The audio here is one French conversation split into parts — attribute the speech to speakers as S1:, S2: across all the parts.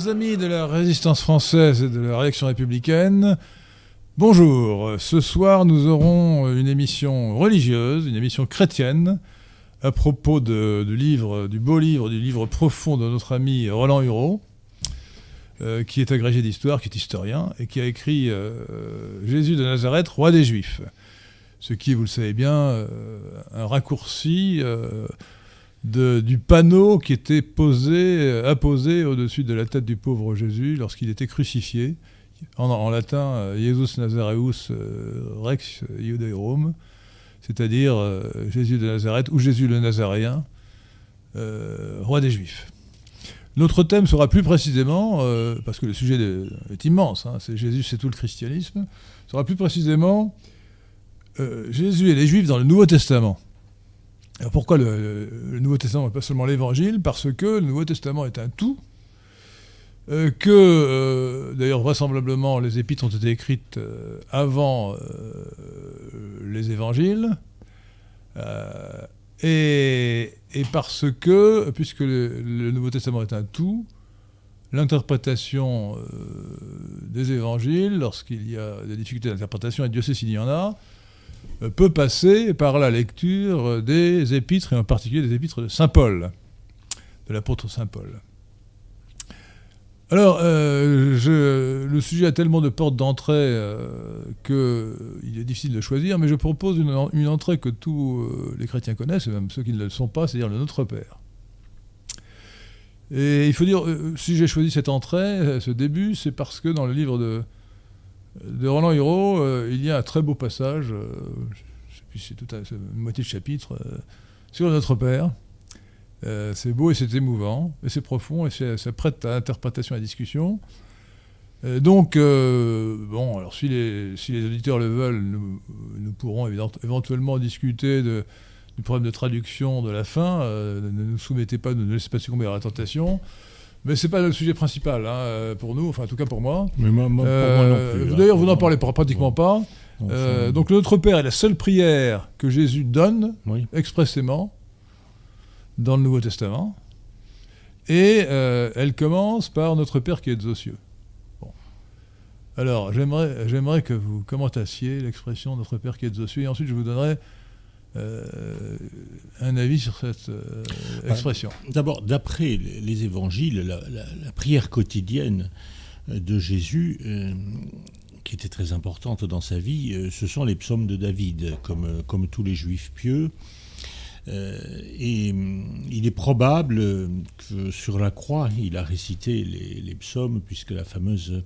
S1: Chers amis de la résistance française et de la réaction républicaine, bonjour. Ce soir, nous aurons une émission religieuse, une émission chrétienne, à propos du livre, du beau livre, du livre profond de notre ami Roland Hureau, euh, qui est agrégé d'histoire, qui est historien, et qui a écrit euh, Jésus de Nazareth, roi des Juifs. Ce qui, vous le savez bien, euh, un raccourci euh, du panneau qui était posé, euh, apposé au-dessus de la tête du pauvre Jésus lorsqu'il était crucifié. En, latin, euh, Jesus Nazareus euh, Rex Iudaeorum, c'est-à-dire Jésus de Nazareth ou Jésus le Nazaréen, roi des Juifs. Notre thème sera plus précisément, parce que le sujet est immense, hein, c'est Jésus, c'est tout le christianisme, sera plus précisément Jésus et les Juifs dans le Nouveau Testament. Alors pourquoi le, Nouveau Testament et pas seulement l'Évangile? Parce que le Nouveau Testament est un tout, euh, que euh, d'ailleurs vraisemblablement les épîtres ont été écrites euh, avant les Évangiles, et, parce que, puisque le, le Nouveau Testament est un tout, l'interprétation des Évangiles, lorsqu'il y a des difficultés d'interprétation, et Dieu sait s'il y en a, peut passer par la lecture des épîtres, et en particulier des épîtres de Saint Paul, de l'apôtre Saint Paul. Alors, euh, le sujet a tellement de portes d'entrée euh, qu'il est difficile de choisir, mais je propose une, en- une entrée que tous euh, les chrétiens connaissent, et même ceux qui ne le sont pas, c'est-à-dire le Notre Père. Et il faut dire, euh, si j'ai choisi cette entrée, euh, ce début, c'est parce que dans le livre de, de Roland Hureau, euh, il y a un très beau passage, euh, c'est tout une moitié de chapitre, euh, sur Notre Père. Euh, c'est beau et c'est émouvant, et c'est profond, et ça prête à interprétation et à discussion. Donc, bon, alors si les, auditeurs le veulent, nous, pourrons éventuellement discuter de, du problème de traduction de la fin. Ne nous soumettez pas, ne laissez pas succomber à la tentation. Mais c'est pas le sujet principal hein, euh, pour nous, enfin en tout cas pour moi.
S2: Mais moi, moi, pour moi
S1: Euh,
S2: non plus. hein.
S1: D'ailleurs, vous n'en parlez pas- pratiquement pas. Euh, donc le Notre Père est la seule prière que Jésus donne
S2: oui.
S1: expressément dans le Nouveau Testament. Et euh, elle commence par Notre Père qui est aux cieux. Bon. Alors, j'aimerais, j'aimerais que vous commentassiez l'expression Notre Père qui est aux cieux, et ensuite je vous donnerai euh, un avis sur cette euh, expression.
S2: D'abord, d'après les les évangiles, la, la- la prière quotidienne de Jésus, euh, qui était très importante dans sa vie, ce sont les psaumes de David, comme, comme tous les juifs pieux. Et hum, il est probable que sur la croix, il a récité les, les psaumes, puisque la fameuse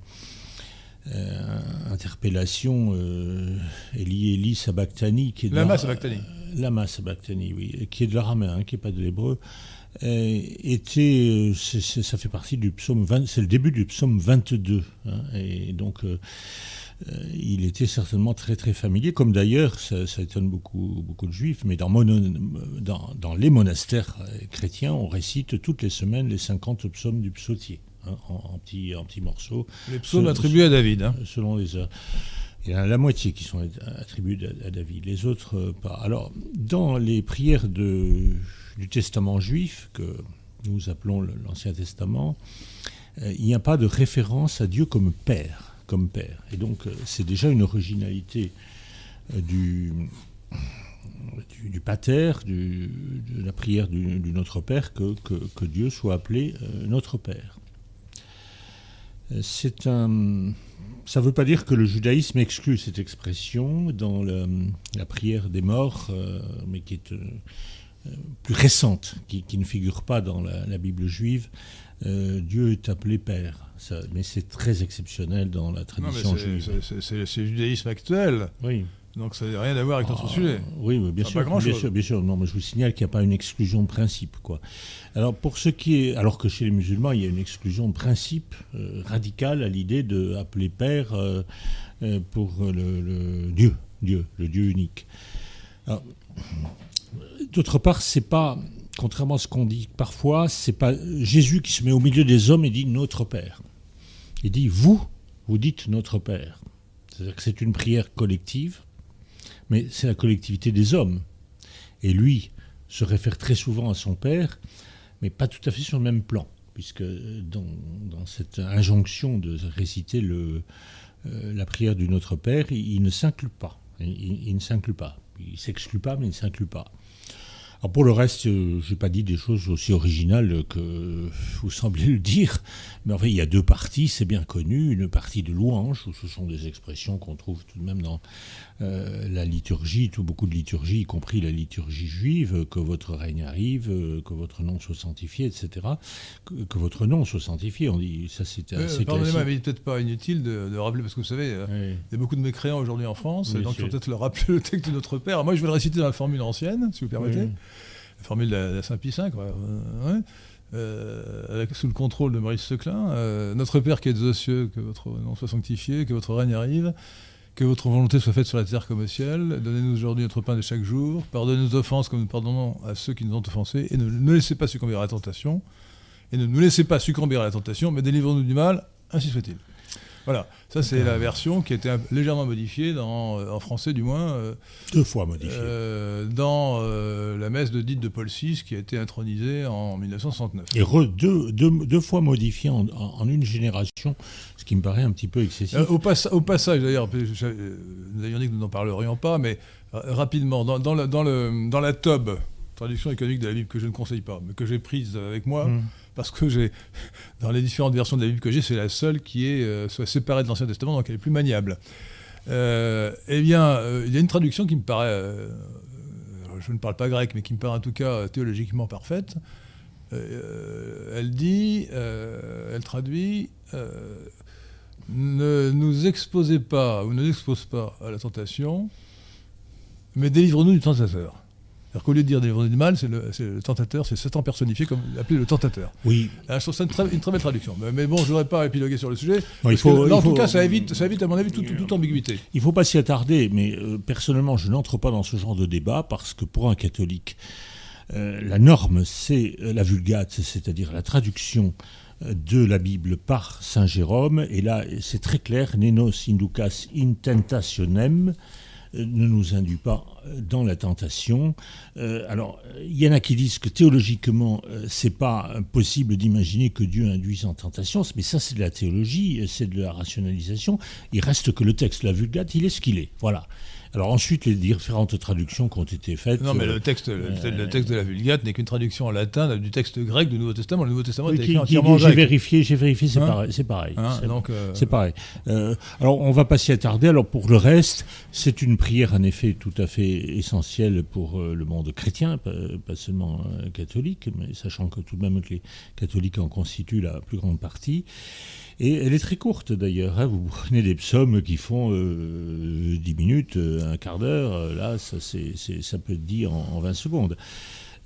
S2: interpellation euh, Eli Eli Sabachthani, qui est de
S1: Lama
S2: la-
S1: Sabachthani.
S2: Lama Sabachthani, oui, qui est de l'araméen, qui n'est pas de l'hébreu, euh, était, euh, ça fait partie du psaume 20, c'est le début du psaume 22, hein, et donc euh, euh, il était certainement très très familier, comme d'ailleurs, ça, ça étonne beaucoup, beaucoup de juifs, mais dans, mono- dans, dans les monastères euh, chrétiens, on récite toutes les semaines les 50 psaumes du psautier, hein, en, en petits, en petits morceaux
S1: Les psaumes attribués à David. hein.
S2: selon les heures. Il y en a la moitié qui sont attribués à, à David, les autres euh, pas. Alors, dans les prières de, du Testament juif, que nous appelons l'Ancien Testament, euh, il n'y a pas de référence à Dieu comme Père. Comme père. Et donc, euh, c'est déjà une originalité du, du, du pater, du- de la prière du, du Notre Père, que, que, que Dieu soit appelé euh, Notre Père. Euh, C'est un. Ça ne veut pas dire que le judaïsme exclut cette expression dans la prière des morts, euh, mais qui est euh, plus récente, qui, qui ne figure pas dans la, la Bible juive. Euh, Dieu est appelé Père, Ça- mais c'est très exceptionnel dans la
S1: Non, mais
S2: tradition juive.
S1: c'est le judaïsme actuel,
S2: Oui.
S1: Donc ça n'a rien à voir avec notre
S2: Ah,
S1: sujet.
S2: Oui, bien
S1: Ça
S2: sûr, bien sûr, bien sûr. Non, mais je vous signale qu'il n'y a pas une exclusion de principe, quoi. Alors pour ce qui est, alors que chez les musulmans, il y a une exclusion de principe euh, radicale à l'idée de appeler père euh, euh, pour le, le Dieu, Dieu, le Dieu unique. D'autre part, c'est pas, contrairement à ce qu'on dit parfois, c'est pas Jésus qui se met au milieu des hommes et dit notre Père. Il dit vous, vous dites notre Père. C'est-à-dire que c'est une prière collective, mais c'est la collectivité des hommes. Et lui se réfère très souvent à son Père, mais pas tout à fait sur le même plan. puisque dans, cette injonction de réciter le, la prière du Notre Père, il, ne s'inclut pas. Il, il ne s'inclut pas. Il s'exclut pas, mais il ne s'inclut pas pour le reste, euh, je n'ai pas dit des choses aussi originales que vous semblez le dire, mais en fait, il y a deux parties, c'est bien connu. Une partie de louange, où ce sont des expressions qu'on trouve tout de même dans euh, la liturgie, tout beaucoup de liturgie, y compris la liturgie juive, que votre règne arrive, euh, que votre nom soit sanctifié, etc. Que, votre nom soit sanctifié, on dit, ça c'était assez
S1: Pardonnez-moi, mais il n'est peut-être pas inutile de, rappeler, parce que vous savez, il y a beaucoup de mécréants aujourd'hui en France, donc il faut peut-être leur rappeler le texte de notre Père. Moi, je vais le réciter dans la formule ancienne, si vous permettez la formule de la, Saint-Pie V, euh, sous le contrôle de Maurice Seclin. Euh, notre Père qui êtes aux cieux, que votre nom soit sanctifié, que votre règne arrive, que votre volonté soit faite sur la terre comme au ciel. Donnez-nous aujourd'hui notre pain de chaque jour. Pardonnez nos offenses comme nous pardonnons à ceux qui nous ont offensés. Et ne nous laissez pas succomber à la tentation. Et ne nous laissez pas succomber à la tentation, mais délivrez-nous du mal, ainsi soit-il. Voilà, ça c'est la version qui a été légèrement modifiée, dans, euh, en français du moins. Euh,
S2: deux fois modifiée.
S1: Euh, dans la messe de Dite de Paul VI qui a été intronisée en 1969.
S2: Et deux, deux, fois modifiée en, une génération, ce qui me paraît un petit peu excessif.
S1: au, au, passage d'ailleurs, nous avions dit que nous n'en parlerions pas, mais rapidement, dans, dans, le, dans, le, dans la TOB, traduction économique de la Bible que je ne conseille pas, mais que j'ai prise avec moi. Mmh parce que j'ai, dans les différentes versions de la Bible que j'ai, c'est la seule qui est euh, soit séparée de l'Ancien Testament, donc elle est plus maniable. Euh, eh bien, euh, il y a une traduction qui me paraît, je ne parle pas grec, mais qui me paraît en tout cas théologiquement parfaite. elle dit, elle traduit, ne nous exposez pas ou ne nous expose pas à la tentation, mais délivre-nous du tentateur. Alors qu'au lieu de dire des du mal, c'est le, tentateur, c'est Satan personnifié, comme appelé le tentateur.
S2: Oui.
S1: je trouve ça une très, belle traduction. Mais, bon, je ne voudrais pas épiloguer sur le sujet. il faut, en tout cas, ça évite, ça évite, à mon avis, toute, ambiguïté.
S2: Il ne faut pas s'y attarder, mais euh, personnellement, je n'entre pas dans ce genre de débat parce que pour un catholique, euh, la norme, c'est euh, la vulgate, c'est-à-dire la traduction de la Bible par Saint Jérôme. Et là, c'est très clair, Nenos inducas in tentationem ne nous induit pas dans la tentation. Euh, alors, il y en a qui disent que théologiquement, euh, c'est pas possible d'imaginer que Dieu induise en tentation, mais ça, c'est de la théologie, c'est de la rationalisation. Il reste que le texte, la vulgate, il est ce qu'il est. Voilà. Alors ensuite, les différentes traductions qui ont été faites.
S1: Non, mais le texte, le, euh, texte de la Vulgate n'est qu'une traduction en latin du texte grec du Nouveau Testament. Le Nouveau Testament est écrit entièrement
S2: J'ai vérifié, j'ai vérifié, c'est hein pareil. C'est pareil. Hein, donc, euh, c'est pareil. Euh, alors, on va pas s'y attarder. Alors, pour le reste, c'est une prière en effet tout à fait essentielle pour le monde chrétien, pas seulement catholique, mais sachant que tout de même que les catholiques en constituent la plus grande partie. Et elle est très courte d'ailleurs. Hein. Vous prenez des psaumes qui font euh, 10 minutes, euh, un quart d'heure. Euh, là, ça, ça peut être dit en, 20 secondes.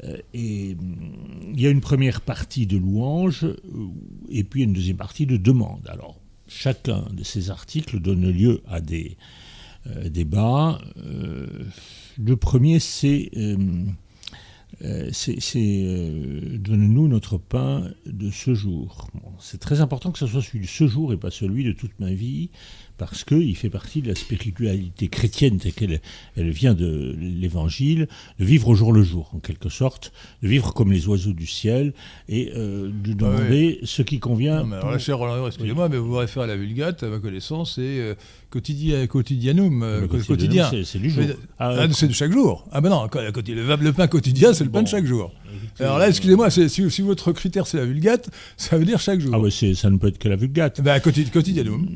S2: Euh, et mm, il y a une première partie de louange et puis une deuxième partie de demande. Alors, chacun de ces articles donne lieu à des débats. le premier, c'est euh, c'est euh, donne-nous notre pain de ce jour. c'est très important que ce soit celui de ce jour et pas celui de toute ma vie, parce qu'il fait partie de la spiritualité chrétienne telle qu'elle elle vient de l'évangile, de vivre au jour le jour, en quelque sorte, de vivre comme les oiseaux du ciel et euh, de ah demander ce qui convient.
S1: Non, mais alors cher Roland, excusez-moi, mais vous référez à la Vulgate, à ma connaissance, c'est euh, quotidien, quotidianum, euh, quotidien.
S2: C'est du jour.
S1: Ah, ah, c'est de chaque jour. Ah ben non, le, le pain quotidien, c'est le pain de chaque jour. Alors là, excusez-moi, si, si, votre critère c'est la Vulgate, ça veut dire chaque jour.
S2: Ah oui, ça ne peut être que la Vulgate.
S1: Ben, quotidianum.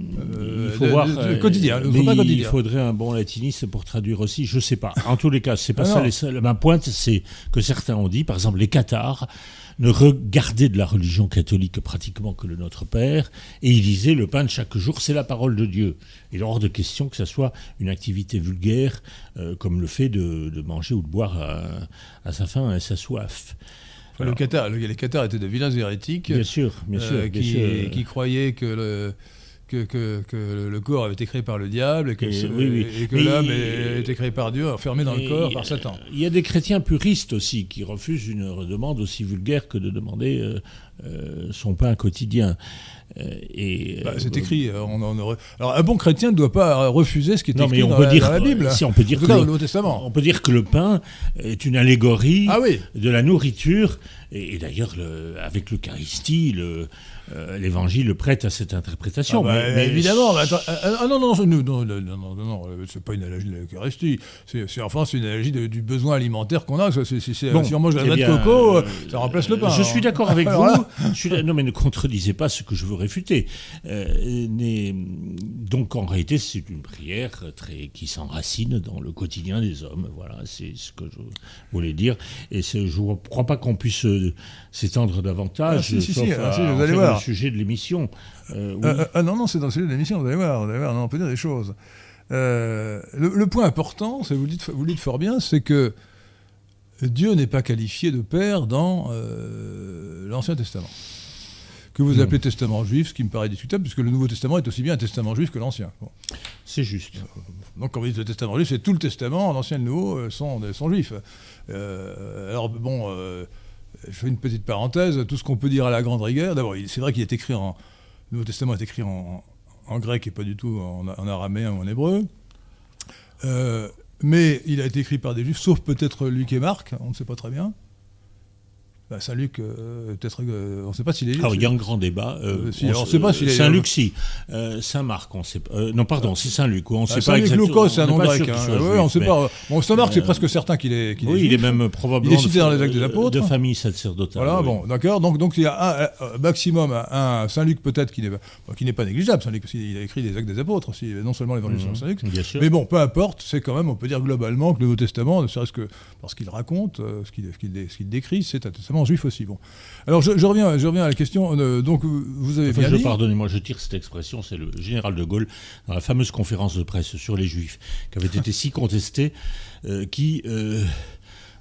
S2: il faut voir.
S1: Quotidien,
S2: il faudrait un bon latiniste pour traduire aussi, je sais pas. En tous les cas, c'est pas ça. Les, ma pointe, c'est que certains ont dit, par exemple, les cathares ne regardaient de la religion catholique pratiquement que le Notre Père, et ils disaient le pain de chaque jour, c'est la parole de Dieu. Il est hors de question que ça soit une activité vulgaire, euh, comme le fait de, manger ou de boire à, sa faim et à sa soif.
S1: le Qatar, les cathares étaient de vilains hérétiques.
S2: Bien sûr, bien sûr,
S1: euh, qui, qui, croyaient que le que, que, que le corps avait été créé par le diable et que,
S2: Et-
S1: ce-
S2: oui, oui.
S1: et que
S2: Mais-
S1: l'homme a été créé par Dieu, enfermé dans le corps par Satan.
S2: Il y a des chrétiens puristes aussi qui refusent une demande aussi vulgaire que de demander euh, euh, son pain quotidien. Euh, et,
S1: Bah, c'est écrit. on en aurait- Alors, un bon chrétien ne doit pas refuser ce qui est
S2: Non,
S1: écrit
S2: mais on
S1: dans,
S2: peut
S1: la,
S2: dire,
S1: dans la Bible.
S2: si on peut dire
S1: en tout
S2: que le-
S1: le Nouveau Testament.
S2: On peut dire que le pain est une allégorie
S1: Ah oui.
S2: de la nourriture, et, d'ailleurs, avec l'Eucharistie, euh, l'Évangile prête à cette interprétation.
S1: Ah bah,
S2: mais, euh,
S1: évidemment, mais attends, euh, ah non, non, non, non, non c'est pas une allergie de l'Eucharistie. C'est, en France, c'est une allergie du besoin alimentaire qu'on a.
S2: Bon,
S1: si on mange la
S2: eh
S1: noix coco, ça remplace le pain.
S2: Je suis hein. d'accord avec vous. Non, mais ne contredisez pas ce que je veux réfuter. Donc, en réalité, c'est une prière très, qui s'enracine dans le quotidien des hommes. Voilà, c'est ce que je voulais dire. Et je ne crois pas qu'on puisse s'étendre davantage,
S1: Ah, si, si,
S2: sauf
S1: si,
S2: à
S1: ah, vous allez voir.
S2: le sujet de l'émission. Euh, oui.
S1: Ah non, non, c'est dans le sujet de l'émission, vous allez voir, vous allez voir, non, on peut dire des choses. Euh, le, le point important, c'est vous le dites, vous dites fort bien, c'est que Dieu n'est pas qualifié de père dans euh, l'Ancien Testament. Que vous
S2: Non.
S1: appelez testament juif, ce qui me paraît discutable, puisque le Nouveau Testament est aussi bien un testament juif que l'Ancien. Bon.
S2: c'est juste.
S1: Donc, quand vous dites le testament juif, c'est tout le testament, l'Ancien et le Nouveau sont, sont juifs. Euh, alors, bon, je fais une petite parenthèse, tout ce qu'on peut dire à la grande rigueur, d'abord, c'est vrai qu'il est écrit en. Le Nouveau Testament est écrit en, grec et pas du tout en, en araméen ou en hébreu. Euh, mais il a été écrit par des juifs, sauf peut-être Luc et Marc, on ne sait pas très bien. Bah, Saint Luc, euh, peut-être, euh, on ne sait pas s'il est.
S2: Alors, il y a un grand débat. euh,
S1: si,
S2: on
S1: sait pas s'il est-
S2: Saint-Luc, si. Saint-Marc, on sait pas. non, pardon, c'est Saint-Luc. On ne sait
S1: Ah,
S2: pas
S1: Saint Luc
S2: exactement.
S1: Lucas, c'est un nom grec. hein.
S2: qu'il soit
S1: Ouais,
S2: juif,
S1: on sait
S2: mais-
S1: pas. Bon, Saint Marc, c'est presque certain qu'il est,
S2: Oui, il est même probablement.
S1: Il est cité dans les actes des apôtres.
S2: De famille sacerdotale.
S1: Voilà,
S2: oui.
S1: bon, d'accord. Donc, donc il y a un, maximum un, Saint-Luc peut-être qui n'est pas, bon, négligeable, Saint-Luc, qu'il a écrit des actes des apôtres aussi, non seulement l'évangile de Saint-Luc.
S2: Bien sûr.
S1: Mais bon, peu importe, c'est quand même, on peut dire globalement que le Nouveau Testament, ne serait-ce que parce qu'il raconte, ce qu'il décrit, c'est un testament juif aussi. Bon. Alors, je, je reviens, je reviens à la question. euh, donc, vous avez
S2: Enfin,
S1: bien
S2: je, pardonnez-moi, je tire cette expression, c'est le général de Gaulle, dans la fameuse conférence de presse sur les Juifs, qui avait été si contestée, euh, qui,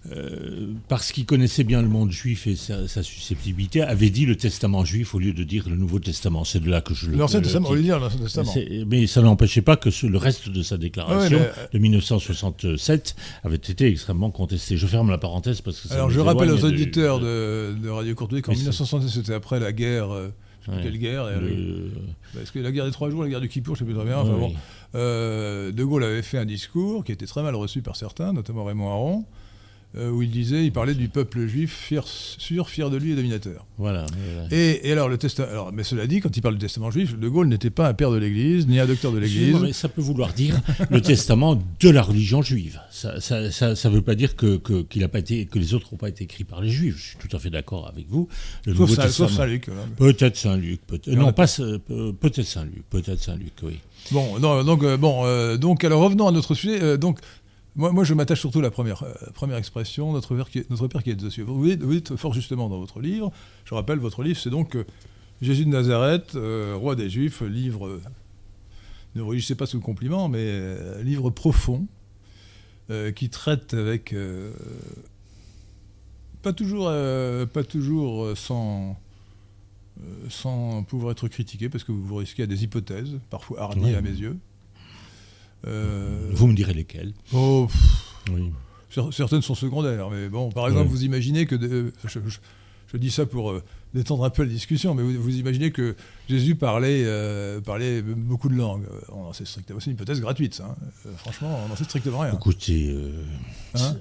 S2: euh, euh, parce qu'il connaissait bien le monde juif et sa, sa susceptibilité, avait dit le testament juif au lieu de dire le Nouveau Testament. C'est de là que je le
S1: L'Ancien Testament, on
S2: tire.
S1: veut dire l'Ancien Testament.
S2: Mais ça n'empêchait pas que ce- le reste de sa déclaration
S1: Ouais, mais-
S2: de 1967 avait été extrêmement contesté. Je ferme la parenthèse parce que ça
S1: Alors, je rappelle aux auditeurs de, de Radio Courtois qu'en
S2: Mais c'est-
S1: 1967, c'était après la guerre. euh, je sais plus
S2: Ouais.
S1: quelle guerre
S2: le-
S1: Est-ce que la guerre des trois jours, la guerre du Kippour, je ne sais plus très bien. Enfin,
S2: oui,
S1: bon.
S2: oui.
S1: Euh, de Gaulle avait fait un discours qui était très mal reçu par certains, notamment Raymond Aron, euh, où il disait, il parlait du peuple juif fier, sûr, fier de lui et dominateur.
S2: Voilà.
S1: Et, et alors le testament, alors, mais cela dit, quand il parle du testament juif, de Gaulle n'était pas un père de l'Église ni un docteur de l'Église.
S2: Mais ça peut vouloir dire le testament de la religion juive. Ça ça, ça, ça veut pas dire que, que, qu'il a pas été, que les autres n'ont pas été écrits par les juifs. Je suis tout à fait d'accord avec vous. Le
S1: Sauf, sauf Saint-Luc. hein.
S2: Peut-être Saint-Luc. Non, pas, peut-être Saint-Luc. Peut-être Saint-Luc, oui.
S1: Bon, non, donc, euh, bon, euh, donc, alors revenons à notre sujet. euh, donc, moi, moi, je m'attache surtout à la première, euh, première expression, notre père, qui est, notre père qui est aux cieux. Vous dites, vous dites fort justement dans votre livre, je rappelle, votre livre, c'est donc euh, Jésus de Nazareth, euh, roi des Juifs, livre, ne réagissez pas sous le compliment, mais livre profond, qui traite avec, pas toujours, pas toujours sans, sans pouvoir être critiqué, parce que vous vous risquez à des hypothèses, parfois
S2: Ouais.
S1: à mes yeux. Euh,
S2: Vous me direz lesquels.
S1: oh, pff,
S2: Oui.
S1: cer- certaines sont secondaires, mais bon, par exemple, vous imaginez que. je, je- je dis ça pour euh, détendre un peu la discussion, mais vous, vous imaginez que Jésus parlait, euh, parlait beaucoup de langues. Euh, on en sait strictement. C'est une hypothèse gratuite, ça. hein. Euh, franchement, on n'en sait strictement rien.
S2: Écoutez, euh,
S1: Hein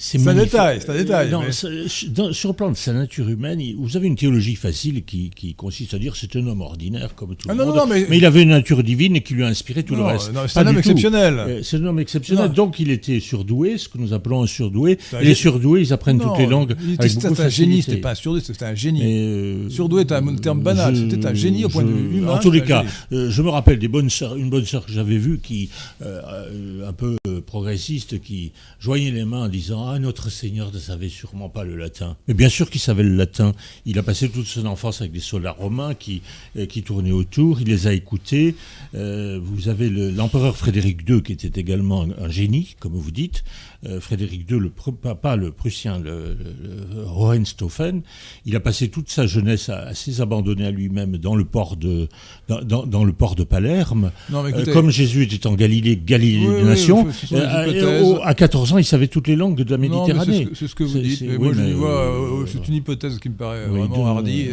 S2: c'est
S1: un détail, c'est un détail,
S2: non,
S1: mais-
S2: c'est- dans- sur le plan de sa nature humaine, vous avez une théologie facile qui, qui consiste à dire c'est un homme ordinaire comme tout
S1: Ah
S2: le
S1: non,
S2: monde.
S1: non, mais-
S2: il avait une nature divine qui lui a inspiré tout le reste.
S1: c'est un homme exceptionnel.
S2: C'est un homme exceptionnel, donc il était surdoué, ce que nous appelons un surdoué. Et les surdoués, ils apprennent toutes les langues.
S1: C'était un génie, c'était pas un surdoué, c'était un génie.
S2: Mais, euh,
S1: Surdoué est un terme banal, c'était un génie au point de vue humain,
S2: En tous les cas, euh, je me rappelle des bonnes sœurs, une bonne sœur que j'avais vue qui, euh, un peu progressiste, qui joignait les mains en disant Ah, notre Seigneur ne savait sûrement pas le latin. Mais bien sûr qu'il savait le latin. Il a passé toute son enfance avec des soldats romains qui, qui tournaient autour. Il les a écoutés. Vous avez le- l'empereur Frédéric II qui était également un génie, comme vous dites. Euh, Frédéric II, le, pas le prussien, le, le- le germanophones. Il a passé toute sa jeunesse assez abandonné à lui-même dans le port de, dans, dans, le port de Palerme. Euh, comme Jésus était en Galilée, Galilée des Nations, euh, à 14 ans, il savait toutes les langues de la Méditerranée.
S1: C'est ce, que vous dites. moi, je vois, c'est une hypothèse qui me paraît vraiment hardie.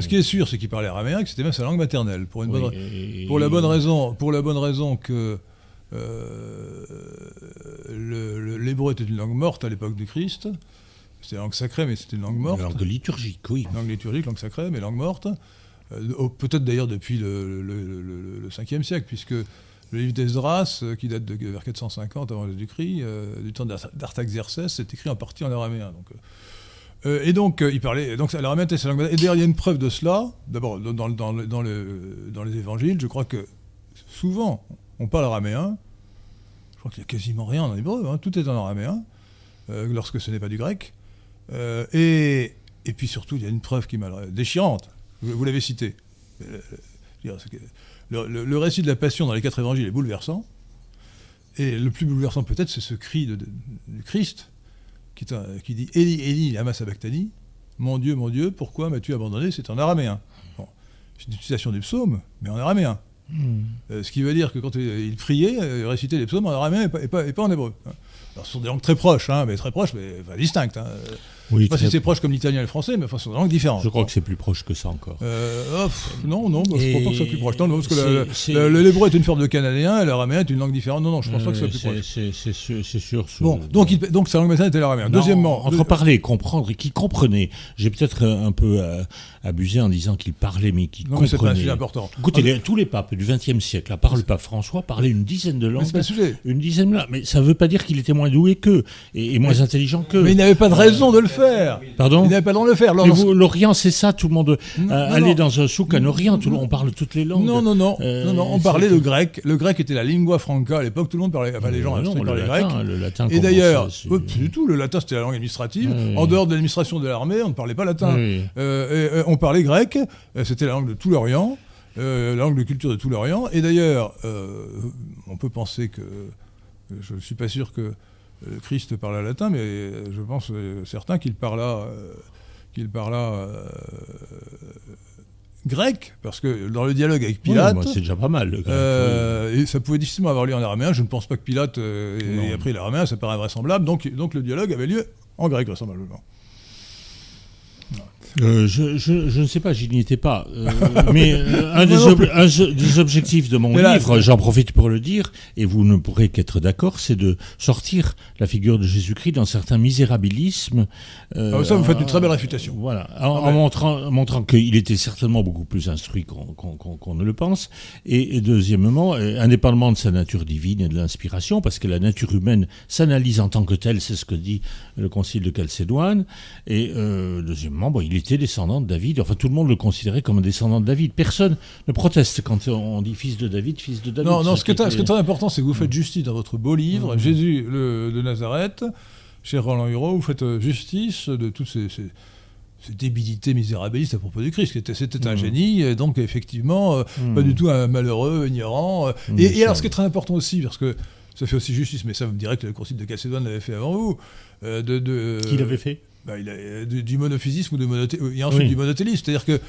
S1: ce qui est sûr, c'est qu'il parlait araméen, que c'était même sa langue maternelle, pour, une bonne, pour, la bonne raison, pour la bonne raison que l'hébreu était une langue morte à l'époque du Christ. C'était une langue sacrée, mais c'était une langue morte. Une
S2: langue liturgique, oui.
S1: Langue liturgique, langue sacrée, mais langue morte. Euh, peut-être d'ailleurs depuis le, le, 5e siècle, puisque le livre d'Esdras, euh, qui date de vers 450 avant Jésus-Christ, du temps d'Artaxerxès, est écrit en partie en araméen. Donc, et donc, il parlait. Donc, l'araméen était sa langue. Et d'ailleurs, il y a une preuve de cela. D'abord, dans, dans, dans, les évangiles, je crois que souvent, on parle araméen. Crois qu'il n'y a quasiment rien en hébreu, hein. tout est en araméen, euh, lorsque ce n'est pas du grec. Euh, et, et, puis surtout, il y a une preuve qui m'a déchirante. Vous, l'avez cité. Euh, le, récit de la passion dans les quatre évangiles est bouleversant. Et le plus bouleversant peut-être, c'est ce cri de, du Christ qui, qui, dit Eli, Eli, lama sabachthani, mon Dieu, mon Dieu, pourquoi m'as-tu abandonné? C'est en araméen. C'est une citation du psaume, mais en araméen. Euh, ce qui veut dire que quand il priait, euh, il récitait les psaumes en araméen et pas, et pas, en hébreu. Alors, ce sont des langues très proches, hein, mais très proches, mais distinctes. Hein. Oui, je sais pas si c'est proche comme l'italien et le français, mais enfin, ce sont des langues différentes.
S2: Je crois que c'est plus proche que ça encore.
S1: Euh, non, non, je ne crois pas que ce soit plus proche. Non, non parce que l'hébreu est une forme de canadien et l'araméen est une langue différente. Non, non, je ne pense pas que ce soit plus
S2: proche. C'est sûr.
S1: Bon, donc, il, donc sa langue maternelle était l'araméen. Deuxièmement.
S2: Entre parler, comprendre et qui comprenait. J'ai peut-être un peu abusé en disant qu'il parlait, mais qu'il comprenait. Non,
S1: c'est important.
S2: Écoutez, tous les papes du XXe siècle, à part le pape François, parlaient une dizaine de langues.
S1: Mais c'est pas le sujet.
S2: Une dizaine de langues. Mais ça ne veut pas dire qu'il était moins doué qu'eux et, moins intelligent qu'eux.
S1: Mais il n'avait pas de raison de le faire.
S2: Pardon
S1: Il n'avait pas de raison de le faire.
S2: L'Orient, c'est ça, tout le monde. Euh, aller dans un souk en Orient, tout le monde, on parle toutes les langues.
S1: Non, non, non. Euh, non, non on parlait le grec. Le grec était la lingua franca à l'époque, tout le monde parlait. Enfin, les gens
S2: non, le
S1: parlaient
S2: latin, grec. Le latin
S1: et d'ailleurs, pas du tout, le latin c'était la langue administrative. En dehors de l'administration de l'armée, on ne parlait pas latin. Euh, on parlait grec, c'était la langue de tout l'Orient. la langue de culture de tout l'Orient. Et d'ailleurs, on peut penser que je ne suis pas sûr que euh, Christ parla latin, mais je pense euh, certain qu'il parla, euh, qu'il parla grec, parce que dans le dialogue avec Pilate,
S2: c'est déjà pas mal.
S1: et ça pouvait difficilement avoir lieu en araméen. Je ne pense pas que Pilate ait appris l'araméen, ça paraît vraisemblable. Donc, donc le dialogue avait lieu en grec vraisemblablement.
S2: Euh, je, je, je, ne sais pas, j'y n'y étais pas. Euh, mais euh, un, des des, objectifs de mon livre, j'en profite pour le dire, et vous ne pourrez qu'être d'accord, c'est de sortir la figure de Jésus-Christ d'un certain misérabilisme.
S1: Ah, ça, vous faites une très belle réfutation.
S2: Voilà, en, ah, montrant, montrant qu'il était certainement beaucoup plus instruit qu'on ne le pense. Et, et, deuxièmement, indépendamment de sa nature divine et de l'inspiration, parce que la nature humaine s'analyse en tant que telle, c'est ce que dit le Concile de Chalcédoine. Et deuxièmement, bon, il est était descendant de David. Enfin, tout le monde le considérait comme un descendant de David. Personne ne proteste quand on dit fils de David, fils de David.
S1: Non, non, ce, qui est, très important, c'est que vous faites justice dans votre beau livre, mmh. Jésus le, de Nazareth, chez Roland Hureau, vous faites euh, justice de toutes ces, débilités misérabilistes à propos du Christ. C'était un mmh. génie, et donc effectivement, euh, pas mmh. du tout un malheureux, ignorant. Euh. et, alors, ce qui est très important aussi, parce que ça fait aussi justice, mais ça, vous me direz que le concile de Chalcédoine l'avait fait avant vous. de, de
S2: Qui l'avait fait?
S1: Bah, il a, euh, du, monophysisme ou du monothélisme. C'est-à-dire que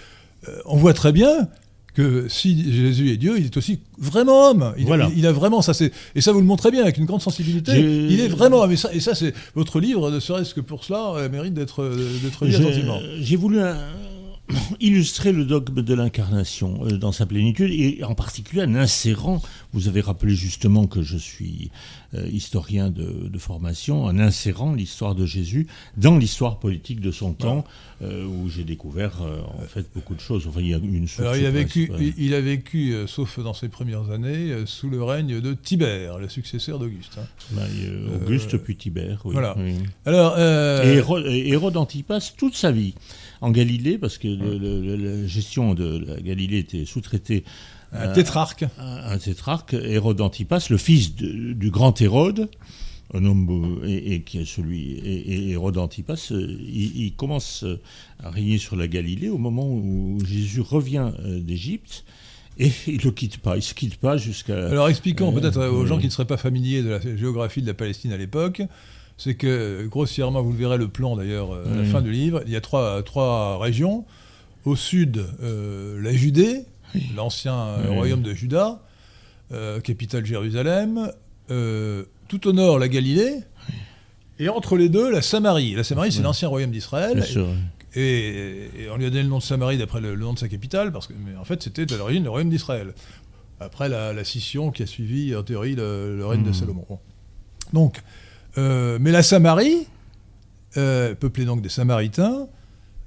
S1: euh, on voit très bien que si Jésus est Dieu, il est aussi vraiment homme. Il, il, a vraiment ça, et ça vous le montrez bien avec une grande sensibilité. Il est vraiment homme. Et ça, et ça c'est votre livre, ne serait-ce que pour cela, euh, mérite d'être d'être lu attentivement.
S2: J'ai voulu illustrer le dogme de l'incarnation euh, dans sa plénitude et en particulier en insérant, vous avez rappelé justement que je suis euh, historien de, formation, en insérant l'histoire de Jésus dans l'histoire politique de son temps euh, où j'ai découvert en fait beaucoup de choses. Enfin, il y a une
S1: Alors, il a vécu, il, a vécu sauf dans ses premières années, sous le règne de Tibère, le successeur d'Auguste. Hein.
S2: Ben, Auguste puis Tibère, oui.
S1: Voilà. Alors,
S2: et Hérode Antipas toute sa vie en Galilée, parce que la gestion de la Galilée était sous-traitée
S1: un tétrarque.
S2: Un, tétrarque, Hérode Antipas, le fils du grand Hérode, un homme et, qui est celui et, Hérode Antipas, euh, il, commence à régner sur la Galilée au moment où Jésus revient euh, d'Égypte. Et il ne le quitte pas, il ne se quitte pas jusqu'à...
S1: Alors expliquons euh, peut-être aux gens qui ne seraient pas familiers de la géographie de la Palestine à l'époque, c'est que, grossièrement, vous le verrez le plan d'ailleurs à la
S2: Mhm.
S1: fin du livre, il y a trois, trois régions. Au sud, euh, la Judée, l'ancien euh,
S2: Oui.
S1: royaume de Juda, euh, capitale Jérusalem. Euh, tout au nord, la Galilée. Et entre les deux, la Samarie. La Samarie, c'est l'ancien royaume d'Israël. Et, et on lui a donné le nom de Samarie d'après le, le nom de sa capitale, parce que, mais en fait, c'était à l'origine le royaume d'Israël. Après la, la scission qui a suivi, en théorie, le, le règne de
S2: Mhm.
S1: Salomon. Bon. Donc, euh, mais la Samarie, euh, peuplée donc des Samaritains,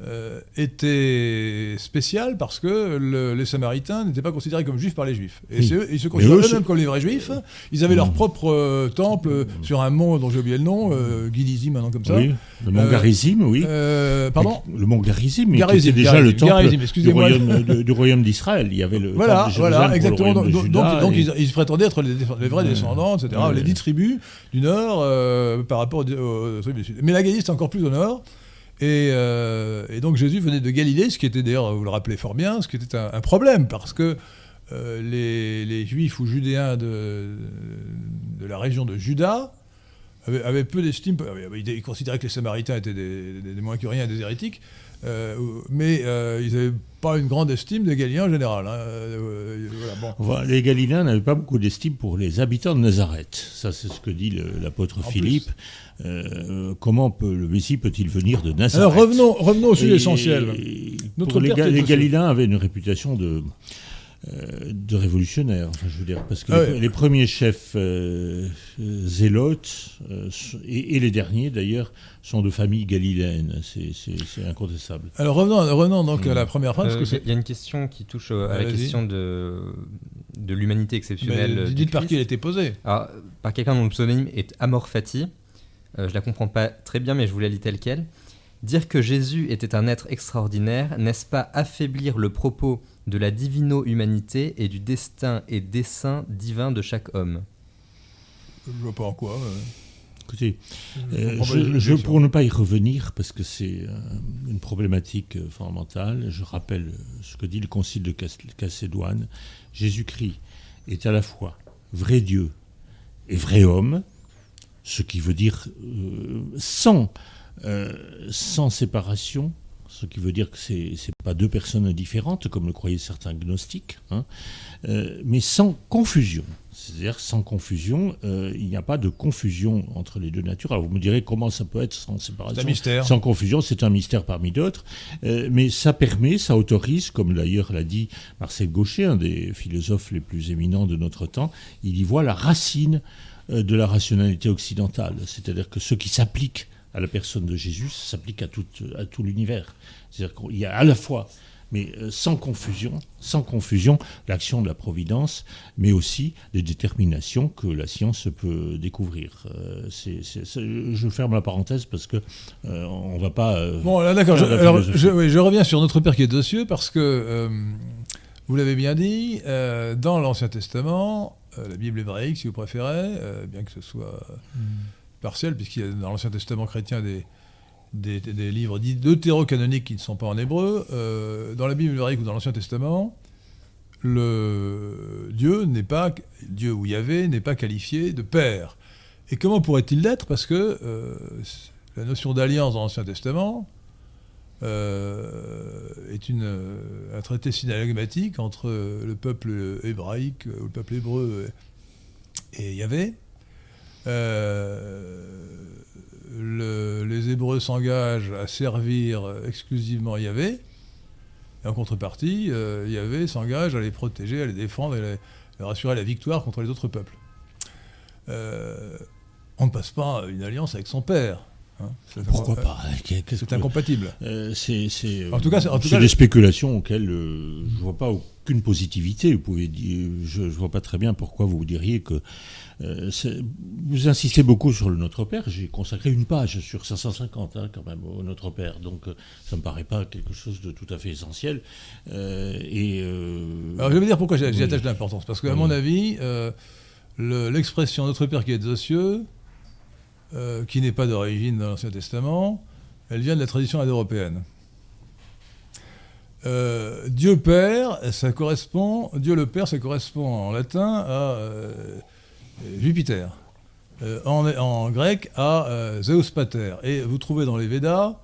S1: euh, était spéciale parce que le- les Samaritains n'étaient pas considérés comme juifs par les juifs. Et
S2: Oui.
S1: c'est eux- ils se considéraient eux-mêmes comme les vrais juifs. Ils avaient leur
S2: Mhm.
S1: propre euh, temple euh, sur un mont dont j'ai oublié le nom, euh, un nom comme ça.
S2: Oui, le mont
S1: Euh,
S2: Garizim, oui.
S1: Euh, pardon
S2: Le mont Garizim, qui était déjà
S1: Garizim,
S2: le temple
S1: Garizim,
S2: du royaume, de- du royaume d'Israël. Il y avait le
S1: Voilà, voilà, exactement. Donc, donc, ils, ils se prétendaient être les, les vrais
S2: Ouais.
S1: descendants, etc.
S2: Ouais.
S1: Les dix tribus du nord euh, par rapport aux, aux tribus du sud. Mais la Galilée, c'est encore plus au nord. Et, euh, et donc Jésus venait de Galilée, ce qui était d'ailleurs, vous le rappelez fort bien, ce qui était un, problème, parce que euh, les, juifs ou judéens de, la région de Juda avaient, peu d'estime, ils, considéraient que les Samaritains étaient des, des- des moins des hérétiques, mais euh, ils n'avaient pas une grande estime des Galiléens en général. hein. Euh, voilà, bon.
S2: Enfin, les Galiléens n'avaient pas beaucoup d'estime pour les habitants de Nazareth. Ça, c'est ce que dit l'apôtre Philippe. Euh, comment peut, le Messie peut-il venir de Nazareth
S1: Alors revenons, revenons au sujet
S2: Et-
S1: essentiel. Notre
S2: les, Ga- les. Galiléens avaient une réputation de, euh, de révolutionnaires. Enfin, je veux dire, parce que
S1: Ah
S2: les,
S1: ouais.
S2: les premiers chefs euh, euh, zélotes, euh, et, et les derniers d'ailleurs, sont de familles galiléennes. C'est- incontestable.
S1: Alors revenons, revenons donc à
S2: Mm.
S1: la première phrase.
S3: Euh,
S1: parce que c'est-
S3: Il y a une question qui touche euh, à la question de, de l'humanité exceptionnelle.
S1: mais dites par qui elle était posée.
S3: Alors, par quelqu'un dont le pseudonyme est Amor Fati. Euh, je la comprends pas très bien, mais je vous la lis telle quelle. Dire que Jésus était un être extraordinaire, n'est-ce pas affaiblir le propos de la divino-humanité et du destin et dessein divin de chaque homme?
S1: Je vois pas en quoi. euh.
S2: Écoutez,
S1: Je
S2: Euh, je, je- pour ne pas y revenir, parce que c'est euh, une problématique euh, fondamentale, je rappelle ce que dit le Concile de Chalcédoine. Jésus-Christ est à la fois vrai Dieu et vrai homme, ce qui veut dire euh, sans, sans séparation, ce qui veut dire que ce n'est pas deux personnes différentes, comme le croyaient certains gnostiques, hein, euh, mais sans confusion. C'est-à-dire sans confusion, euh, il n'y a pas de confusion entre les deux natures. Alors vous me direz comment ça peut être sans
S1: C'est
S2: séparation
S1: un mystère.
S2: sans confusion, c'est un mystère parmi d'autres, Euh, mais ça permet, ça autorise, comme d'ailleurs l'a dit Marcel Gaucher, un des philosophes les plus éminents de notre temps, il y voit la racine euh, de la rationalité occidentale, c'est-à-dire que ce qui s'applique à la personne de Jésus s'applique à tout, à tout l'univers. C'est-à-dire qu'il y a à la fois, mais euh, sans confusion, sans confusion, l'action de la providence, mais aussi des déterminations que la science peut découvrir. Euh, c'est- c'est- c'est- je ferme la parenthèse parce que euh, on va pas. euh,
S1: Bon, là, d'accord. Je, alors, je, oui, je reviens sur notre Père qui est aux cieux parce que, euh, vous l'avez bien dit, euh, dans l'Ancien Testament, euh, la Bible hébraïque, si vous préférez, euh, bien que ce soit
S2: Hmm.
S1: Partiel, puisqu'il y a dans l'Ancien Testament chrétien des, des, livres dits deutérocanoniques qui ne sont pas en hébreu, euh, dans la Bible hébraïque ou dans l'Ancien Testament, le Dieu n'est pas Dieu ou Yahvé n'est pas qualifié de père. Et comment pourrait-il l'être? Parce que euh, la notion d'alliance dans l'Ancien Testament euh, est une, un traité synalagmatique entre le peuple hébraïque, ou le peuple hébreu et Yahvé. Euh, le- les Hébreux s'engagent à servir exclusivement Yahvé. Et en contrepartie, euh, Yahvé s'engage à les protéger, à les défendre et à les- leur assurer la victoire contre les autres peuples. Euh, on ne passe pas une alliance avec son père. Hein.
S2: Pourquoi pas Qu'est-ce
S1: C'est
S2: que-
S1: incompatible.
S2: Euh, c'est euh,
S1: En tout cas, c'est- en tout
S2: c'est
S1: cas,
S2: des spéculations auxquelles euh, je ne vois pas aucune positivité. Vous pouvez dire, je ne vois pas très bien pourquoi vous diriez que. euh, vous insistez beaucoup sur le Notre Père. J'ai consacré une page sur 550 hein, quand même au Notre Père. Donc ça ne me paraît pas quelque chose de tout à fait essentiel. Et,
S1: Alors je vais vous dire pourquoi j'y
S2: oui.
S1: attache de l'importance. Parce qu'à
S2: Oui.
S1: mon avis, le- l'expression Notre Père qui est aux cieux, euh, qui n'est pas d'origine dans l'Ancien Testament, elle vient de la tradition indo-européenne. Euh, Dieu Père, ça correspond, Dieu le Père, ça correspond en latin à euh, Jupiter. en, grec à Zeus Pater. Et vous trouvez dans les Védas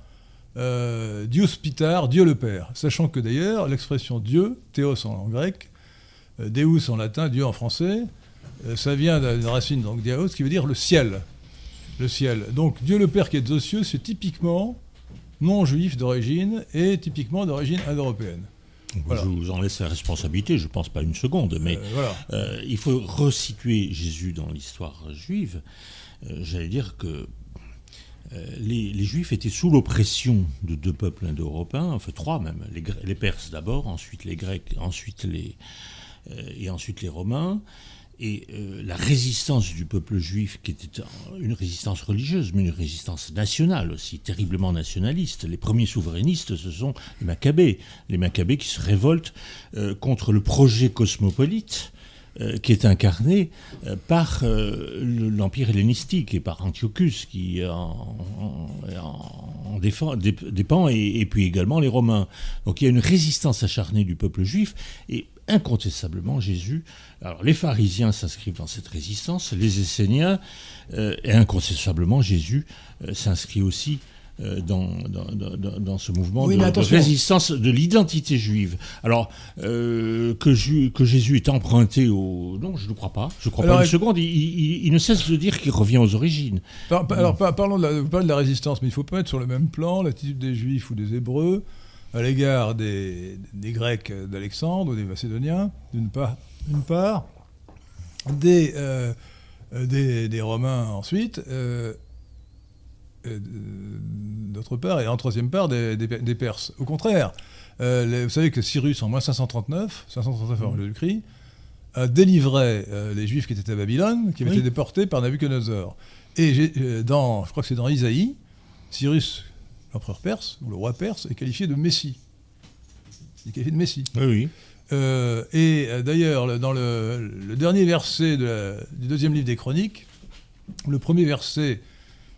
S1: Dios Pitar, Dieu le Père. Sachant que d'ailleurs, l'expression Dieu, Théos en, grec, Deus en latin, Dieu en français, ça vient d'une racine, donc Diaos, qui veut dire le ciel. Le ciel. Donc Dieu le Père qui est aux cieux, c'est typiquement non juif d'origine et typiquement d'origine indo-européenne. Voilà.
S2: Je vous en laisse la responsabilité, je pense pas une seconde, mais
S1: Euh, voilà.
S2: euh, il faut resituer Jésus dans l'histoire juive. Euh, J'allais dire que les, les Juifs étaient sous l'oppression de deux peuples indo-européens, enfin trois même, les, les Perses d'abord, ensuite les Grecs, ensuite les, et ensuite les Romains. Et euh, la résistance du peuple juif, qui était un- une résistance religieuse, mais une résistance nationale aussi, terriblement nationaliste. Les premiers souverainistes, ce sont les Maccabées. Les Maccabées qui se révoltent euh, contre le projet cosmopolite euh, qui est incarné par le- l'Empire hellénistique et par Antiochus qui en, en- en- en défend- dép- dépend, et, et puis également les Romains. Donc il y a une résistance acharnée du peuple juif et incontestablement Jésus. Alors les pharisiens s'inscrivent dans cette résistance, les Esséniens, euh, et incontestablement Jésus euh, s'inscrit aussi euh, dans, dans, dans- dans ce mouvement
S1: Oui,
S2: de, résistance de l'identité juive. Alors, euh, que, Ju- que Jésus est emprunté au... Non, je ne crois pas. Je ne crois
S1: Alors,
S2: pas une seconde. Il, il- il ne cesse de dire qu'il revient aux origines.
S1: Par- par- alors, par- parlons de la, parlez de la résistance, mais il ne faut pas mettre sur le même plan l'attitude des Juifs ou des Hébreux à l'égard des, des Grecs d'Alexandre ou des Macédoniens, d'une part, d'une part, des, euh, euh, des, des Romains ensuite, euh, d'autre part, et en troisième part, des, Perses. Au contraire, euh, les- vous savez que Cyrus, en moins 539, 539 avant Jésus-Christ, a délivré les Juifs qui étaient à Babylone, qui avaient
S2: Oui.
S1: été déportés par Nabuchodonosor. Et dans, je crois que c'est dans Isaïe, Cyrus, l'empereur perse, ou le roi perse, est qualifié de Messie. Il est qualifié de Messie.
S2: Oui, oui.
S1: Euh, et euh, d'ailleurs, le- dans le, dernier verset du deuxième livre des Chroniques, le premier verset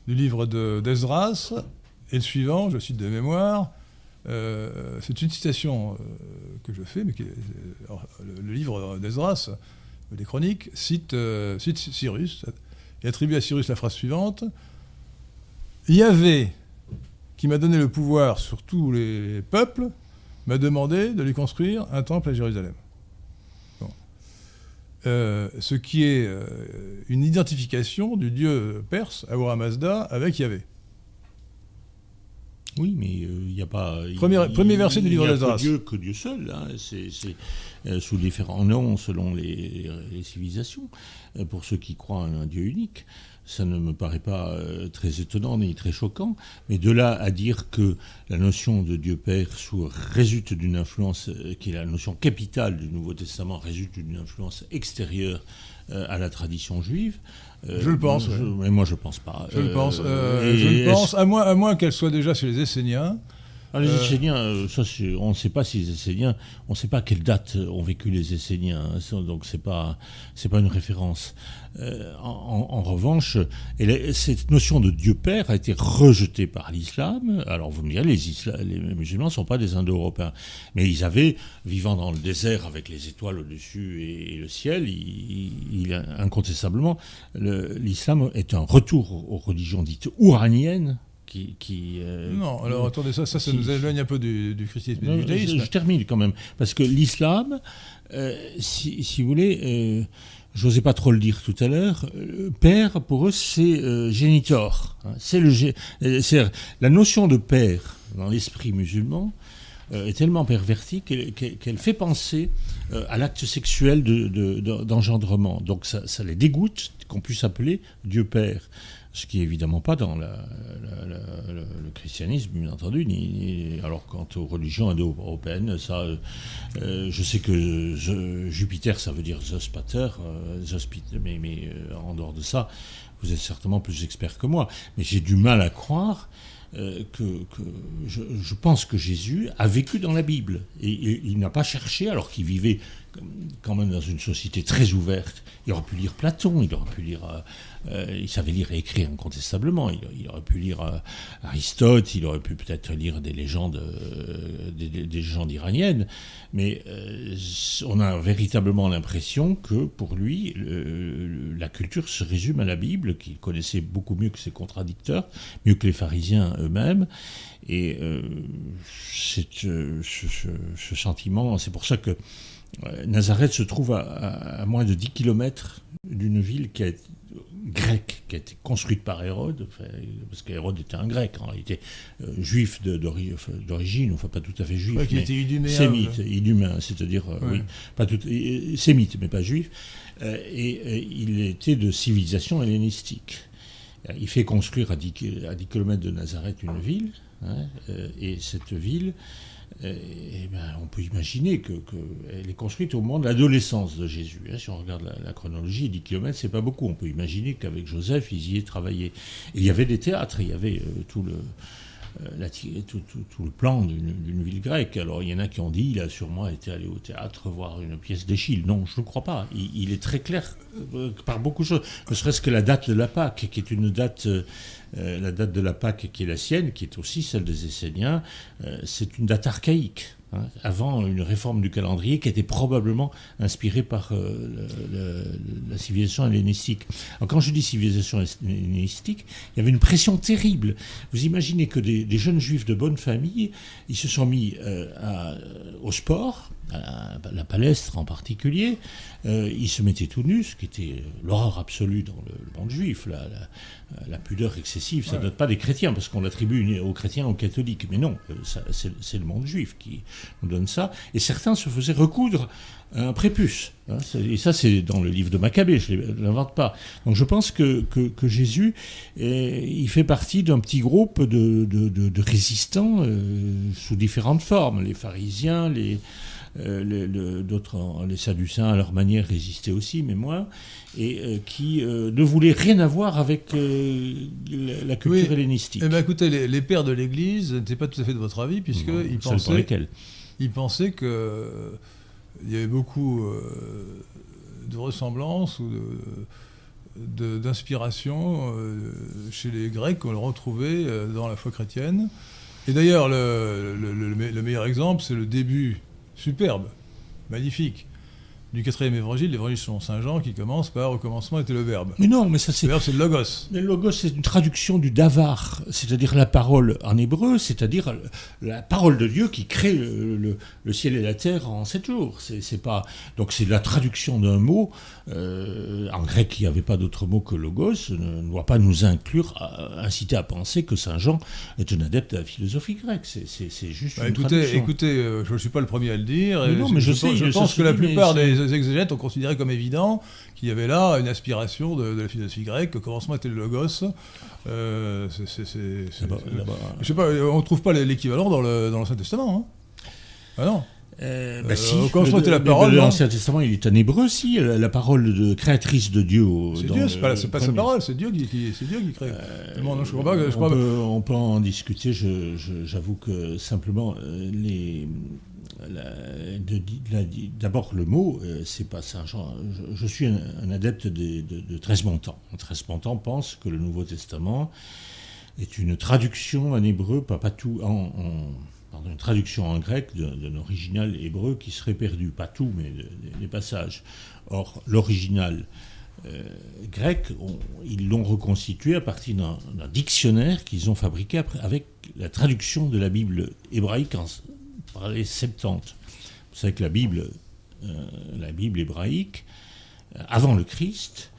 S1: du livre de- d'Esdras est le suivant, je cite de mémoire. euh, c'est une citation que je fais, mais le, livre d'Esdras, des Chroniques, cite, cite Cyrus et attribue à Cyrus la phrase suivante Yahvé, qui m'a donné le pouvoir sur tous les peuples, m'a demandé de lui construire un temple à Jérusalem. Bon. Euh, ce qui est euh, une identification du dieu perse, Ahura Mazda, avec Yahvé.
S2: Oui, mais euh, il n'y a pas.
S1: Premier-
S2: il-
S1: premier verset du livre
S2: Il n'y a
S1: d'Esdras.
S2: Dieu, que Dieu seul. hein. C'est euh, sous différents noms selon les, les civilisations. Euh, pour ceux qui croient en un Dieu unique, ça ne me paraît pas euh, très étonnant ni très choquant. Mais de là à dire que la notion de Dieu Père résulte d'une influence, euh, qui est la notion capitale du Nouveau Testament, résulte d'une influence extérieure euh, à la tradition juive.
S1: Je le pense,
S2: je-
S1: ouais.
S2: Mais moi, je ne pense pas.
S1: Je le pense. euh, je le pense, à moins, à moins qu'elle soit déjà chez les Esséniens.
S2: Ah, les
S1: Euh,
S2: Esséniens, euh, ça, on ne sait pas si les Esséniens, on ne sait pas à quelle date ont vécu les Esséniens, hein, donc c'est pas, c'est pas une référence. Euh, en, revanche, cette notion de Dieu Père a été rejetée par l'islam. Alors vous me direz, les, isla- les musulmans ne sont pas des Indo-Européens, mais ils avaient, vivant dans le désert avec les étoiles au-dessus et, et le ciel, il, il- incontestablement, le- l'islam est un retour aux religions dites ouraniennes. Qui, qui, euh,
S1: non, alors attendez, ça, ça, nous éloigne un peu du, du christianisme et
S2: non,
S1: du
S2: je,
S1: judaïsme.
S2: je termine quand même. Parce que l'islam, euh, si, si vous voulez, euh, j'osais pas trop le dire tout à l'heure, père, pour eux, c'est génitor. hein. c'est le la notion de père dans l'esprit musulman est tellement pervertie qu'elle fait penser à l'acte sexuel de- de- de- d'engendrement. Donc ça, ça les dégoûte qu'on puisse appeler Dieu Père. Ce qui est évidemment pas dans le, christianisme, bien entendu. Ni, alors quant aux religions indo-européennes, ça, euh, je sais que Jupiter, ça veut dire Zeus Pater, euh, Zeus mais, mais euh, en dehors de ça, vous êtes certainement plus expert que moi. Mais j'ai du mal à croire que, je pense que Jésus a vécu dans la Bible. Et, et il n'a pas cherché, alors qu'il vivait quand même dans une société très ouverte. Il aurait pu lire Platon, il aurait pu lire. Euh, euh, il savait lire et écrire incontestablement. Il, aurait pu lire euh, Aristote, il aurait pu peut-être lire des légendes, des, légendes iraniennes. Mais on a véritablement l'impression que pour lui, la culture se résume à la Bible, qu'il connaissait beaucoup mieux que ses contradicteurs, mieux que les pharisiens eux-mêmes. Et c'est ce, sentiment, c'est pour ça que Nazareth se trouve à, moins de 10 km d'une ville qui a été grecque, qui a été construite par Hérode, parce qu'Hérode était un grec, en réalité, euh, juif d'origine, enfin pas tout à fait juif,
S1: qui était
S2: sémite, inhumain, c'est-à-dire, euh, oui, pas tout, sémite, mais pas juif, euh, et, il était de civilisation hellénistique. Il fait construire à 10, à 10 km de Nazareth une ville, hein, et cette ville ben, on peut imaginer qu'elle est construite au moment de l'adolescence de Jésus. Hein. si on regarde la, chronologie, 10 km, c'est pas beaucoup. On peut imaginer qu'avec Joseph, ils y aient travaillé. il y avait des théâtres, il y avait euh, tout le. Euh, tout, le plan d'une ville grecque. Alors il y en a qui ont dit il a sûrement été allé au théâtre voir une pièce d'Échille. Non, je ne crois pas. Il, est très clair euh, par beaucoup de choses. Ne serait-ce que la date de la Pâque, qui est une date euh, la date de la Pâque qui est la sienne, qui est aussi celle des Esséniens, euh, c'est une date archaïque. Hein, avant une réforme du calendrier qui était probablement inspirée par euh, la civilisation hellénistique. Alors quand je dis civilisation hellénistique, il y avait une pression terrible. Vous imaginez que des, jeunes juifs de bonne famille, ils se sont mis au sport, à la palestre en particulier, ils se mettaient tout nus, ce qui était l'horreur absolue dans le, monde juif. La, pudeur excessive, ça ne date pas des chrétiens, parce qu'on l'attribue aux chrétiens, aux catholiques. Mais non, c'est le monde juif qui nous donne ça. Et certains se faisaient recoudre un prépuce. Hein. et ça, c'est dans le livre de Maccabée, je ne l'invente pas. Donc je pense que, que, Jésus, il fait partie d'un petit groupe de, de, résistants euh, sous différentes formes. Les pharisiens, les, euh, d'autres, les Sadducéens à leur manière résistaient aussi, mais moins, et euh, qui euh, ne voulaient rien avoir avec la, culture hellénistique.
S1: Eh ben, écoutez, les, pères de l'Église n'étaient pas tout à fait de votre avis, puisqu'ils pensaient, ils pensaient que il y avait beaucoup de ressemblances ou d'inspiration chez les Grecs qu'on retrouvait dans la foi chrétienne. Et d'ailleurs, le, meilleur exemple, c'est le début superbe, magnifique, du quatrième évangile, l'évangile selon Saint Jean, qui commence par au commencement était le verbe.
S2: Mais non, mais ça c'est.
S1: Le verbe c'est le logos.
S2: Le logos c'est une traduction du davar, c'est-à-dire la parole en hébreu, c'est-à-dire la parole de Dieu qui crée le, ciel et la terre en sept jours. C'est pas donc c'est la traduction d'un mot. Euh, en grec, il n'y avait pas d'autre mot que logos. Ne, ne, doit pas nous inclure, inciter à penser que Saint Jean est un adepte de la philosophie grecque. C'est juste. Bah,
S1: une
S2: écoutez, traduction.
S1: écoutez, euh, je ne suis pas le premier à le dire.
S2: non, mais je, sais,
S1: je, pense que la plupart des les exégètes ont considéré comme évident qu'il y avait là une aspiration de, la philosophie grecque, que commencement était le logos. Euh, je sais pas, on ne trouve pas l'équivalent dans l'Ancien Testament. Hein. ah non.
S2: Euh, bah si, le,
S1: la parole.
S2: L'Ancien Testament, il est en hébreu, si, la, parole de créatrice de Dieu.
S1: C'est Dieu, c'est pas, pas sa parole, c'est Dieu qui, c'est Dieu qui crée.
S2: Euh, je crois pas, je on, peut, on, peut, en discuter, j'avoue que simplement, les, D'abord, le mot, euh, c'est pas Saint-Jean. Je, suis un, adepte de, de, de Tresmontan. Tresmontan pense que le Nouveau Testament est une traduction en hébreu, pas, pas tout, en, une traduction en grec d'un original hébreu qui serait perdu. Pas tout, mais les passages. Or, l'original euh, grec, ils l'ont reconstitué à partir d'un dictionnaire qu'ils ont fabriqué avec la traduction de la Bible hébraïque en, les 70. Vous savez que la Bible, euh, la Bible hébraïque, euh, avant le Christ,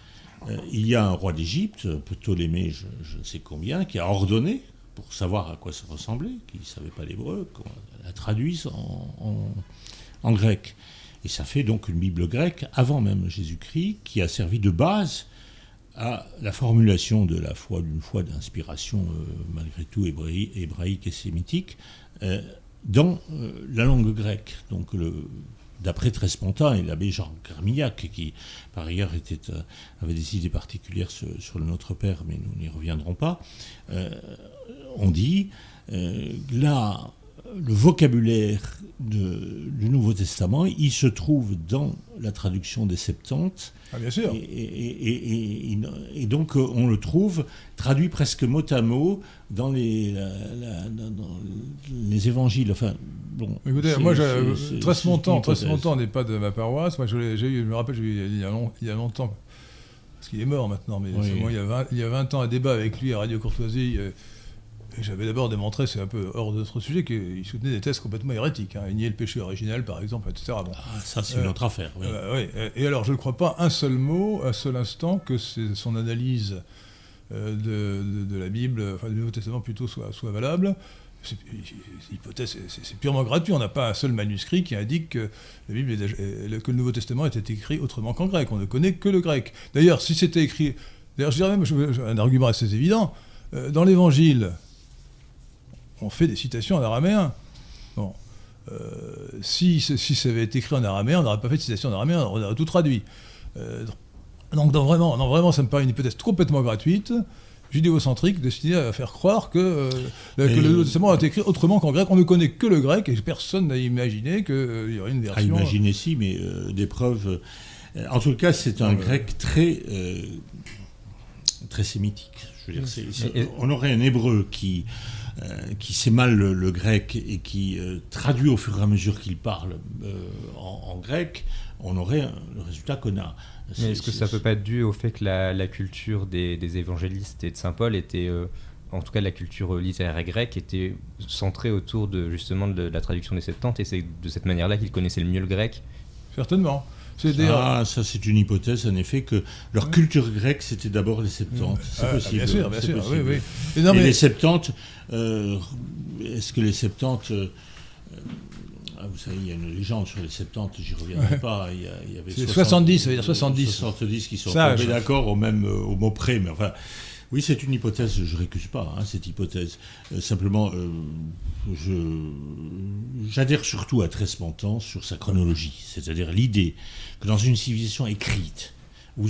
S2: euh, il y a un roi d'Égypte, Ptolémée, je, ne sais combien, qui a ordonné, pour savoir à quoi ça ressemblait, qui ne savait pas l'hébreu, qu'on la traduise en, en, grec. Et ça fait donc une Bible grecque, avant même Jésus-Christ, qui a servi de base à la formulation de la foi, d'une foi d'inspiration malgré tout hébraïque et sémitique, dans euh, la langue grecque. Donc, d'après Trespontin et l'abbé Jean Carmillac, qui par ailleurs euh, avait des idées particulières sur, le Notre Père, mais nous n'y reviendrons pas, euh, on dit le vocabulaire du Nouveau Testament, il se trouve dans la traduction des Septante.
S1: Ah, bien sûr.
S2: Et, donc, on le trouve traduit presque mot à mot dans les, les évangiles. Enfin,
S1: bon. Écoutez, moi, très longtemps, très longtemps n'est pas de ma paroisse. Moi, je, je me rappelle, il y a, il y a longtemps, parce qu'il est mort maintenant, mais moi, il, y a 20, il y a 20 ans, un débat avec lui à Radio Courtoisie. Euh, j'avais d'abord démontré, c'est un peu hors de notre sujet, qu'il soutenait des thèses complètement hérétiques. Hein. Il niait le péché originel, par exemple, etc.
S2: Bon. Ah, ça, c'est une euh, autre affaire. Oui.
S1: Euh, et alors, je ne crois pas un seul mot, un seul instant, que son analyse euh, de, la Bible, enfin du Nouveau Testament plutôt, soit, soit valable. Hypothèse, c'est purement gratuit. On n'a pas un seul manuscrit qui indique que, la Bible est, que le Nouveau Testament était écrit autrement qu'en grec. On ne connaît que le grec. D'ailleurs, si c'était écrit. D'ailleurs, je dirais même un argument assez évident. Dans l'Évangile, on fait des citations en araméen. Bon. Euh, si, si, ça avait été écrit en araméen, on n'aurait pas fait de citation en araméen, on aurait tout traduit. Euh, donc vraiment, non, vraiment, ça me paraît une hypothèse complètement gratuite, judéocentrique, destinée à faire croire que, euh, le Nouveau Testament a été écrit autrement qu'en grec. On ne connaît que le grec et personne n'a imaginé qu'il y aurait une version.
S2: À imaginer si, mais des preuves. En tout cas, c'est un grec très, très sémitique. Je veux dire, on aurait un hébreu qui qui sait mal le, grec et qui euh, traduit au fur et à mesure qu'il parle euh, en, grec, on aurait le résultat qu'on a.
S3: Mais est-ce que ça ne peut pas être dû au fait que la, culture des, évangélistes et de Saint Paul était, en tout cas la culture littéraire grecque, était centrée autour de justement de, la traduction des Septante et c'est de cette manière-là qu'ils connaissaient le mieux le grec?
S1: Certainement.
S2: Ah, ça, c'est une hypothèse, en effet, que leur culture grecque, c'était d'abord les Septante. C'est ah, possible.
S1: Bien sûr, bien sûr. Oui, oui.
S2: Et, non, mais... les Septante, euh, est-ce que les Septante. Euh, ah, vous savez, il y a une légende sur les 70, j'y reviendrai pas. Il y,
S1: avait 70, ça veut dire 70.
S2: 70 qui sont tombés d'accord au même euh, au mot près, mais enfin, oui, c'est une hypothèse, je ne récuse pas hein, cette hypothèse. simplement, j'adhère surtout à Tresmontan sur sa chronologie, c'est-à-dire l'idée que dans une civilisation écrite, vous,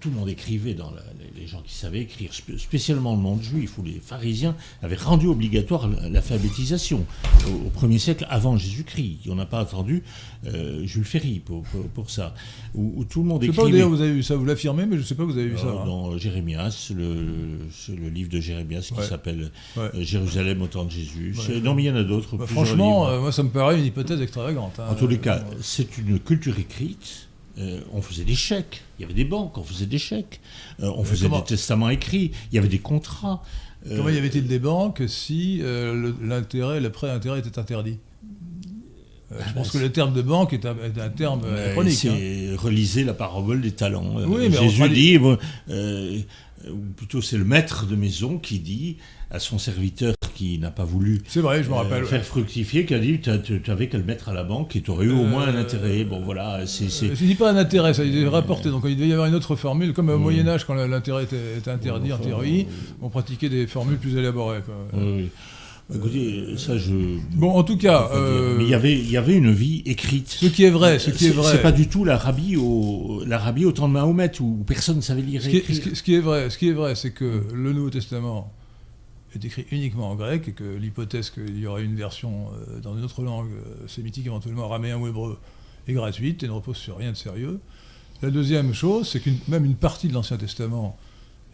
S2: tout le monde écrivait dans les gens qui savaient écrire, spécialement le monde juif où les pharisiens avaient rendu obligatoire l'alphabétisation au, au, premier siècle avant Jésus-Christ. On n'a pas attendu euh, Jules Ferry pour, ça. Où, tout le monde
S1: je
S2: écrivait.
S1: Sais pas, vous avez vu ça, vous l'affirmez, mais je ne sais pas, vous avez vu ça. Euh,
S2: hein. Dans Jérémias, le, le, livre de Jérémias qui s'appelle euh, Jérusalem au temps de Jésus. Non, mais il y en a d'autres.
S1: Bah, franchement, moi, ça me paraît une hypothèse extravagante.
S2: Hein. En tous les cas, c'est une culture écrite euh, on faisait des chèques. Il y avait des banques, on faisait des chèques. Euh, on faisait des testaments écrits. Il y avait des contrats.
S1: Euh, comment y avait-il des banques si l'intérêt, le prêt intérêt était interdit? Je ah, pense bah, que le terme de banque est un, terme chronique.
S2: C'est hein. relisez la parabole des talents. Oui, Jésus dit, ou plutôt c'est le maître de maison qui dit à son serviteur qui n'a pas voulu
S1: vrai, je euh,
S2: faire fructifier, qui a dit tu avais qu'à le mettre à la banque et tu aurais eu au moins un euh, intérêt. Bon voilà, c'est.
S1: Je dis pas un intérêt, ça devait rapporter. Donc il devait y avoir une autre formule, comme au Moyen Âge quand l'intérêt était, interdit en théorie, on pratiquait des formules plus élaborées.
S2: Oui. Bah, écoutez, ça je.
S1: Bon, en tout cas, euh,
S2: mais il y avait, il y avait une vie écrite.
S1: Ce qui est vrai, ce qui est, vrai.
S2: C'est pas du tout l'Arabie au, l'Arabie au temps de Mahomet où personne ne savait lire.
S1: Ce qui, ce qui est vrai, ce qui est vrai, c'est que le Nouveau Testament est écrit uniquement en grec et que l'hypothèse qu'il y aurait une version euh, dans une autre langue euh, sémitique, éventuellement araméen ou hébreu, est gratuite et ne repose sur rien de sérieux. La deuxième chose, c'est que même une partie de l'Ancien Testament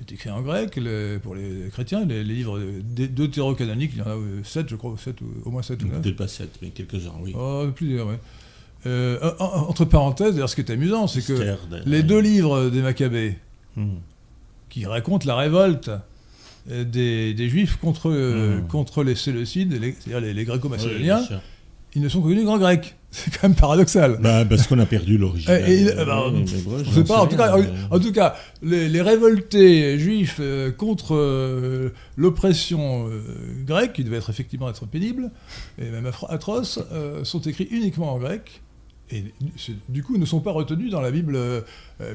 S1: est écrite en grec pour les chrétiens. Les, livres deutérocanoniques, il y en a euh, sept, je crois, sept, au moins sept ou neuf.
S2: Peut-être pas sept, mais quelques-uns, oui.
S1: Oh, plusieurs, oui. entre parenthèses, d'ailleurs, ce qui est amusant, c'est que les deux livres des Maccabées, hmm. qui racontent la révolte euh, des, Juifs contre, euh, hmm. contre les Séleucides, c'est-à-dire les, Gréco-Macédoniens, ils ne sont connus qu'en grec. C'est quand même paradoxal.
S2: Bah, parce qu'on a perdu l'origine.
S1: Bah, je sais pas. En tout, cas, en tout cas, les, révoltés juifs euh, contre l'oppression grecque, qui devait être effectivement être pénible et même atroce, sont écrits uniquement en grec et du coup ne sont pas retenus dans la Bible, euh,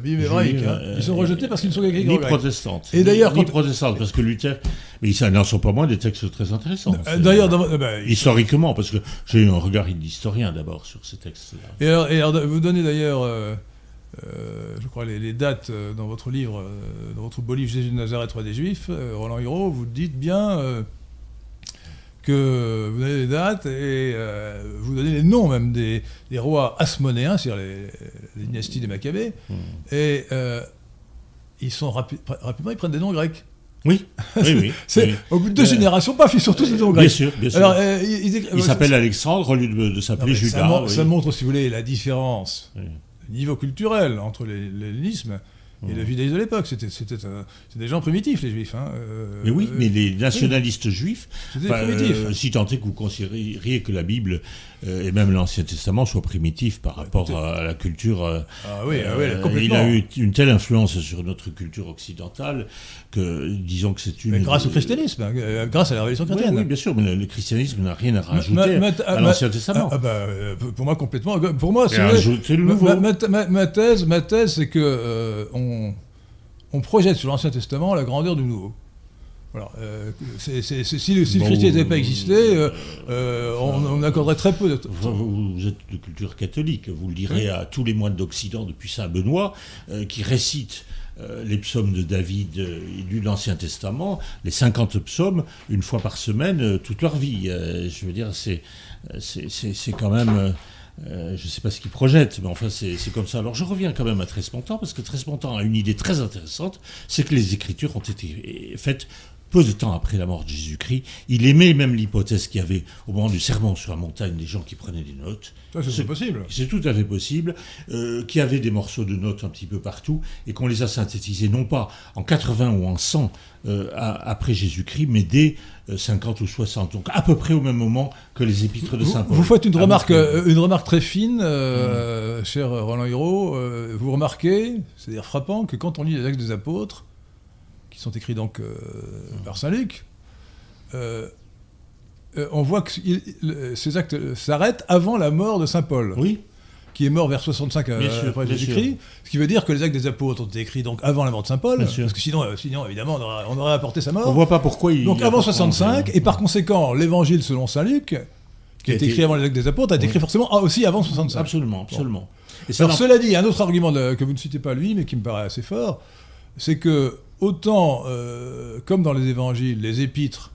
S1: Bible hébraïque. Hein. Ils sont rejetés parce qu'ils ne sont écrits
S2: ni protestantes. Et d'ailleurs, ni, protestantes, parce que Luther, mais ça n'en sont pas moins des textes très intéressants.
S1: Euh, d'ailleurs, euh, ben,
S2: historiquement, parce que j'ai eu un regard d'historien d'abord sur ces textes-là.
S1: Et, alors, vous donnez d'ailleurs, je crois, les, dates dans votre livre, dans votre beau livre Jésus de Nazareth, roi des Juifs, Roland Hiro, vous dites bien que vous donnez les dates et euh, vous donnez les noms même des, des rois asmonéens, c'est-à-dire les, les dynasties des Maccabées,
S2: Hmm.
S1: et euh, ils sont rapi- rapidement ils prennent des noms grecs.
S2: Oui, oui, oui.
S1: C'est
S2: oui.
S1: au bout de deux
S2: Euh,
S1: générations, paf, ils sortent tous des noms
S2: Bien
S1: grecs.
S2: sûr, bien sûr.
S1: Alors, ils, ils
S2: il s'appelle Alexandre au lieu de, s'appeler Judas.
S1: ça, mon-
S2: oui.
S1: ça montre, si vous voulez, la différence niveau culturel entre l'hellénisme et le judaïsme de l'époque. C'était des gens primitifs, les juifs. hein. Euh,
S2: Mais oui,
S1: euh,
S2: mais les nationalistes juifs,
S1: des primitifs.
S2: euh, si tant est que vous considériez que la Bible et même l'Ancien Testament soient primitifs par rapport
S1: écoutez.
S2: à la culture. euh,
S1: Ah oui, ah oui,
S2: euh,
S1: complètement.
S2: il a eu une telle influence sur notre culture occidentale que disons que c'est une.
S1: Mais grâce au christianisme, hein, euh, grâce à la révolution chrétienne.
S2: oui, bien sûr, mais le, christianisme n'a rien à rajouter
S1: ma- ma-
S2: à l'Ancien Testament.
S1: Ah, ah bah, euh, pour moi complètement. Pour moi, c'est ma,
S2: nouveau.
S1: ma- ma- ma- ma thèse, ma thèse, c'est que euh, on, on projette sur l'Ancien Testament la grandeur du Nouveau. Voilà. euh, c'est- c'est- c'est- si le, si
S2: Bon,
S1: christianisme n'avait
S2: euh,
S1: pas existé, euh, euh, on, on accorderait très peu de.
S2: Vous, vous- vous êtes de culture catholique, vous le direz à tous les moines d'Occident depuis Saint Benoît, euh, qui récitent euh, les psaumes de David euh, et de l'Ancien Testament, les 50 psaumes, une fois par semaine, euh, toute leur vie. Euh, je veux dire, c'est euh, quand même... euh, euh, je ne sais pas ce qu'ils projettent, mais enfin c'est c'est comme ça. Alors je reviens quand même à Trespontan, parce que Trespontan a une idée très intéressante, c'est que les Écritures ont été faites peu de temps après la mort de Jésus-Christ. Il aimait même l'hypothèse qu'il y avait au moment du sermon sur la montagne des gens qui prenaient des notes.
S1: C'est possible.
S2: C'est tout à fait possible, euh, qu'il y avait des morceaux de notes un petit peu partout et qu'on les a synthétisés non pas en 80 ou en 100 euh, après Jésus-Christ, mais dès euh, 50 ou 60, donc à peu près au même moment que les épîtres de Saint
S1: Vous,
S2: Paul.
S1: vous faites une remarque,
S2: donc,
S1: euh, une remarque très fine, euh,
S2: Mm.
S1: cher Roland Hiro. euh, vous remarquez, c'est-à-dire frappant, que quand on lit les actes des apôtres, qui sont écrits donc euh, par Saint Luc, euh, euh, on voit que il- ces actes s'arrêtent avant la mort de Saint Paul,
S2: Oui,
S1: qui est mort vers 65 euh,
S2: Bien sûr,
S1: après Jésus-Christ. Ce qui veut dire que les actes des apôtres ont été écrits donc avant la mort de Saint Paul,
S2: Bien sûr.
S1: parce que sinon, euh, sinon évidemment, on aurait, on aurait apporté sa mort.
S2: on voit pas pourquoi il...
S1: Donc avant
S2: pas-
S1: 65, et par conséquent, l'évangile selon saint Luc, qui a été écrit avant les actes des apôtres, a été
S2: Oui.
S1: écrit forcément aussi avant 65.
S2: Absolument, absolument. Et
S1: Alors cela dit, un autre argument de- que vous ne citez pas lui, mais qui me paraît assez fort, c'est que autant, euh, comme dans les évangiles, les épîtres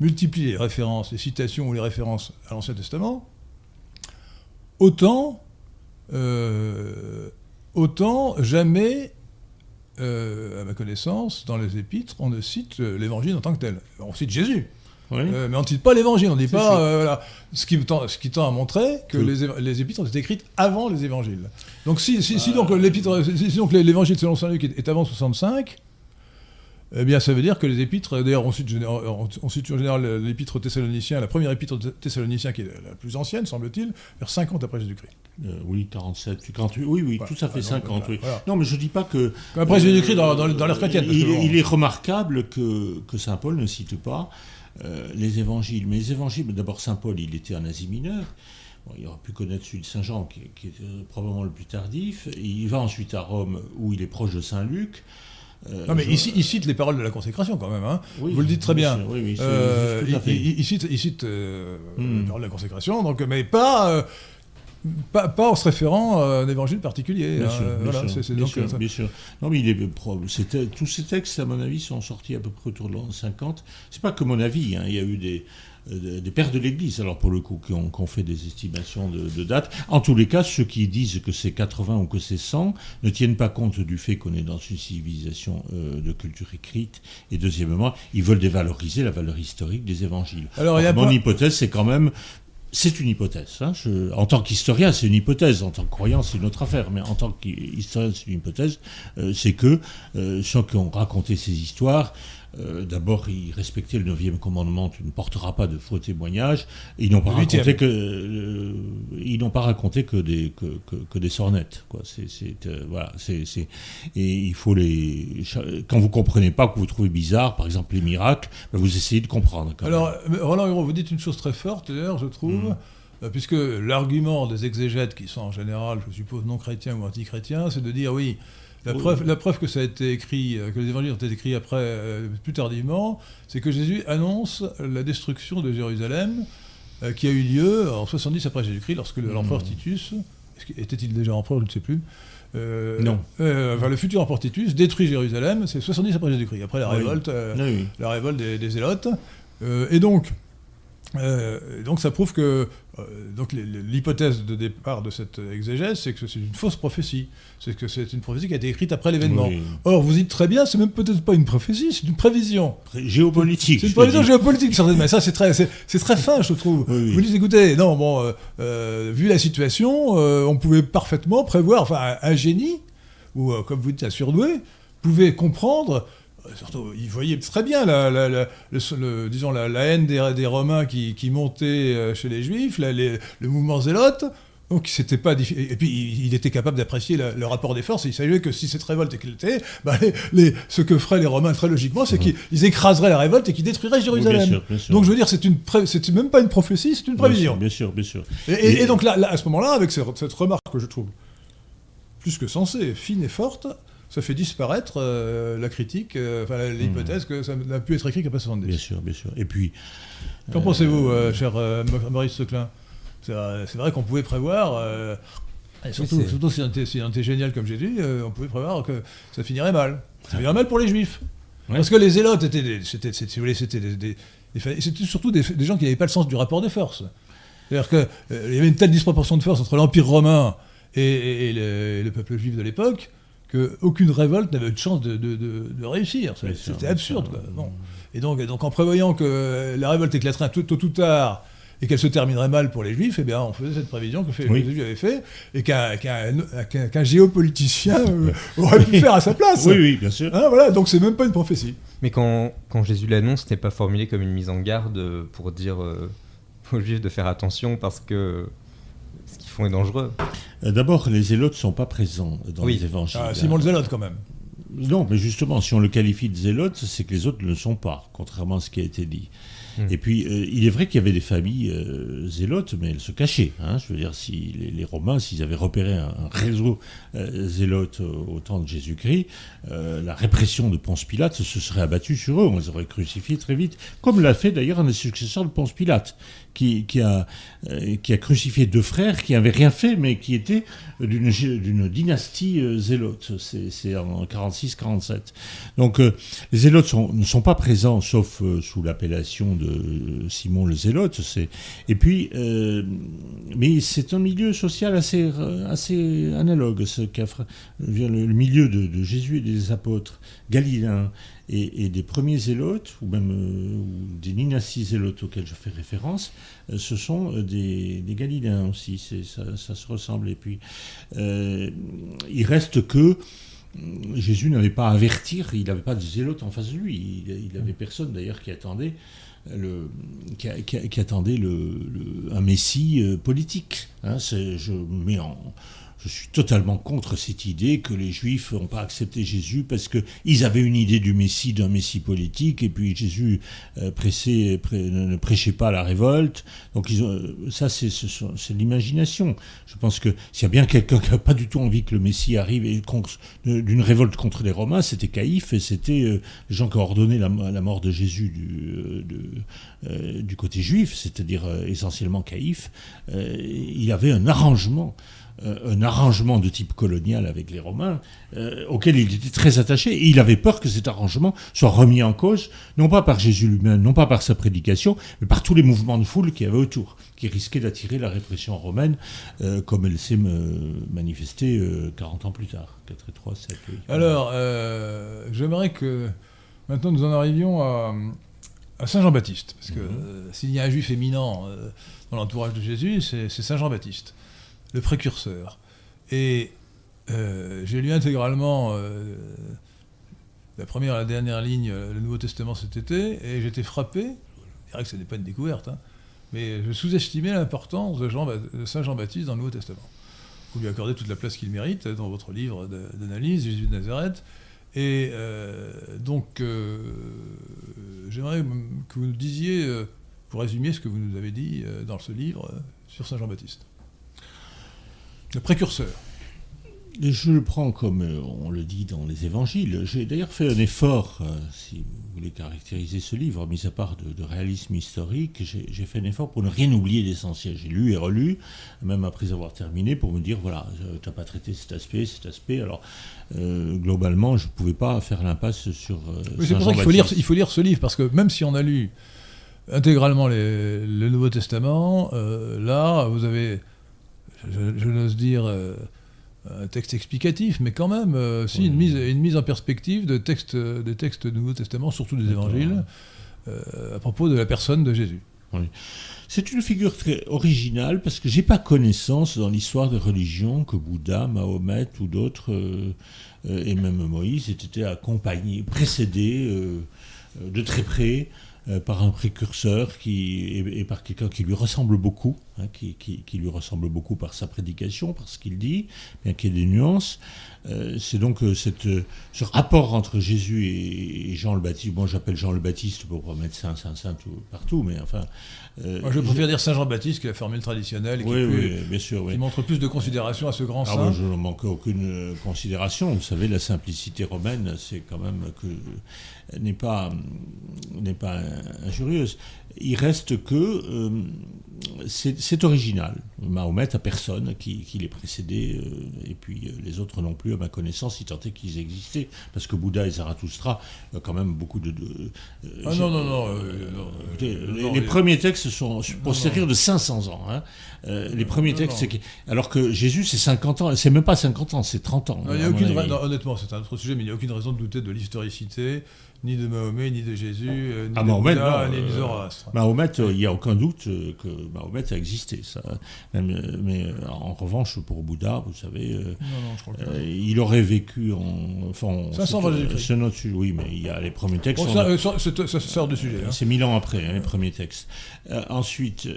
S1: multiplient les références, les citations ou les références à l'Ancien Testament, autant, euh, autant jamais, euh, à ma connaissance, dans les épîtres, on ne cite l'évangile en tant que tel. On cite Jésus.
S2: Oui.
S1: Euh, mais on ne cite pas l'évangile, on ne dit pas. euh, voilà. ce, qui tend, ce qui tend à montrer que les, épîtres ont été écrites avant les évangiles. Donc si,
S2: Ah.
S1: si donc l'épître, si, si donc l'évangile selon saint Luc est, est avant 65, eh bien ça veut dire que les épîtres, d'ailleurs on cite, on, en général l'épître thessalonicien, la première épître thessalonicien qui est la plus ancienne, semble-t-il, vers 50 après Jésus-Christ.
S2: Euh, oui, 47, 48, oui, oui,
S1: Voilà.
S2: tout à fait
S1: Ah, donc,
S2: 50, oui.
S1: voilà.
S2: Non, mais je dis pas que...
S1: Après Jésus-Christ dans, dans, dans l'ère chrétienne.
S2: Il, est remarquable que, que Saint Paul ne cite pas euh, les évangiles. Mais les évangiles, d'abord Saint Paul, il était en Asie mineure. Bon, il aurait pu connaître celui de Saint Jean, qui, qui est euh, probablement le plus tardif. Il va ensuite à Rome, où il est proche de Saint Luc. Euh,
S1: Non mais
S2: je-
S1: il, cite- il cite les paroles de la consécration quand même. Hein.
S2: oui,
S1: vous le dites très bien.
S2: Oui, oui,
S1: Euh, il, cite, il cite euh,
S2: Hmm.
S1: les paroles de la consécration, donc, mais pas, euh, pas, pas en se référant à un évangile particulier.
S2: Bien
S1: hein,
S2: sûr, bien
S1: voilà,
S2: sûr,
S1: c'est- c'est
S2: bien
S1: donc,
S2: sûr,
S1: ça-
S2: bien sûr. Non, mais il est tous ces textes, à mon avis, sont sortis à peu près autour de l'an 50. C'est pas que mon avis, hein, il y a eu des, des pères de l'Église, alors pour le coup, qui ont, qui ont fait des estimations de, de dates. En tous les cas, ceux qui disent que c'est 80 ou que c'est 100 ne tiennent pas compte du fait qu'on est dans une civilisation euh, de culture écrite. Et deuxièmement, ils veulent dévaloriser la valeur historique des évangiles.
S1: Alors,
S2: mon hypothèse, c'est quand même c'est une hypothèse. hein. Je- en tant qu'historien, c'est une hypothèse. En tant que croyant, c'est une autre affaire. Mais en tant qu'historien, c'est une hypothèse. Euh, c'est que euh, ceux qui ont raconté ces histoires, euh, d'abord, ils respectaient le neuvième commandement tu ne porteras pas de faux témoignages. Ils n'ont pas raconté que euh, ils n'ont pas raconté que des que, que, que des sornettes. Quoi. C'est, c'est, euh, voilà. C'est, c'est et il faut les quand vous comprenez pas que vous trouvez bizarre, par exemple les miracles, ben, vous essayez de comprendre. quand
S1: Alors,
S2: même.
S1: Roland Huron, vous dites une chose très forte, d'ailleurs, je trouve,
S2: Mm.
S1: euh, puisque l'argument des exégètes, qui sont en général, je suppose, non chrétiens ou anti-chrétiens, c'est de dire oui, la,
S2: Oui.
S1: Preuve, la preuve que ça a été écrit, euh, que les évangiles ont été écrits après, euh, plus tardivement, c'est que Jésus annonce la destruction de Jérusalem, euh, qui a eu lieu en 70 après Jésus-Christ, lorsque le-
S2: Mm.
S1: l'empereur Titus, était-il déjà empereur, je ne sais plus, euh,
S2: Non.
S1: euh, enfin, le futur empereur Titus détruit Jérusalem, c'est 70 après Jésus-Christ, après la
S2: Oui.
S1: révolte. euh,
S2: Oui, oui.
S1: la révolte des, des zélotes. Et donc, Euh, donc ça prouve que donc l'hypothèse de départ de cette exégèse, c'est que c'est une fausse prophétie. C'est que c'est une prophétie qui a été écrite après l'événement. Or, vous dites très bien, c'est même peut-être pas une prophétie, c'est une prévision.
S2: Géopolitique.
S1: C'est une prévision géopolitique, certainement. Ça, c'est très, c'est, très fin, je trouve. Vous dites, écoutez, non, bon, euh, vu la situation, on pouvait parfaitement prévoir, enfin, un, génie, ou comme vous dites, un surdoué, pouvait comprendre Surtout, il voyait très bien la, le, disons, la, haine des, Romains qui, montait euh, chez les Juifs, le mouvement zélote. Donc c'était pas et puis il était capable d'apprécier le, rapport des forces. il savait que si cette révolte éclatait, bah les, ce que feraient les Romains très logiquement, c'est qu'ils écraseraient la révolte et qu'ils détruiraient Jérusalem. Donc je veux dire, c'est une c'est même pas une prophétie, c'est une prévision.
S2: Bien sûr, bien sûr.
S1: Et, donc là, à ce moment-là, avec cette, cette remarque que je trouve plus que sensée, fine et forte, ça fait disparaître euh, la critique, euh, enfin l'hypothèse que ça n'a pu être écrit qu'après 70.
S2: Bien sûr, bien sûr. Et puis.
S1: Qu'en pensez-vous, euh, cher Maurice Seclin? C'est vrai qu'on pouvait prévoir. surtout, surtout si on était, génial comme j'ai dit, on pouvait prévoir que ça finirait mal. Ça finirait mal pour les juifs. Parce que les zélotes étaient, c'était, si vous voulez, c'était des, c'était surtout des, gens qui n'avaient pas le sens du rapport des forces. C'est-à-dire qu'il y avait une telle disproportion de force entre l'Empire romain et, le, peuple juif de l'époque aucune révolte n'avait de chance de, réussir. C'était absurde. Et donc, donc, en prévoyant que la révolte éclaterait tôt, tôt ou tard et qu'elle se terminerait mal pour les juifs, eh bien, on faisait cette prévision que Jésus avait fait et qu'un géopoliticien euh, aurait pu faire à sa place.
S2: Oui, oui, bien sûr.
S1: Hein, voilà, donc c'est même pas une prophétie.
S3: Mais quand, quand Jésus l'annonce, ce n'est pas formulé comme une mise en garde pour dire euh, aux juifs de faire attention parce que est dangereux.
S2: Euh, d'abord, les zélotes ne sont pas présents dans les évangiles. Ah,
S1: Simon le zélote, quand même.
S2: Non, mais justement, si on le qualifie de zélote, c'est que les autres ne le sont pas, contrairement à ce qui a été dit. Hmm. Et puis, euh, il est vrai qu'il y avait des familles euh, zélotes, mais elles se cachaient. Hein. Je veux dire, si les, Romains, s'ils avaient repéré un, réseau zélote au, temps de Jésus-Christ, la répression de Ponce Pilate se serait abattue sur eux. On les aurait crucifiés très vite, comme l'a fait d'ailleurs un des successeurs de Ponce Pilate, qui, a, euh, qui a crucifié deux frères qui n'avaient rien fait, mais qui étaient d'une dynastie euh, zélote. C'est en 46-47. Donc euh, les zélotes ne sont pas présents, sauf sous l'appellation de Simon le zélote. Et puis, mais c'est un milieu social assez, assez analogue, ce le, le milieu de, de Jésus et des apôtres galiléens et, des premiers zélotes, ou même euh, des dynasties zélotes auxquelles je fais référence, euh, ce sont euh, des, Galiléens aussi, ça, ça, se ressemble. Et puis, il reste que Jésus n'avait pas à avertir, il n'avait pas de zélotes en face de lui, il n'avait personne d'ailleurs qui attendait. Le, qui, attendait le, un messie politique. Hein, je mets en, je suis totalement contre cette idée que les Juifs n'ont pas accepté Jésus parce qu'ils avaient une idée du Messie, d'un Messie politique, et puis Jésus euh, ne prêchait pas la révolte. Donc euh, ça, c'est l'imagination. Je pense que s'il y a bien quelqu'un qui n'a pas du tout envie que le Messie arrive d'une révolte contre les Romains, c'était Caïphe, et c'était euh, les gens qui ont ordonné la, mort de Jésus du, du côté juif, c'est-à-dire essentiellement Caïphe. il y avait un arrangement euh, un arrangement de type colonial avec les Romains, euh, auquel il était très attaché, et il avait peur que cet arrangement soit remis en cause, non pas par Jésus lui-même, non pas par sa prédication, mais par tous les mouvements de foule qu'il y avait autour, qui risquaient d'attirer la répression romaine, euh, comme elle s'est manifestée 40 ans plus tard, 4 et 3, 7,
S1: Alors, j'aimerais que maintenant nous en arrivions à, Saint Jean-Baptiste, parce que mhm. s'il y a un juif éminent dans l'entourage de Jésus, c'est Saint Jean-Baptiste le précurseur. Et euh, j'ai lu intégralement euh, la première et la dernière ligne, euh, le Nouveau Testament cet été, et j'étais frappé, je dirais que ce n'est pas une découverte, hein, mais je sous-estimais l'importance de, Saint Jean-Baptiste dans le Nouveau Testament. Vous lui accordez toute la place qu'il mérite dans votre livre d'analyse, Jésus de Nazareth. Et donc, j'aimerais que vous nous disiez, vous résumiez ce que vous nous avez dit dans ce livre sur Saint Jean-Baptiste. Le précurseur.
S2: Je le prends comme euh, on le dit dans les évangiles. J'ai d'ailleurs fait un effort, euh, si vous voulez caractériser ce livre, mis à part de, réalisme historique, j'ai fait un effort pour ne rien oublier d'essentiel. J'ai lu et relu, même après avoir terminé, pour me dire voilà, tu n'as pas traité cet aspect, cet aspect. Alors, euh, globalement, je ne pouvais pas faire l'impasse sur.
S1: c'est pour ça qu'il faut lire, il faut lire ce livre, parce que même si on a lu intégralement les- le Nouveau Testament, euh, là, vous avez, je, je n'ose dire, euh, un texte explicatif, mais quand même, euh, si,
S2: Oui.
S1: une, mise, une mise en perspective de textes, des textes du Nouveau Testament, surtout des évangiles, euh, à propos de la personne de Jésus.
S2: C'est une figure très originale parce que j'ai pas connaissance dans l'histoire des religions que Bouddha, Mahomet ou d'autres, euh, et même Moïse, aient été accompagnés, précédés de très près euh, par un précurseur qui, et, par quelqu'un qui lui ressemble beaucoup, hein, qui, qui- lui ressemble beaucoup par sa prédication, par ce qu'il dit, bien qu'il y ait des nuances. Euh, c'est donc euh, cette, ce rapport entre Jésus et, et Jean le Baptiste. Moi, j'appelle Jean le Baptiste pour pas mettre saint, saint, saint tout- partout, mais enfin. Euh,
S1: Moi, je préfère dire Saint Jean-Baptiste, qui est la formule traditionnelle, qui,
S2: oui,
S1: plus-
S2: oui, bien sûr. Oui.
S1: qui montre plus de considération à ce grand
S2: Ah,
S1: saint.
S2: moi, je ne manque aucune euh, considération. Vous savez, la simplicité romaine, c'est quand même que elle n'est pas n'est pas injurieuse. Il reste que euh, c'est original. Mahomet a personne qui, qui l'ait précédé, euh, et puis euh, les autres non plus, à ma connaissance, si tant est qu'ils existaient, parce que Bouddha et Zarathustra, quand même beaucoup de. de-
S1: Ah non, non, non.
S2: Écoutez, les,
S1: non,
S2: les
S1: les-
S2: premiers textes sont postérieurs de 500 ans. hein. Les premiers
S1: Non,
S2: textes,
S1: non.
S2: alors que Jésus, c'est 50 ans. C'est même pas 50 ans, c'est 30 ans.
S1: Il y a
S2: à
S1: aucune ra- honnêtement, c'est un autre sujet, mais il n'y a aucune raison de douter de l'historicité, ni de Mahomet, ni de Jésus, euh, ni
S2: Ah,
S1: de
S2: Mahomet,
S1: Bouddha,
S2: non,
S1: ni de
S2: euh,
S1: Zoroastre.
S2: Mahomet, euh, il n'y a aucun doute que Mahomet a existé. Ça. Même, mais en revanche, pour Bouddha, vous savez,
S1: Non, non, je crois que.
S2: il aurait vécu en. Enfin, on-
S1: 500
S2: c'est-
S1: avant Jésus-Christ.
S2: C'est notre sujet, oui, mais il y a les premiers textes.
S1: Bon, ça,
S2: a-
S1: ça, c'est- ça sort du sujet. hein.
S2: c'est mille ans après, hein, les premiers textes. Ensuite,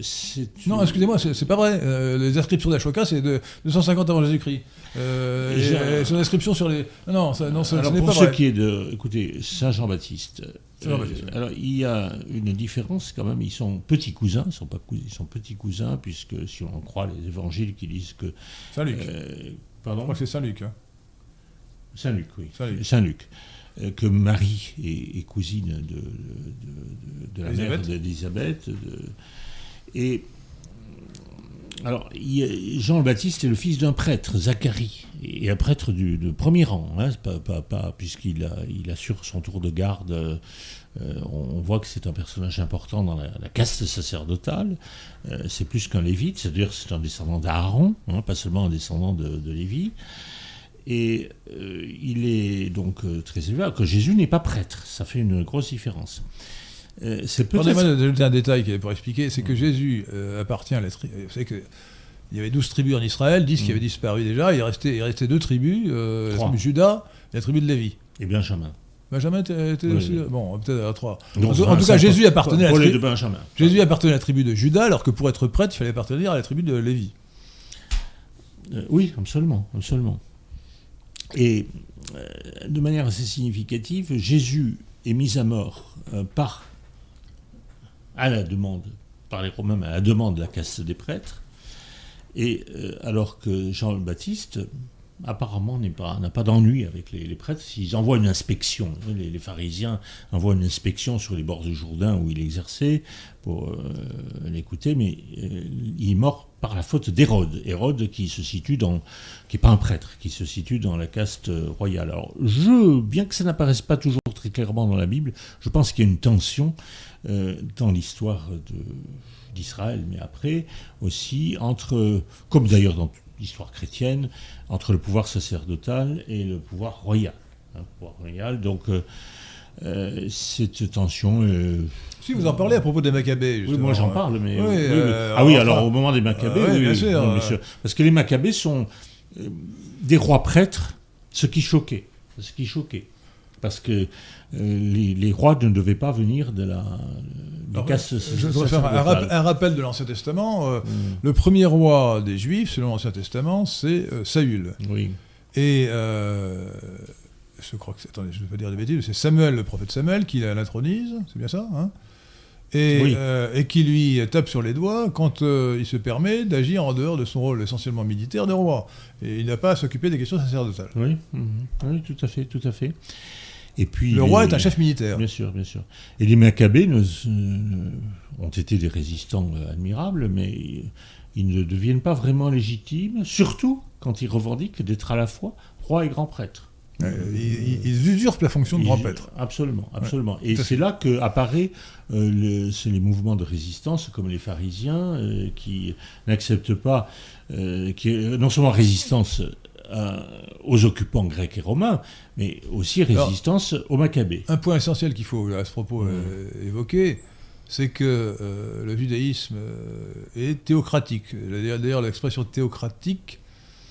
S2: c'est.
S1: Non, excusez-moi, c'est pas vrai. Les inscriptions d'Ashoka, c'est de 250 avant Jésus-Christ. Euh,
S2: Et
S1: son inscription sur les. Non, non, ça, non, ça- ce
S2: Alors
S1: n'est
S2: pour
S1: pas
S2: ce
S1: vrai.
S2: qui est de, écoutez, Saint Jean-Baptiste.
S1: Saint Jean-Baptiste, oui.
S2: Alors il y a une différence quand même. Ils sont petits cousins, ils sont pas cousins, ils sont petits cousins puisque si on en croit les évangiles qui disent que.
S1: Saint-Luc.
S2: euh, pardon.
S1: que c'est Saint-Luc. hein.
S2: Saint Luc, oui.
S1: Saint-Luc.
S2: Saint Luc. Euh, que Marie est, est cousine de, de, de- de la mère
S1: Élisabeth.
S2: d'Élisabeth. Et alors, Jean le Baptiste est le fils d'un prêtre, Zacharie, et un prêtre du, de premier rang, hein, puisqu'il assure son tour de garde. euh, on, voit que c'est un personnage important dans la, caste sacerdotale. Euh, c'est plus qu'un lévite, c'est-à-dire c'est un descendant d'Aaron, hein, pas seulement un descendant de, Lévi. Et euh, il est donc très élevé, alors que Jésus n'est pas prêtre. Ça fait une grosse différence. Euh, c'est
S1: Pardonnez-moi d'ajouter un détail qui est pour expliquer c'est que Jésus euh, appartient à la tribu. Vous savez que. Il y avait 12 tribus en Israël, 10 qui
S2: Mm.
S1: avaient disparu déjà. Il restait, il restait deux tribus, euh, la tribu de Judas et la tribu de Lévi.
S2: Et Benjamin.
S1: Benjamin était, était
S2: Oui,
S1: aussi.
S2: oui.
S1: Bon, peut-être à trois.
S2: Donc,
S1: en tout, en tout cas, Jésus appartenait à la tribu. Jésus appartenait à la tribu de Judas, alors que pour être prêtre, il fallait appartenir à la tribu de Lévi.
S2: Euh, oui, absolument, absolument. Et euh, de manière assez significative, Jésus est mis à mort euh, par, à la demande, par les Romains, à la demande de la caste des prêtres, et euh, alors que Jean le Baptiste apparemment n'est pas n'a pas d'ennui avec les, prêtres. S'ils envoient une inspection, les, pharisiens envoient une inspection sur les bords du Jourdain où il exerçait pour euh, l'écouter, mais euh, il est mort par la faute d'Hérode. Hérode qui se situe dans, qui n'est pas un prêtre, qui se situe dans la caste royale. Alors, je, bien que ça n'apparaisse pas toujours très clairement dans la Bible, je pense qu'il y a une tension dans l'histoire d'Israël, mais après aussi entre, comme d'ailleurs dans l'histoire chrétienne, entre le pouvoir sacerdotal et le pouvoir royal. hein, pouvoir royal. Donc, euh, euh, cette tension. euh,
S1: Si vous en parlez à propos des Maccabées,
S2: oui,
S1: justement.
S2: moi j'en parle, mais.
S1: Oui,
S2: oui, oui.
S1: euh,
S2: ah oui,
S1: enfin,
S2: alors au moment des Maccabées,
S1: euh, oui,
S2: oui,
S1: bien
S2: oui,
S1: sûr,
S2: non,
S1: euh.
S2: Parce que les Maccabées sont euh, des rois prêtres, ce qui choquait. Ce qui choquait. Parce que euh, les, les rois ne devaient pas venir de la du
S1: Je voudrais faire un,
S2: sacerdotale.
S1: rap- un rappel de l'Ancien Testament. euh,
S2: Mm.
S1: Le premier roi des Juifs, selon l'Ancien Testament, c'est euh, Saül.
S2: Oui.
S1: Et euh, je crois que c'est, attendez, je ne vais pas dire des bêtises, c'est Samuel, le prophète Samuel, qui l'intronise, c'est bien ça hein? Et,
S2: Oui.
S1: et qui lui tape sur les doigts quand il se permet d'agir en dehors de son rôle essentiellement militaire de roi. Et il n'a pas à s'occuper des questions sacerdotales.
S2: Oui, mhm. oui, tout à fait, tout à fait. Et puis
S1: Le roi
S2: les-
S1: est un chef militaire.
S2: Bien sûr, bien sûr. Et les Maccabées ne- ne- ont été des résistants euh, admirables, mais ils ne deviennent pas vraiment légitimes, surtout quand ils revendiquent d'être à la fois roi et grand prêtre.
S1: ils, usurpent la fonction de grand prêtre.
S2: Absolument, absolument. Et c'est là que apparaît euh, les mouvements de résistance, comme les pharisiens, euh, qui n'acceptent pas, euh, qui non seulement résistance aux occupants grecs et romains, mais aussi résistance aux Maccabées.
S1: Un point essentiel qu'il faut à ce propos mmh. évoquer, c'est que le judaïsme est théocratique. D'ailleurs, l'expression théocratique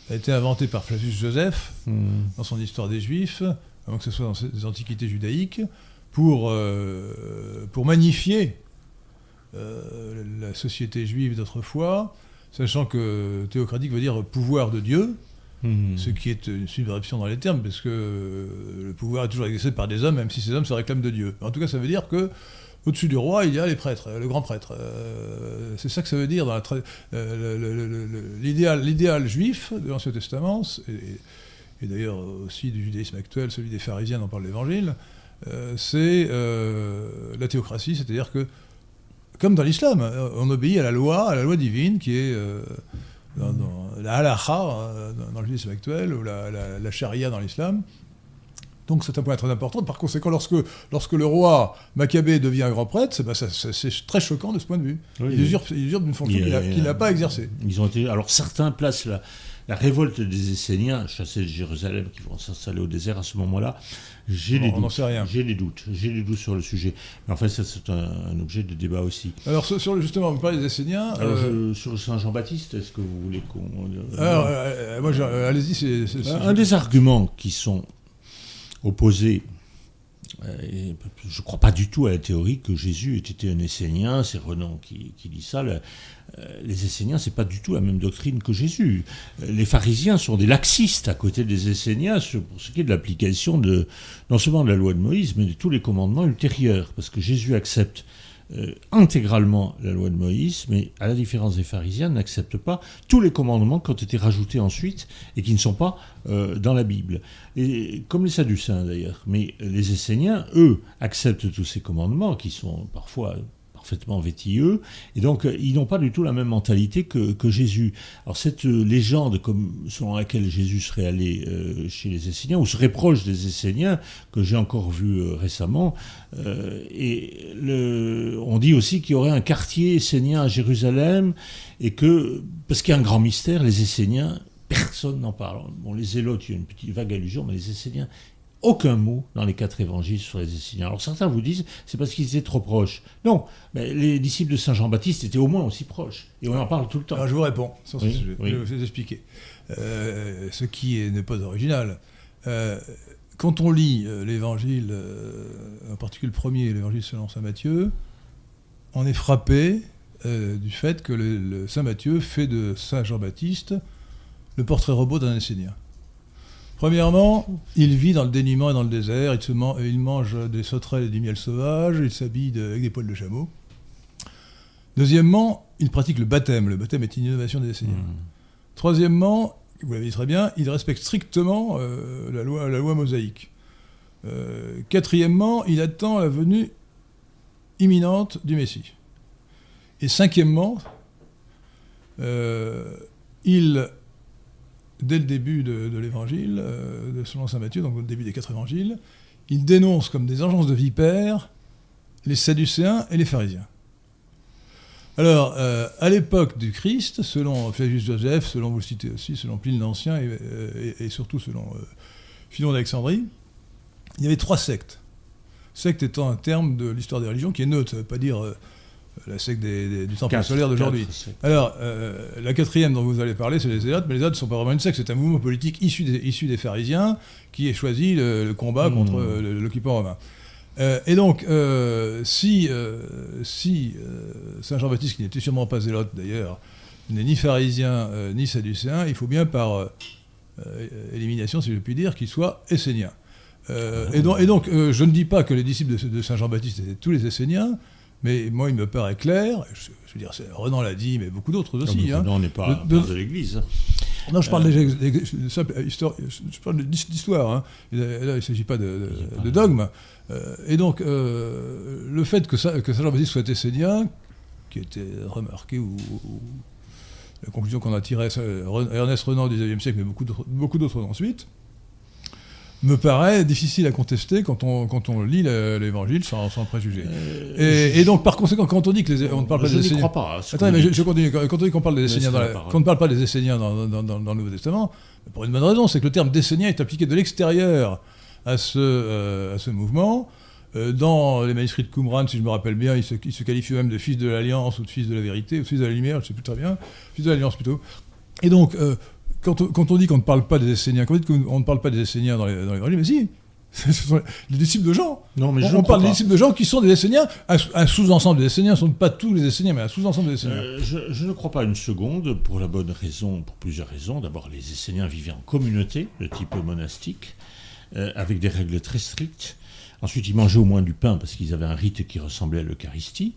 S1: a été inventé par Flavius Joseph hmm. dans son Histoire des Juifs, avant que ce soit dans les Antiquités judaïques, pour, euh, pour magnifier euh, la société juive d'autrefois, sachant que théocratique veut dire pouvoir de Dieu, hmm. ce qui est une subversion dans les termes, parce que le pouvoir est toujours exercé par des hommes, même si ces hommes se réclament de Dieu. En tout cas, ça veut dire que au-dessus du roi, il y a les prêtres, le grand prêtre. Euh, c'est ça que ça veut dire dans euh, l'idéal, juif de l'Ancien Testament, et, d'ailleurs aussi du judaïsme actuel, celui des pharisiens dont parle l'Évangile, euh, c'est la théocratie, c'est-à-dire que, comme dans l'islam, on obéit à la loi, à la loi divine qui est dans, la halakha dans, le judaïsme actuel, ou la, la charia dans l'islam. Donc c'est un point très important. Par conséquent, lorsque, lorsque le roi Maccabée devient un grand prêtre, bah, c'est très choquant de ce point de vue. il, usurpe, une fonction qu'il n'a pas exercée.
S2: Ils ont été, alors certains placent la, la révolte des Esséniens, chassés de Jérusalem, qui vont s'installer au désert à ce moment-là. J'ai des, doutes. J'ai des doutes. J'ai des doutes sur le sujet. Mais en fait, c'est un, objet de débat aussi.
S1: Alors, sur, justement, vous parlez des Esséniens.
S2: Euh, sur Saint Jean-Baptiste, est-ce que vous voulez qu'on.
S1: Alors, euh, moi, allez-y. c'est
S2: Un des arguments qui sont opposé. Euh, je ne crois pas du tout à la théorie que Jésus ait été un Essénien, c'est Renan qui, dit ça. Euh, les Esséniens, c'est pas du tout la même doctrine que Jésus. Euh, les pharisiens sont des laxistes à côté des Esséniens pour ce qui est de l'application non seulement de la loi de Moïse, mais de tous les commandements ultérieurs, parce que Jésus accepte euh, intégralement la loi de Moïse, mais à la différence des pharisiens, n'accepte pas tous les commandements qui ont été rajoutés ensuite et qui ne sont pas euh, dans la Bible. Comme les Sadducéens d'ailleurs. Mais les Esséniens, eux, acceptent tous ces commandements qui sont parfois vétilleux, et donc euh, ils n'ont pas du tout la même mentalité que, Jésus. Alors cette euh, légende comme, selon laquelle Jésus serait allé euh, chez les Esséniens, ou serait proche des Esséniens, que j'ai encore vu récemment, et le, on dit aussi qu'il y aurait un quartier essénien à Jérusalem, et que, parce qu'il y a un grand mystère, les Esséniens, personne n'en parle. Bon, les Zélotes, il y a une petite vague allusion, mais les Esséniens, aucun mot dans les quatre évangiles sur les Esséniens. Alors certains vous disent c'est parce qu'ils étaient trop proches. Non, mais les disciples de Saint Jean-Baptiste étaient au moins aussi proches. Et on en parle tout le temps.
S1: Alors je vous réponds sur ce sujet. Je vais vous expliquer. Euh, ce qui n'est pas original. Euh, quand on lit euh, l'évangile, en particulier le premier, l'évangile selon Saint Matthieu, on est frappé du fait que le, Saint Matthieu fait de Saint Jean-Baptiste le portrait robot d'un Essénien. Premièrement, il vit dans le dénuement et dans le désert, il, se il mange des sauterelles et du miel sauvage, il s'habille avec des poils de chameau. Deuxièmement, il pratique le baptême. Le baptême est une innovation des Esséniens. Hmm. Troisièmement, vous l'avez dit très bien, il respecte strictement euh, la, loi, la loi mosaïque. Euh, quatrièmement, il attend la venue imminente du Messie. Et cinquièmement, euh, il dès le début de, l'évangile, euh, selon saint Matthieu, donc au début des quatre évangiles, il dénonce comme des engences de vipères les Sadducéens et les pharisiens. Alors, euh, à l'époque du Christ, selon Flavius Joseph, selon vous le citez aussi, selon Pline l'Ancien et, et, surtout selon euh, Philon d'Alexandrie, il y avait trois sectes. Secte étant un terme de l'histoire des religions qui est neutre, pas dire la secte du temple solaire d'aujourd'hui. Alors, euh, la quatrième dont vous allez parler, c'est les Zélotes, mais les Zélotes ne sont pas vraiment une secte, c'est un mouvement politique issu des, issu des pharisiens qui a choisi le, combat contre mmh. l'occupant romain. Euh, et donc, euh, si, si Saint Jean-Baptiste, qui n'était sûrement pas zélote d'ailleurs, n'est ni pharisien ni sadducéen, il faut bien par élimination, si je puis dire, qu'il soit essénien. et donc, et donc je ne dis pas que les disciples de, de Saint Jean-Baptiste étaient tous les esséniens, mais moi, il me paraît clair, je, veux dire, Renan l'a dit, mais beaucoup d'autres aussi.
S2: Hein, on n'est pas de, de l'Église.
S1: Non, je parle d'histoire. Hein. Là, il ne s'agit pas de, dogme. Euh, et donc, euh, le fait que, ça, que Saint Jean-Baptiste soit essénien, qui était remarqué, ou, la conclusion qu'on a tirée, Ernest Renan au XIXe siècle, mais beaucoup d'autres ensuite, me paraît difficile à contester quand on, quand on lit l'évangile sans, sans préjugé. Euh, et, donc, par conséquent, quand on dit que les, on ne parle pas des Esséniens.
S2: pas.
S1: Attends, mais je, continue. Quand on dit qu'on parle des Esséniens, qu'on ne parle pas des Esséniens dans, dans, dans, le Nouveau Testament, pour une bonne raison, c'est que le terme d'Essénien est appliqué de l'extérieur à, ce, euh, à ce mouvement. Euh, dans les manuscrits de Qumran, si je me rappelle bien, il se, il se qualifie même de fils de l'Alliance ou de fils de la vérité, ou de fils de la lumière, je ne sais plus très bien, fils de l'Alliance plutôt. Et donc, quand on, dit qu'on ne parle pas des Esséniens, quand on dit qu'on ne parle pas des Esséniens dans l'évangile, mais si, ce sont les disciples de Jean.
S2: Non, mais
S1: on, parle des disciples de Jean qui sont des Esséniens. Un, sous-ensemble des Esséniens ne sont pas tous les Esséniens, mais un sous-ensemble des Esséniens. Euh,
S2: je, ne crois pas une seconde, pour la bonne raison, pour plusieurs raisons. D'abord, les Esséniens vivaient en communauté de type monastique, euh, avec des règles très strictes. Ensuite, ils mangeaient au moins du pain parce qu'ils avaient un rite qui ressemblait à l'Eucharistie.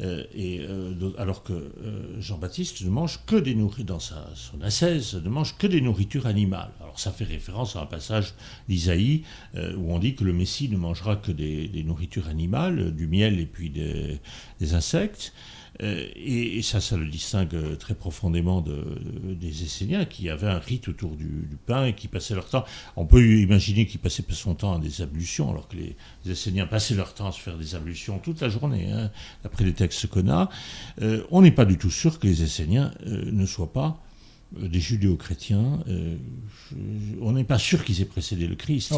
S2: Euh, et, euh, alors que euh, Jean-Baptiste ne mange que des nourritures, dans sa, son ne mange que des nourritures animales. Alors ça fait référence à un passage d'Isaïe où on dit que le Messie ne mangera que des, nourritures animales, du miel et puis des insectes. Euh, et, ça, ça le distingue très profondément des Esséniens qui avaient un rite autour du, pain et qui passaient leur temps. On peut imaginer qu'ils passaient son temps à des ablutions, alors que les, Esséniens passaient leur temps à se faire des ablutions toute la journée, hein, d'après les textes qu'on a. Euh, on n'est pas du tout sûr que les Esséniens euh, ne soient pas euh, des judéo-chrétiens. Euh, on n'est pas sûr qu'ils aient précédé le Christ.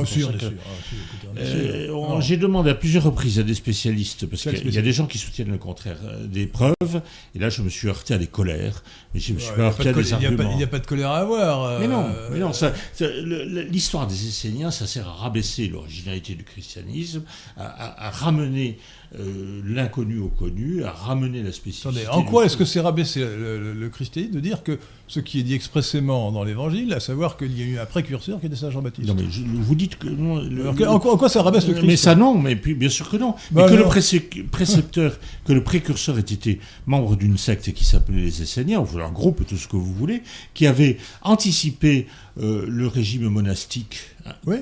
S2: J'ai demandé à plusieurs reprises à des spécialistes, parce qu'il y a des gens qui soutiennent le contraire, euh, des preuves, et là je me suis heurté à des colères, mais je me suis pas heurté à des arguments.
S1: Il n'y a, pas de colère à avoir.
S2: Mais non, mais non l'histoire des Esséniens, ça sert à rabaisser l'originalité du christianisme, à ramener euh, l'inconnu au connu, à ramener la spécificité.
S1: en quoi est-ce que c'est rabaisser le, christianisme de dire que ce qui est dit expressément dans l'Évangile, à savoir qu'il y a eu un précurseur qui était Saint Jean-Baptiste?
S2: Non, mais vous dites que.
S1: en, quoi, ça rabaisse le Christ?
S2: Mais ça, non, mais puis, bien sûr que non. Bah, mais que le précepteur, que le précurseur ait été membre d'une secte qui s'appelait les Esséniens, ou un groupe, tout ce que vous voulez, qui avait anticipé euh, le régime monastique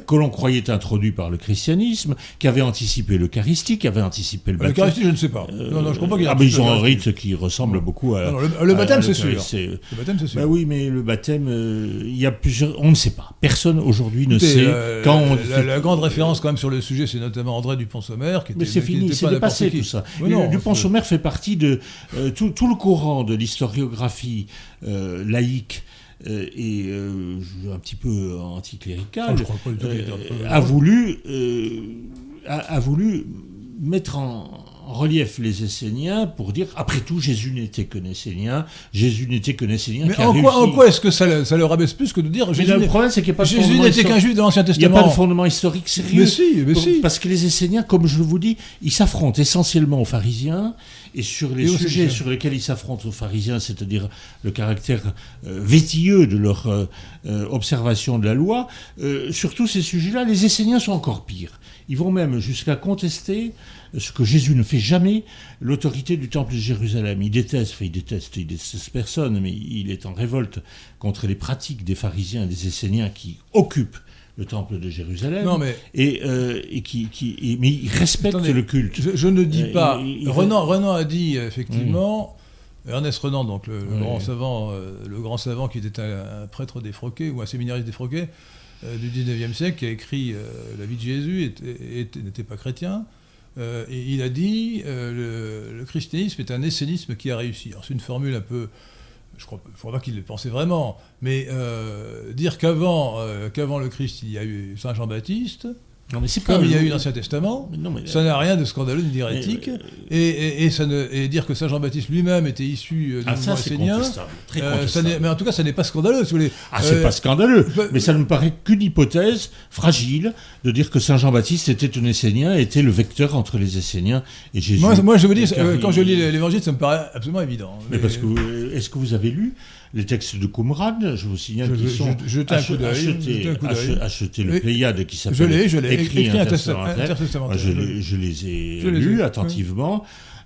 S2: que l'on croyait introduit par le christianisme, qui avait anticipé l'Eucharistie, qui avait anticipé le baptême.
S1: L'Eucharistie, je ne sais pas. non, non, je comprends pas
S2: ah, mais ils ont un rite qui ressemble beaucoup à.
S1: Non, le, baptême, c'est sûr. Le
S2: baptême, c'est sûr. Bah oui, mais le baptême, euh, il y a plusieurs. On ne sait pas. Personne aujourd'hui ne sait.
S1: Euh, quand on... la, grande référence, quand même, sur le sujet, c'est notamment André Dupont-Sommer. Qui
S2: mais c'est fini, c'est dépassé tout ça. Dupont-Sommer fait partie de tout, le courant de l'historiographie laïque euh, et euh, un petit peu anticlérical,
S1: euh,
S2: a, voulu, a, voulu mettre en, relief les Esséniens pour dire, après tout, Jésus n'était que Essénien, Jésus n'était que Essénien.
S1: Mais en, quoi, en quoi est-ce que ça, ça, le rabaisse plus que de dire
S2: Jésus le problème, c'est qu'il n'y a pas
S1: Jésus n'était qu'un juif de l'Ancien Testament.
S2: Il n'y a pas de fondement historique sérieux.
S1: Mais si, mais si.
S2: Parce que les Esséniens, comme je vous dis, ils s'affrontent essentiellement aux pharisiens et sur les sujets sur lesquels ils s'affrontent aux pharisiens, c'est-à-dire le caractère euh, vétilleux de leur euh, euh, observation de la loi, sur tous ces sujets-là, les Esséniens sont encore pires. Ils vont même jusqu'à contester ce que Jésus ne fait jamais, l'autorité du temple de Jérusalem. Il déteste, enfin il déteste, il déteste personne, mais il est en révolte contre les pratiques des pharisiens et des Esséniens qui occupent le temple de Jérusalem.
S1: Non, mais...
S2: Et, euh, et qui, qui mais il respecte le culte.
S1: Je, ne dis euh, pas. Renan, Renan, a dit effectivement. Mmh. Ernest Renan, donc le, grand savant, euh, le grand savant qui était un, prêtre défroqué ou un séminariste défroqué du 19e siècle, qui a écrit La vie de Jésus, n'était pas chrétien. Et il a dit le, le, christianisme est un essénisme qui a réussi. C'est une formule un peu je crois, crois pas qu'il le pensait vraiment, mais euh, dire qu'avant euh, qu'avant le Christ, il y a eu Saint Jean-Baptiste, non, mais c'est Comme il y a eu l'Ancien Testament, ça n'a rien de scandaleux ni d'hérétique. Et, et, ça ne, et, dire que Saint Jean-Baptiste lui-même était issu
S2: ah,
S1: du mouvement
S2: euh,
S1: mais en tout cas, ça n'est pas scandaleux. Si vous
S2: Ah, c'est pas scandaleux, bah, mais ça ne me paraît qu'une hypothèse fragile de dire que Saint Jean-Baptiste était un Essénien, était le vecteur entre les Esséniens et Jésus.
S1: Moi, moi je veux dire, quand je lis l'Évangile, ça me paraît absolument évident.
S2: Mais, mais parce que est-ce que vous avez lu les textes de Qumran, je vous signale qu'ils sont achetés, achetés le Pléiade qui s'appelle
S1: Je je
S2: écrit, intertestamentaire. Je, je, les ai lus attentivement.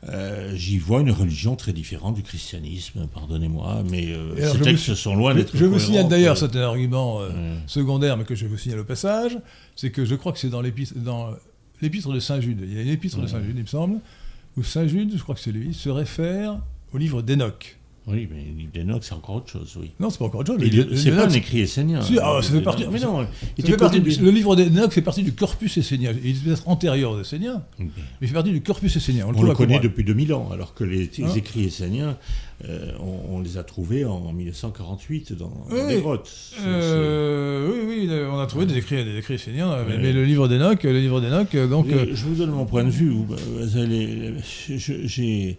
S2: Euh, j'y vois une religion très différente du christianisme, pardonnez-moi, mais euh, ces textes sont loin d'être.
S1: Je, vous signale d'ailleurs, c'est un argument euh, secondaire, mais que je vous signale au passage, c'est que je crois que c'est dans l'épître de Saint Jude. Il y a une épître de Saint Jude, il me semble, où Saint Jude, je crois que c'est lui, se réfère au livre d'Enoch.
S2: Oui, mais le livre d'Enoch, c'est encore autre chose, oui.
S1: Non, c'est pas encore autre chose.
S2: Mais c'est pas un écrit essénien.
S1: Ah,
S2: Le-
S1: ça fait partie-
S2: Mais non,
S1: le livre d'Enoch fait partie du corpus essénien. Il est peut-être antérieur aux Esséniens, mais il fait partie du corpus essénien.
S2: On le connaît depuis 2000 ans, alors que les, les
S1: Hein
S2: écrits esséniens, euh, on, les a trouvés en 1948 dans, des grottes.
S1: Euh, oui, oui, on a trouvé des écrits, des écrits esséniens, mais, le livre d'Enoch, le livre d'Enoch, euh, donc. euh,
S2: Je vous donne mon point de vue. J'ai euh,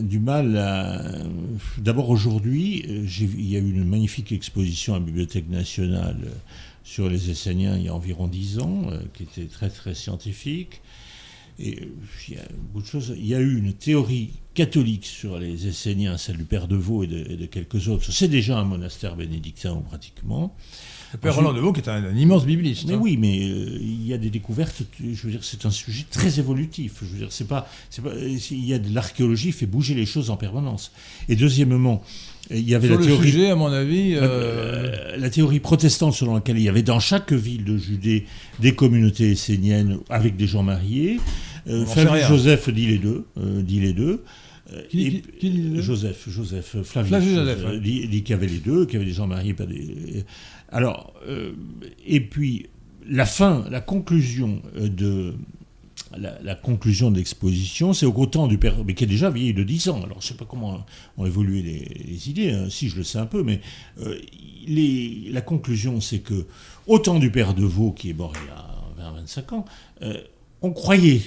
S2: du mal à. D'abord, aujourd'hui, euh, il y a eu une magnifique exposition à la Bibliothèque nationale euh, sur les Esséniens il y a environ 10 ans, euh, qui était très, très scientifique. Et euh, il y a beaucoup de choses. Il y a eu une théorie catholique sur les Esséniens, celle du Père de Vaux et de quelques autres. C'est déjà un monastère bénédictin, pratiquement.
S1: Le père Roland de Vaux, qui est un, un immense bibliste.
S2: Mais
S1: hein.
S2: oui, mais euh, il y a des découvertes. Je veux dire, c'est un sujet très évolutif. Je veux dire, c'est pas, c'est pas. Il y a de l'archéologie fait bouger les choses en permanence. Et deuxièmement, il y avait
S1: Sur
S2: la
S1: le
S2: théorie.
S1: sujet, à mon avis. euh,
S2: euh, la théorie protestante selon laquelle il y avait dans chaque ville de Judée des communautés esséniennes avec des gens mariés. Euh, Flavius. Joseph dit les deux. euh, dit les deux. Euh,
S1: Qui-
S2: et-
S1: qui- qui dit les deux?
S2: Joseph, Joseph, euh, Flavius,
S1: Flavius Joseph,
S2: euh, dit, dit qu'il y avait les deux, qu'il y avait des gens mariés, pas des. Alors, euh, et puis la fin, la conclusion euh, de la, conclusion de l'exposition, c'est au du père, mais qui est déjà vieilli de 10 ans. Alors, je sais pas comment ont évolué les, idées, hein. si je le sais un peu, mais euh, la conclusion, c'est que au temps du père de Vaux, qui est mort il y a 20-25 ans, on croyait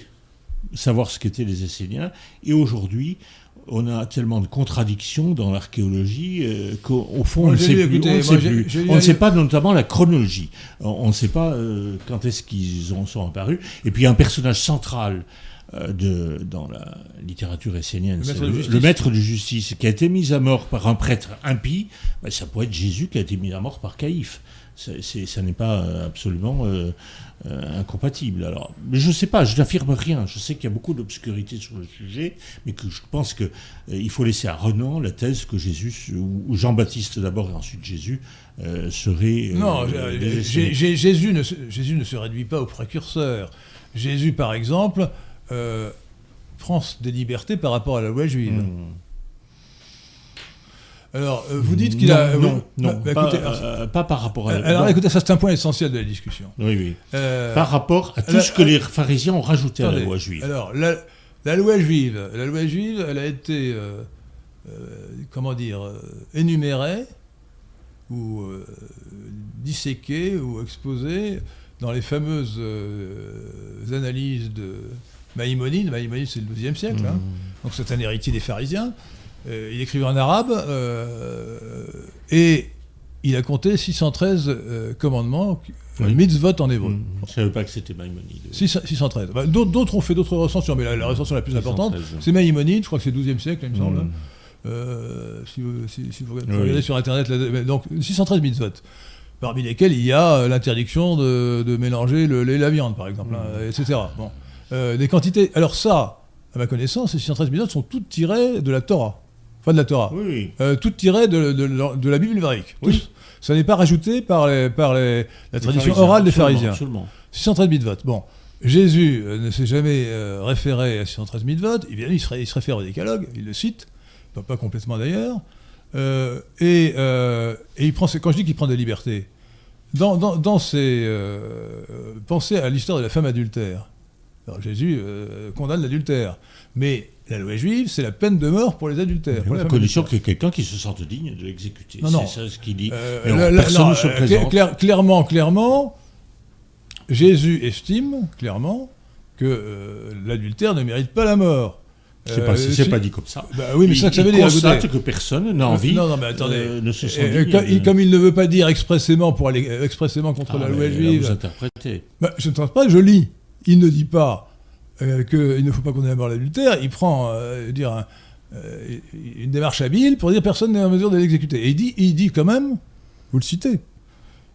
S2: savoir ce qu'étaient les Esséniens, et aujourd'hui, on a tellement de contradictions dans l'archéologie euh, qu'au fond, on ne sait
S1: lu,
S2: plus. on ne sait plus. On sait pas notamment la chronologie. On ne sait pas euh, quand est-ce qu'ils sont apparus. Et puis, un personnage central euh, de, dans la littérature essénienne,
S1: Le
S2: c'est
S1: maître
S2: le,
S1: de justice.
S2: le maître de justice, qui a été mis à mort par un prêtre impie. Ben, ça pourrait être Jésus qui a été mis à mort par Caïphe. Ça n'est pas euh, absolument euh, euh, incompatible. Alors, mais je ne sais pas, je n'affirme rien. Je sais qu'il y a beaucoup d'obscurité sur le sujet, mais que je pense que euh, il faut laisser à Renan la thèse que Jésus, ou Jean-Baptiste d'abord et ensuite Jésus, serait.
S1: Non, Jésus, ne, se- Jésus ne se réduit pas au précurseur. Jésus, par exemple, prend des libertés par rapport à la loi juive.
S2: Hmm.
S1: Alors, euh, vous dites qu'il a...
S2: Non,
S1: vous-
S2: non,
S1: bah,
S2: pas,
S1: écoutez,
S2: euh, pas par rapport à.
S1: alors,
S2: non.
S1: écoutez, ça c'est un point essentiel de la discussion.
S2: Oui, oui.
S1: Euh,
S2: Par rapport à tout
S1: la-
S2: ce que les pharisiens ont rajouté à la loi juive.
S1: Alors, la, la loi juive, la loi juive, elle a été, euh, euh, comment dire, euh, énumérée ou euh, disséquée ou exposée dans les fameuses euh, analyses de Maïmonide. Maïmonide, c'est le XIIe siècle, hein.
S2: Mmh.
S1: donc c'est un héritier des pharisiens. Euh, il écrivait en arabe euh, et il a compté 613 euh, commandements,
S2: Oui.
S1: mitzvot en hébreu.
S2: Mmh. Je ne savais pas que c'était Maïmonide.
S1: 600 613. Bah, D'autres ont fait d'autres recensions, mais la, la recension la plus importante,
S2: 613.
S1: c'est Maïmonide, je crois que c'est 12e siècle, il me semble.
S2: Mmh.
S1: Euh, si, vous, si- si vous regardez,
S2: Oui.
S1: sur Internet, là, donc 613 mitzvot, parmi lesquels il y a l'interdiction de, de mélanger le lait et la viande, par exemple, hein, etc. Bon. Des quantités. Alors ça, à ma connaissance, ces 613 mitzvot sont toutes tirées de la Torah. Enfin, de la Torah.
S2: Oui.
S1: Euh, toutes tirées de, de- de la Bible hébraïque.
S2: Oui.
S1: Ça n'est pas rajouté par, les, par les- la
S2: Les
S1: tradition orale des pharisiens.
S2: Absolument.
S1: 613 mitzvot. Bon, Jésus euh, ne s'est jamais euh, référé à 613 mitzvot. Il se, ré- il se réfère au décalogue, il le cite, pas, pas complètement d'ailleurs. Euh, et, et il prend, quand je dis qu'il prend des libertés, dans, dans, dans ses pensez à l'histoire de la femme adultère. Alors, Jésus condamne l'adultère, mais la loi juive, c'est la peine de mort pour les adultères. pour
S2: à condition qu'il y ait quelqu'un qui se sente digne de l'exécuter.
S1: Non, non.
S2: C'est ça ce qu'il dit.
S1: Euh,
S2: Mais personne ne se
S1: euh,
S2: présente.
S1: clair- clairement, clairement, Jésus estime clairement que euh, l'adultère ne mérite pas la mort.
S2: C'est
S1: Euh,
S2: pas,
S1: si-
S2: pas dit comme ça.
S1: Bah oui, mais
S2: il,
S1: ça que ça veut dire. écoutez.
S2: que personne n'a envie
S1: Non, non, mais attendez.
S2: euh, ne se sent
S1: comme, il,
S2: de-
S1: comme il ne veut pas dire expressément pour aller euh, expressément contre
S2: Ah,
S1: la loi juive,
S2: Vous interprétez.
S1: bah, je ne pense pas, je lis. Il ne dit pas euh, qu'il ne faut pas condamner à mort l'adultère, il prend euh, dire, un- euh, une démarche habile pour dire personne n'est en mesure de l'exécuter. Et il dit, il dit quand même, vous le citez,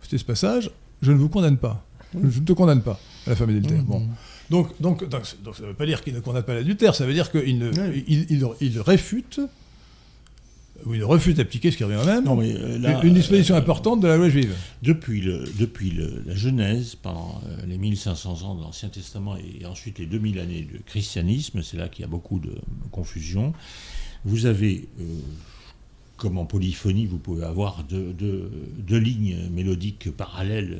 S1: citez ce passage, je ne vous condamne pas. Je ne te condamne pas à la femme adultère. Bon. Donc, donc, donc, donc ça ne veut pas dire qu'il ne condamne pas l'adultère, ça veut dire qu'il ne,
S2: Oui.
S1: il, il- il réfute, ou il refuse d'appliquer ce qui revient au même,
S2: Non, mais euh, là,
S1: une, disposition
S2: euh,
S1: importante de la loi juive.
S2: Depuis, le, depuis le- la Genèse, pendant euh, les 1500 ans de l'Ancien Testament et, ensuite les 2000 années de christianisme, c'est là qu'il y a beaucoup de confusion, vous avez euh, comme en polyphonie, vous pouvez avoir deux, deux- deux lignes mélodiques parallèles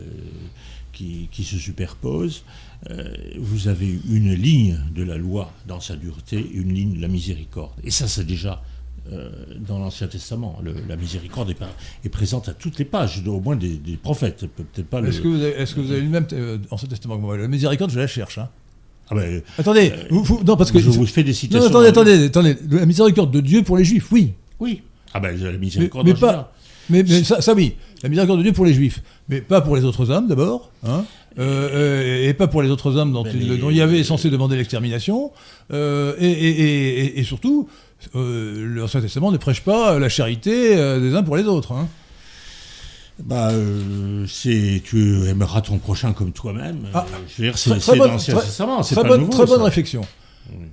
S2: qui, qui se superposent. Euh, vous avez une ligne de la loi dans sa dureté, une ligne de la miséricorde. Et ça, c'est déjà dans l'Ancien Testament. Le- la miséricorde est, présente à toutes les pages, au moins des, des prophètes. Peut- Peut-être pas.
S1: Est-ce que vous avez, est-ce que vous avez lu le même euh, Ancien Testament que moi? La miséricorde, je la cherche. hein.
S2: Ah ben,
S1: Attendez, vous- vous- non, parce que.
S2: je vous fais des
S1: non,
S2: citations.
S1: attendez, attendez, attendez. La miséricorde de Dieu pour les Juifs, oui.
S2: Oui. Ah ben, la miséricorde.
S1: mais
S2: général.
S1: pas- Mais, mais ça, ça, oui, la miséricorde de Dieu pour les Juifs, mais pas pour les autres hommes d'abord, hein, euh, euh, et pas pour les autres hommes dont,
S2: Mais
S1: il, Yahvé est censé demander l'extermination, euh, et surtout, euh, l'Ancien Testament ne prêche pas la charité euh, des uns pour les autres. hein.
S2: Bah, euh, c'est tu aimeras ton prochain comme toi-même.
S1: Ah,
S2: Euh, je veux dire, c'est l'Ancien Testament,
S1: Très
S2: pas
S1: bonne,
S2: nouveau.
S1: très bonne réflexion.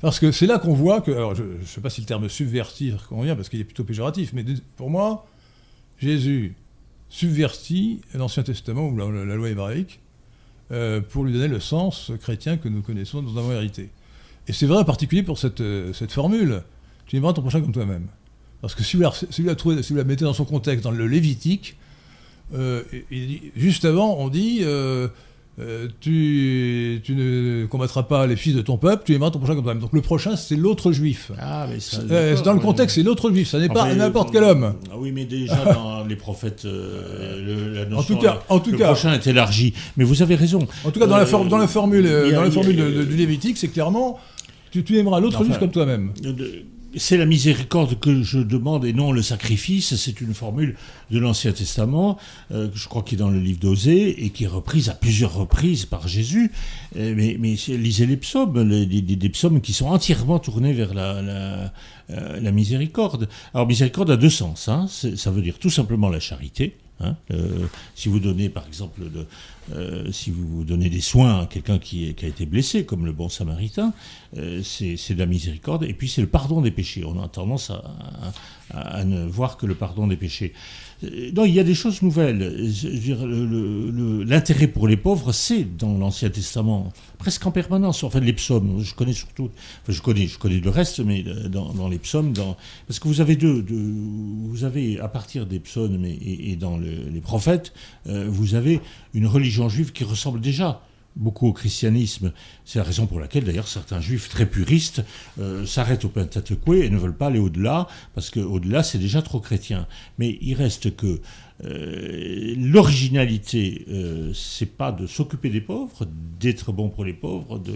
S1: Parce que c'est là qu'on voit que, alors je ne sais pas si le terme subvertir convient parce qu'il est plutôt péjoratif, mais pour moi, Jésus subvertit l'Ancien Testament ou la, la- la loi hébraïque euh, pour lui donner le sens chrétien que nous connaissons, nous avons hérité. Et c'est vrai en particulier pour cette, euh, cette formule, tu aimeras ton prochain comme toi-même. Parce que si vous, la, si vous la trouvez- si vous la mettez dans son contexte, dans le Lévitique, euh, juste avant, on dit euh, euh, tu, tu ne combattras pas les fils de ton peuple, tu aimeras ton prochain comme toi-même. Donc le prochain, c'est l'autre juif.
S2: Ah, mais ça,
S1: dans le contexte, c'est l'autre juif, ça n'est pas n'importe quel homme.
S2: Ah oui, mais déjà dans les prophètes, le- la notion,
S1: En tout cas, en tout
S2: le
S1: cas,
S2: prochain est élargi. Mais vous avez raison.
S1: en tout cas dans, la, for- dans la formule,
S2: a-
S1: dans la
S2: a-
S1: formule de- du Lévitique, c'est clairement tu, tu aimeras l'autre
S2: Enfin,
S1: juif comme toi-même.
S2: C'est la miséricorde que je demande et non le sacrifice. C'est une formule de l'Ancien Testament, euh, je crois qu'il est dans le livre d'Osée et qui est reprise à plusieurs reprises par Jésus. Euh, mais, lisez les psaumes, les- des, des- des psaumes qui sont entièrement tournés vers la, la, euh, miséricorde. Alors miséricorde a deux sens. hein. Ça veut dire tout simplement la charité. Hein. Si vous donnez par exemple euh, si vous donnez des soins à quelqu'un qui, a été blessé, comme le bon samaritain, euh, c'est de la miséricorde. Et puis c'est le pardon des péchés. On a tendance à, à- ne voir que le pardon des péchés. Euh, Non, il y a des choses nouvelles. L'intérêt pour les pauvres, c'est dans l'Ancien Testament, presque en permanence. Enfin, les psaumes, je connais surtout, enfin, je connais, je connais le reste, mais euh, dans, les psaumes, dans, parce que vous avez deux, vous avez à partir des psaumes et, dans le- les prophètes, euh, vous avez une religion juive qui ressemble déjà beaucoup au christianisme. C'est la raison pour laquelle, d'ailleurs, certains juifs très puristes euh, s'arrêtent au Pentateuque et ne veulent pas aller au-delà, parce qu'au-delà, c'est déjà trop chrétien. Mais il reste que euh, l'originalité, euh, c'est pas de s'occuper des pauvres, d'être bon pour les pauvres. De,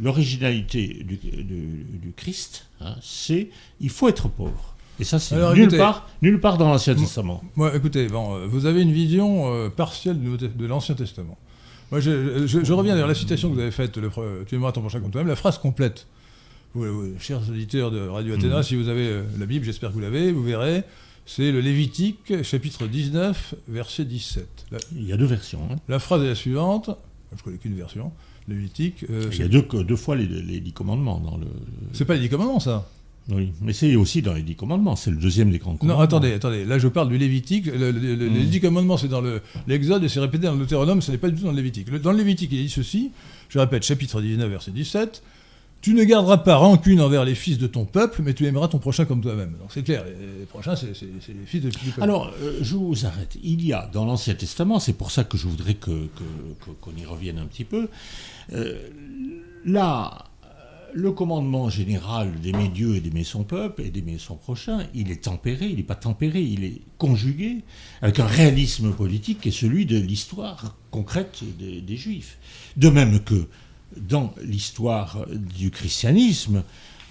S2: l'originalité du, du- du Christ, hein, c'est il faut être pauvre. Et ça, c'est nulle
S1: écoutez,
S2: part, nulle part dans l'Ancien Testament.
S1: Moi, écoutez, bon, vous avez une vision partielle de l'Ancien Testament. Moi, je, je- je reviens vers la citation que vous avez faite, le, tu aimeras ton prochain comme toi-même, la phrase complète. Vous, vous, chers auditeurs de Radio Athéna,
S2: Mhm.
S1: si vous avez euh, la Bible, j'espère que vous l'avez, vous verrez, c'est le Lévitique, chapitre 19, verset 17. La,
S2: Il y a deux versions. hein.
S1: la phrase est la suivante, je connais qu'une version, Lévitique, euh,
S2: Il y a deux fois les, les dix commandements dans le.
S1: c'est pas les dix commandements, ça
S2: Oui, mais c'est aussi dans les dix commandements. C'est le deuxième des grands commandements.
S1: Non, attendez, attendez. Là, je parle du Lévitique. Le- le- le- Les
S2: Mm.
S1: dix commandements, c'est dans le- l'Exode et c'est répété dans le Deutéronome, ce n'est pas du tout dans le Lévitique. Dans le Lévitique, il dit ceci, je répète, chapitre 19, verset 17, Tu ne garderas pas rancune envers les fils de ton peuple, mais tu aimeras ton prochain comme toi-même. Donc c'est clair, les, les prochains, c'est les fils de- du peuple.
S2: Alors, euh, je vous arrête. Il y a dans l'Ancien Testament, c'est pour ça que je voudrais que- que- que- qu'on y revienne un petit peu, euh, là, le commandement général d'aimer Dieu et d'aimer son peuple et d'aimer son prochain, il est tempéré, il n'est pas tempéré, il est conjugué avec un réalisme politique qui est celui de l'histoire concrète des, des Juifs. De même que dans l'histoire du christianisme,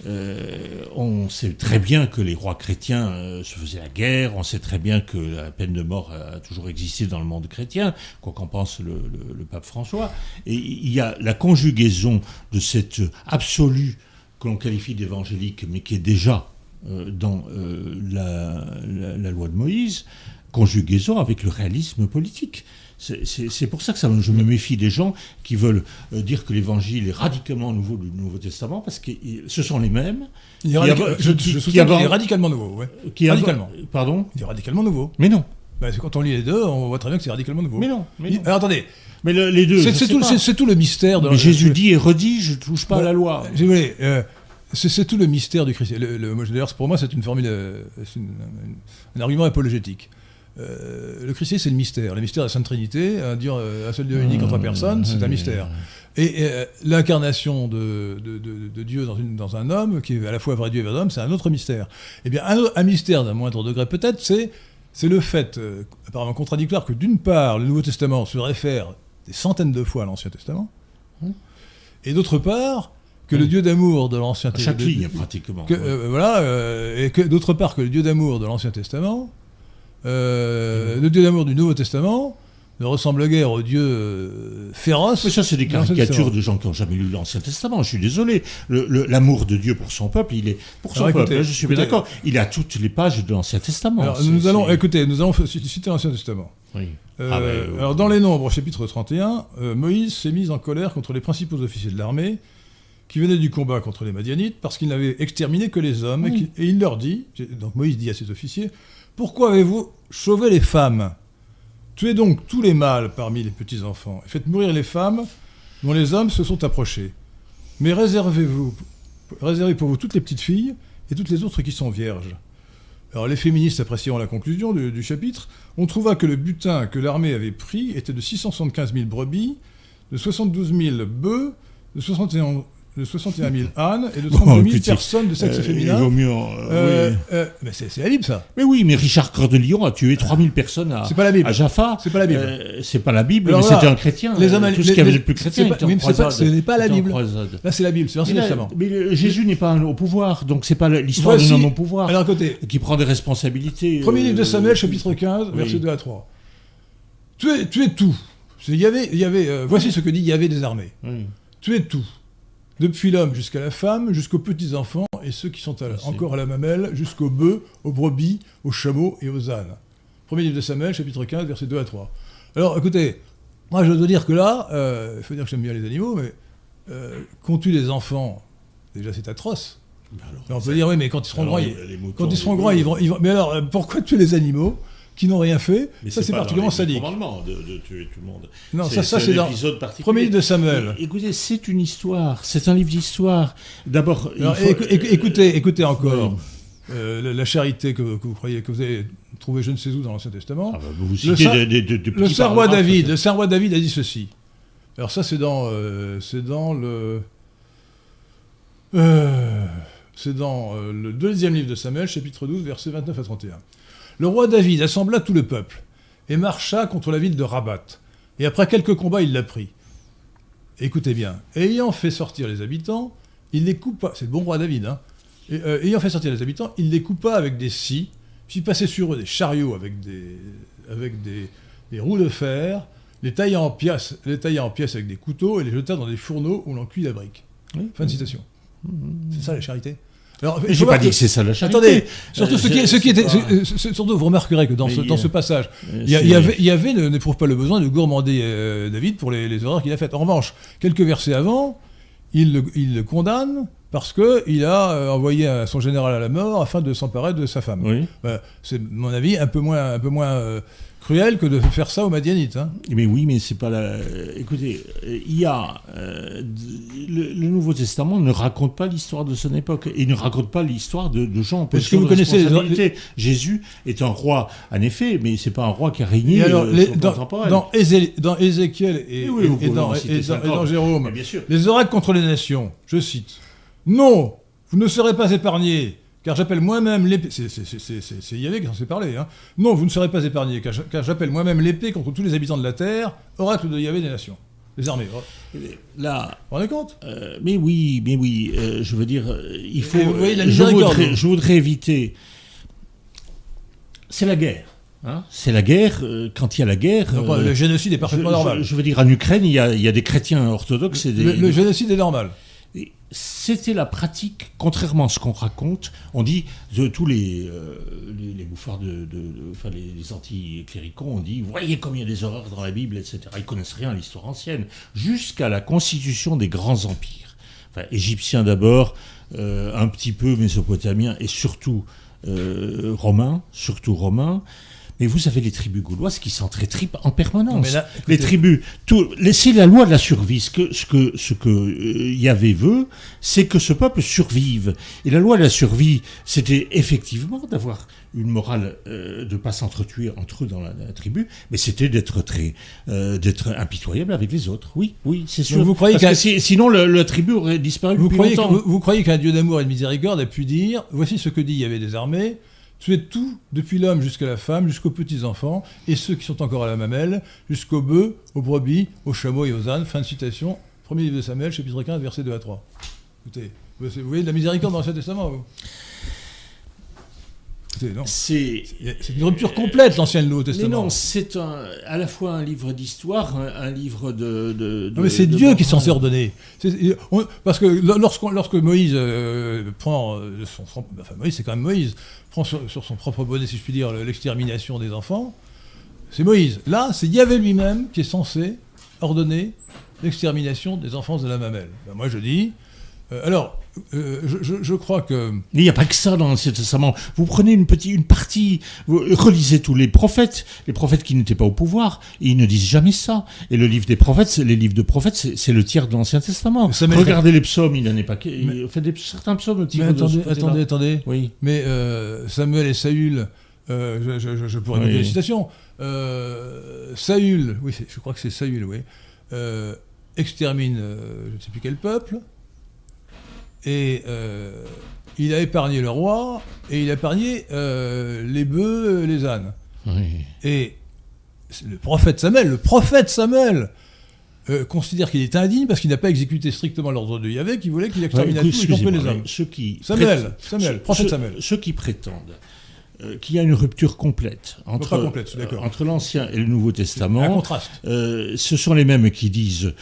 S2: euh, on sait très bien que les rois chrétiens euh, se faisaient la guerre, on sait très bien que la peine de mort a toujours existé dans le monde chrétien, quoi qu'en pense le, pape François. Et il y a la conjugaison de cette absolue que l'on qualifie d'évangélique, mais qui est déjà euh, dans la loi de Moïse, conjugaison avec le réalisme politique. C'est- pour ça que ça, je me méfie des gens qui veulent euh, dire que l'évangile est radicalement nouveau du Nouveau Testament, parce que il- ce sont les mêmes
S1: il est radical- je,
S2: qui-
S1: je est radicalement nouveau. Ouais.
S2: qui avant-
S1: Radicalement.
S2: Pardon
S1: Il est radicalement nouveau.
S2: Mais non.
S1: Bah, quand on lit les deux, on voit très bien que c'est radicalement nouveau.
S2: Mais non. Mais, non.
S1: alors, attendez,
S2: Mais le- les deux.
S1: c'est tout, le mystère
S2: Mais Jésus dit et redit, je touche pas à la loi.
S1: Si vous voulez, euh, c'est tout le mystère du christianisme. D'ailleurs, pour moi, c'est une formule, euh, un argument apologétique. Euh, le christianisme, c'est le mystère. Le mystère de la Sainte Trinité, un, Dieu, un seul Dieu unique en trois personnes, c'est un mystère. Et, l'incarnation de, de, Dieu dans, une, dans, un homme, qui est à la fois vrai Dieu et vrai homme, c'est un autre mystère. Eh bien, un, mystère d'un moindre degré peut-être, c'est c'est le fait, apparemment contradictoire, que d'une part, le Nouveau Testament se réfère des centaines de fois à l'Ancien Testament, et d'autre part, que le Dieu d'amour de l'Ancien
S2: Testament. Chaque ligne, pratiquement.
S1: Euh, voilà, euh, et que d'autre part que le Dieu d'amour de l'Ancien Testament, euh, le Dieu d'amour du Nouveau Testament, ne ressemble guère au Dieu féroce.
S2: Mais ça, c'est des caricatures de gens qui n'ont jamais lu l'Ancien Testament. Je suis désolé. L'amour de Dieu pour son peuple, il est pour son peuple. je suis d'accord. Il a toutes les pages de l'Ancien Testament.
S1: Alors, nous allons, écoutez, nous allons citer l'Ancien Testament. Oui. Ah, bah, alors, dans les Nombres, chapitre 31, Moïse s'est mis en colère contre les principaux officiers de l'armée qui venaient du combat contre les Madianites, parce qu'ils n'avaient exterminé que les hommes, et, il leur dit, donc Moïse dit à ses officiers, Pourquoi avez-vous chauvé les femmes? Tuez donc tous les mâles parmi les petits-enfants, et faites mourir les femmes dont les hommes se sont approchés. Mais réservez-vous, réservez pour vous toutes les petites filles et toutes les autres qui sont vierges. Alors les féministes appréciant la conclusion du, chapitre, on trouva que le butin que l'armée avait pris était de 675 000 brebis, de 72 000 bœufs, de 61 de 61 000 ânes et de 32 000 personnes de sexe euh, féminin.
S2: Il vaut mieux. Euh,
S1: euh, mais c'est la Bible, ça.
S2: Mais oui, mais Richard Cœur de Lion a tué 3 000 personnes à,
S1: pas la Bible.
S2: à Jaffa.
S1: C'est pas la Bible.
S2: c'est pas la Bible, mais c'était un chrétien. Les hommes, tout ce qu'il y avait de plus chrétien.
S1: ce n'est pas la Bible. Là, c'est la Bible, c'est l'Ancien Testament.
S2: Mais Jésus n'est pas au pouvoir, donc c'est pas l'histoire d'un homme au pouvoir.
S1: Alors, côté.
S2: Qui prend des responsabilités.
S1: Premier livre de Samuel, chapitre 15, versets 2 à 3. Tuez, tuez tout. Il y avait, il y avait, voici ce que dit il y avait des armées. Tuez tout depuis l'homme jusqu'à la femme, jusqu'aux petits-enfants et ceux qui sont encore à la mamelle, jusqu'aux bœufs, aux brebis, aux chameaux et aux ânes. Premier livre de Samuel, chapitre 15, versets 2 à 3. Alors écoutez, moi je dois dire que là, euh, il faut dire que j'aime bien les animaux, mais euh, qu'on tue les enfants, déjà c'est atroce. on peut dire, oui, mais quand ils seront grands, ils, quand ils seront grands, ils vont, Mais alors, pourquoi tuer les animaux? Qui n'ont rien fait. Mais ça, c'est particulièrement sadique.
S2: De, de tuer tout le monde.
S1: Non, ça, ça c'est dans premier livre de Samuel.
S2: écoutez, c'est une histoire, c'est un livre d'histoire. D'abord,
S1: écoutez, écoutez encore. Euh, la, charité que, vous croyez que vous avez trouvée je ne sais où dans l'Ancien Testament. Ah bah,
S2: vous citez
S1: le, de, le saint roi David, le saint roi David a dit ceci. Alors ça c'est dans, euh, c'est dans le, euh, c'est dans le deuxième livre de Samuel, chapitre 12, versets 29 à 31. Le roi David assembla tout le peuple et marcha contre la ville de Rabat. Et après quelques combats, il la prit. Écoutez bien, ayant fait sortir les habitants, il les coupa. C'est le bon roi David, hein. Euh, ayant fait sortir les habitants, il les coupa avec des scies, puis passait sur eux des chariots avec des, avec des, roues de fer, les tailla en pièces, les tailla en pièces avec des couteaux et les jeta dans des fourneaux où l'on cuit la brique. fin de citation. C'est ça la charité?
S2: Alors, je n'ai pas dit que c'est ça la charité.
S1: Attendez, surtout ce, qui, ce qui était, surtout vous remarquerez que dans, ce, dans ce passage, il y, avait, il y avait n'éprouve pas le besoin de gourmander euh, David pour les, les horreurs qu'il a faites. En revanche, quelques versets avant, il le, il le condamne parce qu'il a euh, envoyé son général à la mort afin de s'emparer de sa femme. Oui. Bah, c'est, mon avis, un peu moins, un peu moins euh, cruel que de faire ça aux Madianites. Hein.
S2: Mais oui, mais c'est pas la. Écoutez, il y a euh, le, Nouveau Testament ne raconte pas l'histoire de son époque. Il ne raconte pas l'histoire de, de gens.
S1: Parce que vous connaissez les...
S2: Jésus est un roi, en effet, mais c'est pas un roi qui a régné. alors,
S1: dans, dans, Ézéchiel et, et, dans, dans, Jérôme, les oracles contre les nations. Je cite. Non, vous ne serez pas épargnés car j'appelle moi-même l'épée. C'est Yahvé qui s'en s'est parlé. Hein. Non, vous ne serez pas épargnés, car j'appelle moi-même l'épée contre tous les habitants de la terre, oracle de Yahvé des nations. Les armées.
S2: Oh. Là,
S1: vous vous rendez compte?
S2: euh, Mais oui, mais oui. Euh, je veux dire, euh, il faut. je, voudrais, je, voudrais, éviter. C'est la guerre. Hein? C'est la guerre. quand il y a la guerre.
S1: le génocide est parfaitement normal.
S2: Je, veux dire, en Ukraine, il y a, il y a des chrétiens orthodoxes et des.
S1: le génocide est normal
S2: c'était la pratique, contrairement à ce qu'on raconte. On dit, de tous les, euh, les, bouffards, de, enfin, les, anti-cléricaux, on dit, voyez combien il y a des horreurs dans la Bible, etc. Ils connaissent rien à l'histoire ancienne, jusqu'à la constitution des grands empires. Enfin, égyptiens d'abord, euh, un petit peu mésopotamiens et surtout euh, romains, surtout romains. Mais vous avez les tribus gauloises qui s'entretripent en permanence.
S1: Non, mais là,
S2: les tribus, tout, c'est la loi de la survie. Ce que, ce que, ce que euh, Yahvé veut, c'est que ce peuple survive. Et la loi de la survie, c'était effectivement d'avoir une morale, euh, de pas s'entretuer entre eux dans la, la tribu, mais c'était d'être très, euh, d'être impitoyable avec les autres. Oui, oui, c'est sûr.
S1: Donc vous croyez
S2: Parce que si- sinon le- la tribu aurait disparu
S1: Vous
S2: depuis
S1: croyez, que- vous, vous croyez qu'un Dieu d'amour et de miséricorde a pu dire Voici ce que dit Yahvé des armées, tuez tout, depuis l'homme jusqu'à la femme, jusqu'aux petits-enfants, et ceux qui sont encore à la mamelle, jusqu'aux bœufs, aux brebis, aux chameaux et aux ânes. Fin de citation. Premier livre de Samuel, chapitre 15, versets 2 à 3. Écoutez, vous voyez de la miséricorde dans l'Ancien Testament, vous?
S2: C'est
S1: une rupture complète, l'Ancien Nouveau
S2: Mais
S1: Testament.
S2: non, c'est à la fois un livre d'histoire, un, un livre de. de-
S1: Non, mais c'est Dieu qui est censé ordonner. On- parce que lorsque Moïse euh, prend euh, son, son- enfin Moïse, c'est quand même Moïse, prend sur, sur son propre bonnet, si je puis dire, le- l'extermination des enfants, c'est Moïse. Là, c'est Yahvé lui-même qui est censé ordonner l'extermination des enfants de la mamelle. Ben, moi, je dis. Euh, alors, euh, je, je- je crois que.
S2: Il n'y a pas que ça dans l'Ancien Testament. Vous prenez une, petite, une partie, vous relisez tous les prophètes, les prophètes qui n'étaient pas au pouvoir, et ils ne disent jamais ça. Et le livre des prophètes, c'est- les livres de prophètes, c'est le tiers de l'Ancien Testament. Regardez les psaumes, il n'en est pas. que-
S1: Mais-
S2: Il fait des, certains psaumes
S1: Mais attendez, attendez, attendez.
S2: Oui.
S1: Mais euh, Samuel et Saül, euh, je, pourrais
S2: Oui.
S1: noter les citations. Saül, oui, je crois que c'est Saül, oui, extermine je ne sais plus quel peuple, et euh, il a épargné le roi, et il a épargné euh, les bœufs, les ânes.
S2: oui.
S1: Et le prophète Samuel, le prophète Samuel, euh, considère qu'il est indigne parce qu'il n'a pas exécuté strictement l'ordre de Yahvé qui voulait qu'il extermine
S2: Ouais,
S1: tous, les hommes.
S2: mais Ceux qui
S1: Samuel, Samuel, prophète Samuel.
S2: Ceux qui prétendent euh, qu'il y a une rupture complète entre,
S1: complète,
S2: euh, entre l'Ancien et le Nouveau
S1: Un
S2: Testament,
S1: contraste.
S2: euh, ce sont les mêmes qui disent,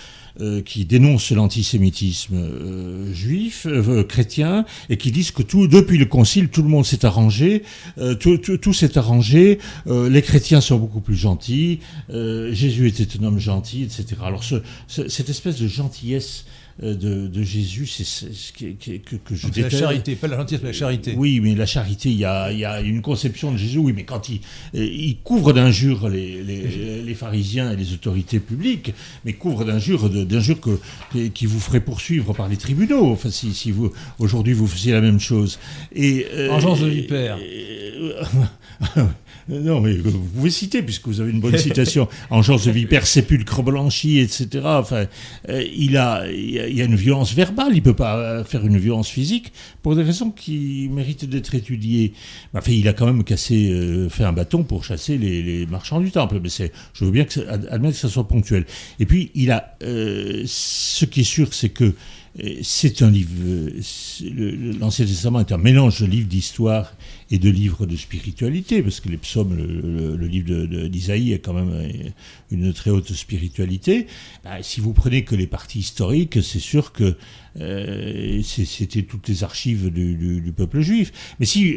S2: euh, qui dénoncent l'antisémitisme euh, juif, euh, chrétien, et qui disent que tout, depuis le Concile, tout le monde s'est arrangé, euh, tout, tout- tout s'est arrangé, euh, les chrétiens sont beaucoup plus gentils, euh, Jésus était un homme gentil, etc. Alors ce- ce- cette espèce de gentillesse de, de Jésus, c'est ce qui- que, que je
S1: C'est la
S2: déteste.
S1: charité, pas la gentillesse, mais la charité.
S2: Oui, mais la charité, il y a, y a une conception de Jésus, oui, mais quand il, euh, il couvre d'injures les, les, les pharisiens et les autorités publiques, mais couvre d'injures d'injures que, que- qui vous ferait poursuivre par les tribunaux, enfin, si, si vous, aujourd'hui, vous faisiez la même chose. Et, euh,
S1: Vengeance de vipère.
S2: non, mais vous pouvez citer, puisque vous avez une bonne citation. Engeance de vipère, sépulcre blanchi, etc. Enfin, euh, il, a, il y a- une violence verbale, il ne peut pas euh, faire une violence physique, pour des raisons qui méritent d'être étudiées. Enfin, il a quand même cassé, euh, fait un bâton pour chasser les, marchands du temple, mais je veux bien que admettre que ça soit ponctuel. Et puis, il a, ce qui est sûr, c'est que c'est un livre, l'Ancien Testament est un mélange de livres d'histoire et de livres de spiritualité, parce que les psaumes, le, livre d'Isaïe est quand même une très haute spiritualité. Bah, si vous prenez que les parties historiques, c'est sûr que euh, c'était toutes les archives du, du- du peuple juif. Mais si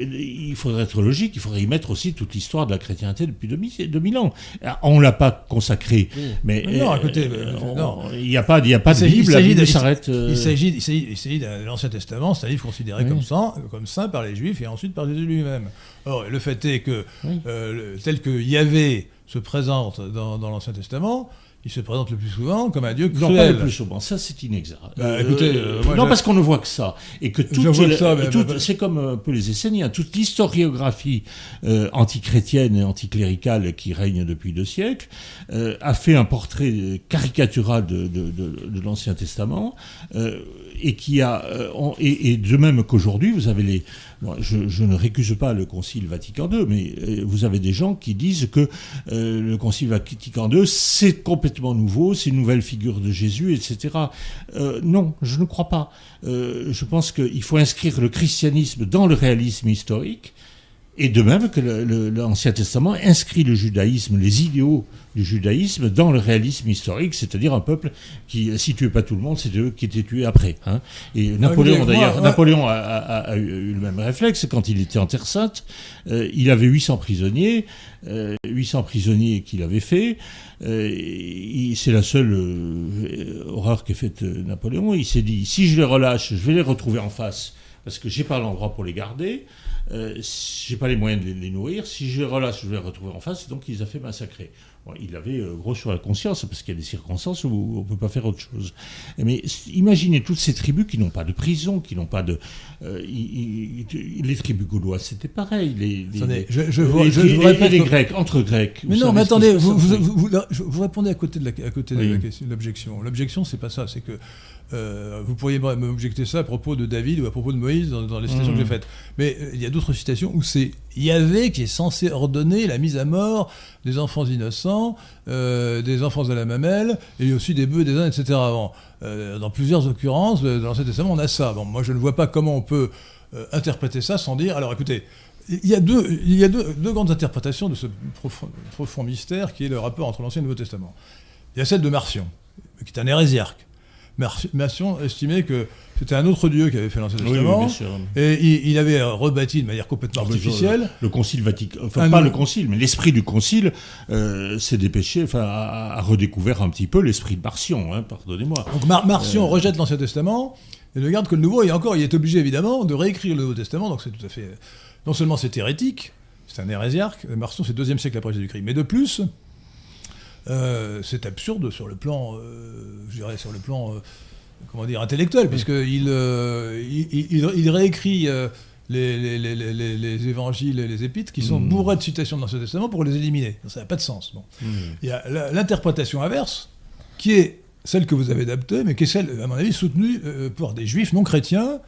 S2: il faudrait être logique, il faudrait y mettre aussi toute l'histoire de la chrétienté depuis 2000, 2000 ans. On l'a pas consacré, mais
S1: Mais non, écoutez,
S2: euh,
S1: euh,
S2: il n'y a pas, y a pas de Bible, la Bible s'arrête.
S1: Il s'agit, il de l'Ancien Testament, c'est un livre considéré
S2: Oui.
S1: comme, saint, comme saint par les Juifs et ensuite par Jésus lui-même. Or, le fait est que,
S2: Oui.
S1: euh, le- tel que Yahvé se présente dans, dans l'Ancien Testament, il se présente le plus souvent comme un Dieu
S2: Non, pas
S1: cruel.
S2: le plus souvent. Ça, c'est inexact.
S1: Bah, écoutez, euh, moi,
S2: non,
S1: je-
S2: parce qu'on ne voit que ça. Et que
S1: mais-
S2: toute-
S1: mais-
S2: c'est comme un peu les Esséniens. Toute l'historiographie euh, antichrétienne et anticléricale qui règne depuis deux siècles euh, a fait un portrait euh, caricatural de, de- de- de l'Ancien Testament euh, et qui a euh, et, de même qu'aujourd'hui, vous avez les. je, ne récuse pas le Concile Vatican II, mais euh, vous avez des gens qui disent que euh, le Concile Vatican II c'est complètement nouveau, c'est une nouvelle figure de Jésus, etc. Non, je ne crois pas. Je pense qu'il faut inscrire le christianisme dans le réalisme historique. Et de même que l'Ancien Testament inscrit le judaïsme, les idéaux du judaïsme dans le réalisme historique, c'est-à-dire un peuple qui, si tuait pas tout le monde, c'était eux qui étaient tués après. hein. Et Napoléon,
S1: moi,
S2: d'ailleurs, Napoléon a, a- a eu le même réflexe quand il était en Terre Sainte. Euh, il avait 800 prisonniers, euh, 800 prisonniers qu'il avait fait. Euh, c'est la seule euh, horreur qu'ait faite euh, Napoléon. Il s'est dit, si je les relâche, je vais les retrouver en face, parce que j'ai pas l'endroit pour les garder. Euh, j'ai pas les moyens de les, nourrir. Si je relâche, je vais les retrouver en face. Donc, il a fait massacrer. il avait euh, gros sur la conscience parce qu'il y a des circonstances où on peut pas faire autre chose. Mais imaginez toutes ces tribus qui n'ont pas de prison, qui n'ont pas de. Euh, les tribus gauloises, c'était pareil. Les,
S1: attendez, je, je, je, vous
S2: répète les Grecs, entre Grecs.
S1: Mais non, mais attendez, vous, vous, vous, répondez à côté de l'objection. L'objection, c'est pas ça, c'est que euh, vous pourriez m'objecter ça à propos de David ou à propos de Moïse dans, les citations que j'ai mmh. faites. Mais euh, il y a d'autres citations où c'est Yahvé qui est censé ordonner la mise à mort des enfants innocents, euh, des enfants à la mamelle, et aussi des bœufs, des ânes, etc. dans plusieurs occurrences, dans l'Ancien Testament, on a ça. Bon, moi, je ne vois pas comment on peut interpréter ça sans dire. Alors écoutez, il y a, deux, il y a deux, grandes interprétations de ce profond, profond, mystère qui est le rapport entre l'Ancien et le Nouveau Testament. Il y a celle de Marcion, qui est un hérésiarque Marcion estimait que c'était un autre dieu qui avait fait l'Ancien Testament. et il, avait rebâti de manière complètement artificielle.
S2: Le, concile Vatican, enfin pas le concile, mais l'esprit du concile euh, s'est dépêché, enfin a, redécouvert un petit peu l'esprit de Marcion, hein, pardonnez-moi.
S1: Donc Marcion euh, rejette l'Ancien Testament et ne garde que le Nouveau. Et encore, il est obligé évidemment de réécrire le Nouveau Testament. Donc c'est tout à fait. Non seulement c'est hérétique, c'est un hérésiarque. Marcion, c'est deuxième siècle après Jésus-Christ, mais de plus. Euh, c'est absurde sur le plan, euh, je dirais, sur le plan, euh, comment dire, intellectuel, puisqu'il il, il, réécrit les, les, évangiles et les épîtres qui sont mmh. bourrés de citations dans l'Ancien Testament pour les éliminer. Ça n'a pas de sens. Bon. Mmh. Il y a l'interprétation inverse, qui est celle que vous avez adaptée, mais qui est celle, à mon avis, soutenue par des juifs non chrétiens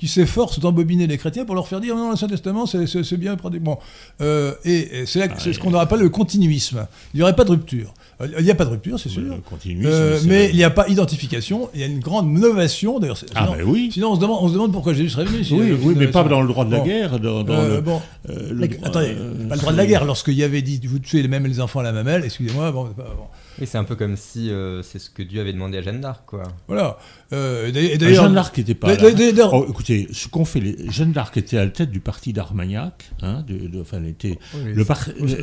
S1: qui s'efforcent d'embobiner les chrétiens pour leur faire dire non, l'Ancien Testament, c'est bien. Bon. Euh, et, c'est ah, ce qu'on appelle le continuisme. Il n'y aurait pas de rupture. Il n'y a pas de rupture, c'est sûr. Euh, mais il n'y a pas identification. Il y a une grande novation. D'ailleurs,
S2: ah, ben oui.
S1: Sinon, on se, demande, on se demande pourquoi Jésus serait venu.
S2: oui, oui mais pas dans le droit de la guerre.
S1: Dans, euh, bon. attendez, pas le droit de la guerre. Lorsqu'il y avait dit vous tuez même les enfants à la mamelle, excusez-moi. Bon, bon.
S3: Oui, c'est un peu comme si euh, c'est ce que Dieu avait demandé à Jeanne d'Arc, quoi.
S1: Voilà.
S2: Euh, d'ailleurs, Jeanne d'Arc n'était pas. Là. Oh, écoutez, ce qu'on fait, les, Jeanne d'Arc était à la tête du parti d'Armagnac, hein, de, enfin, était le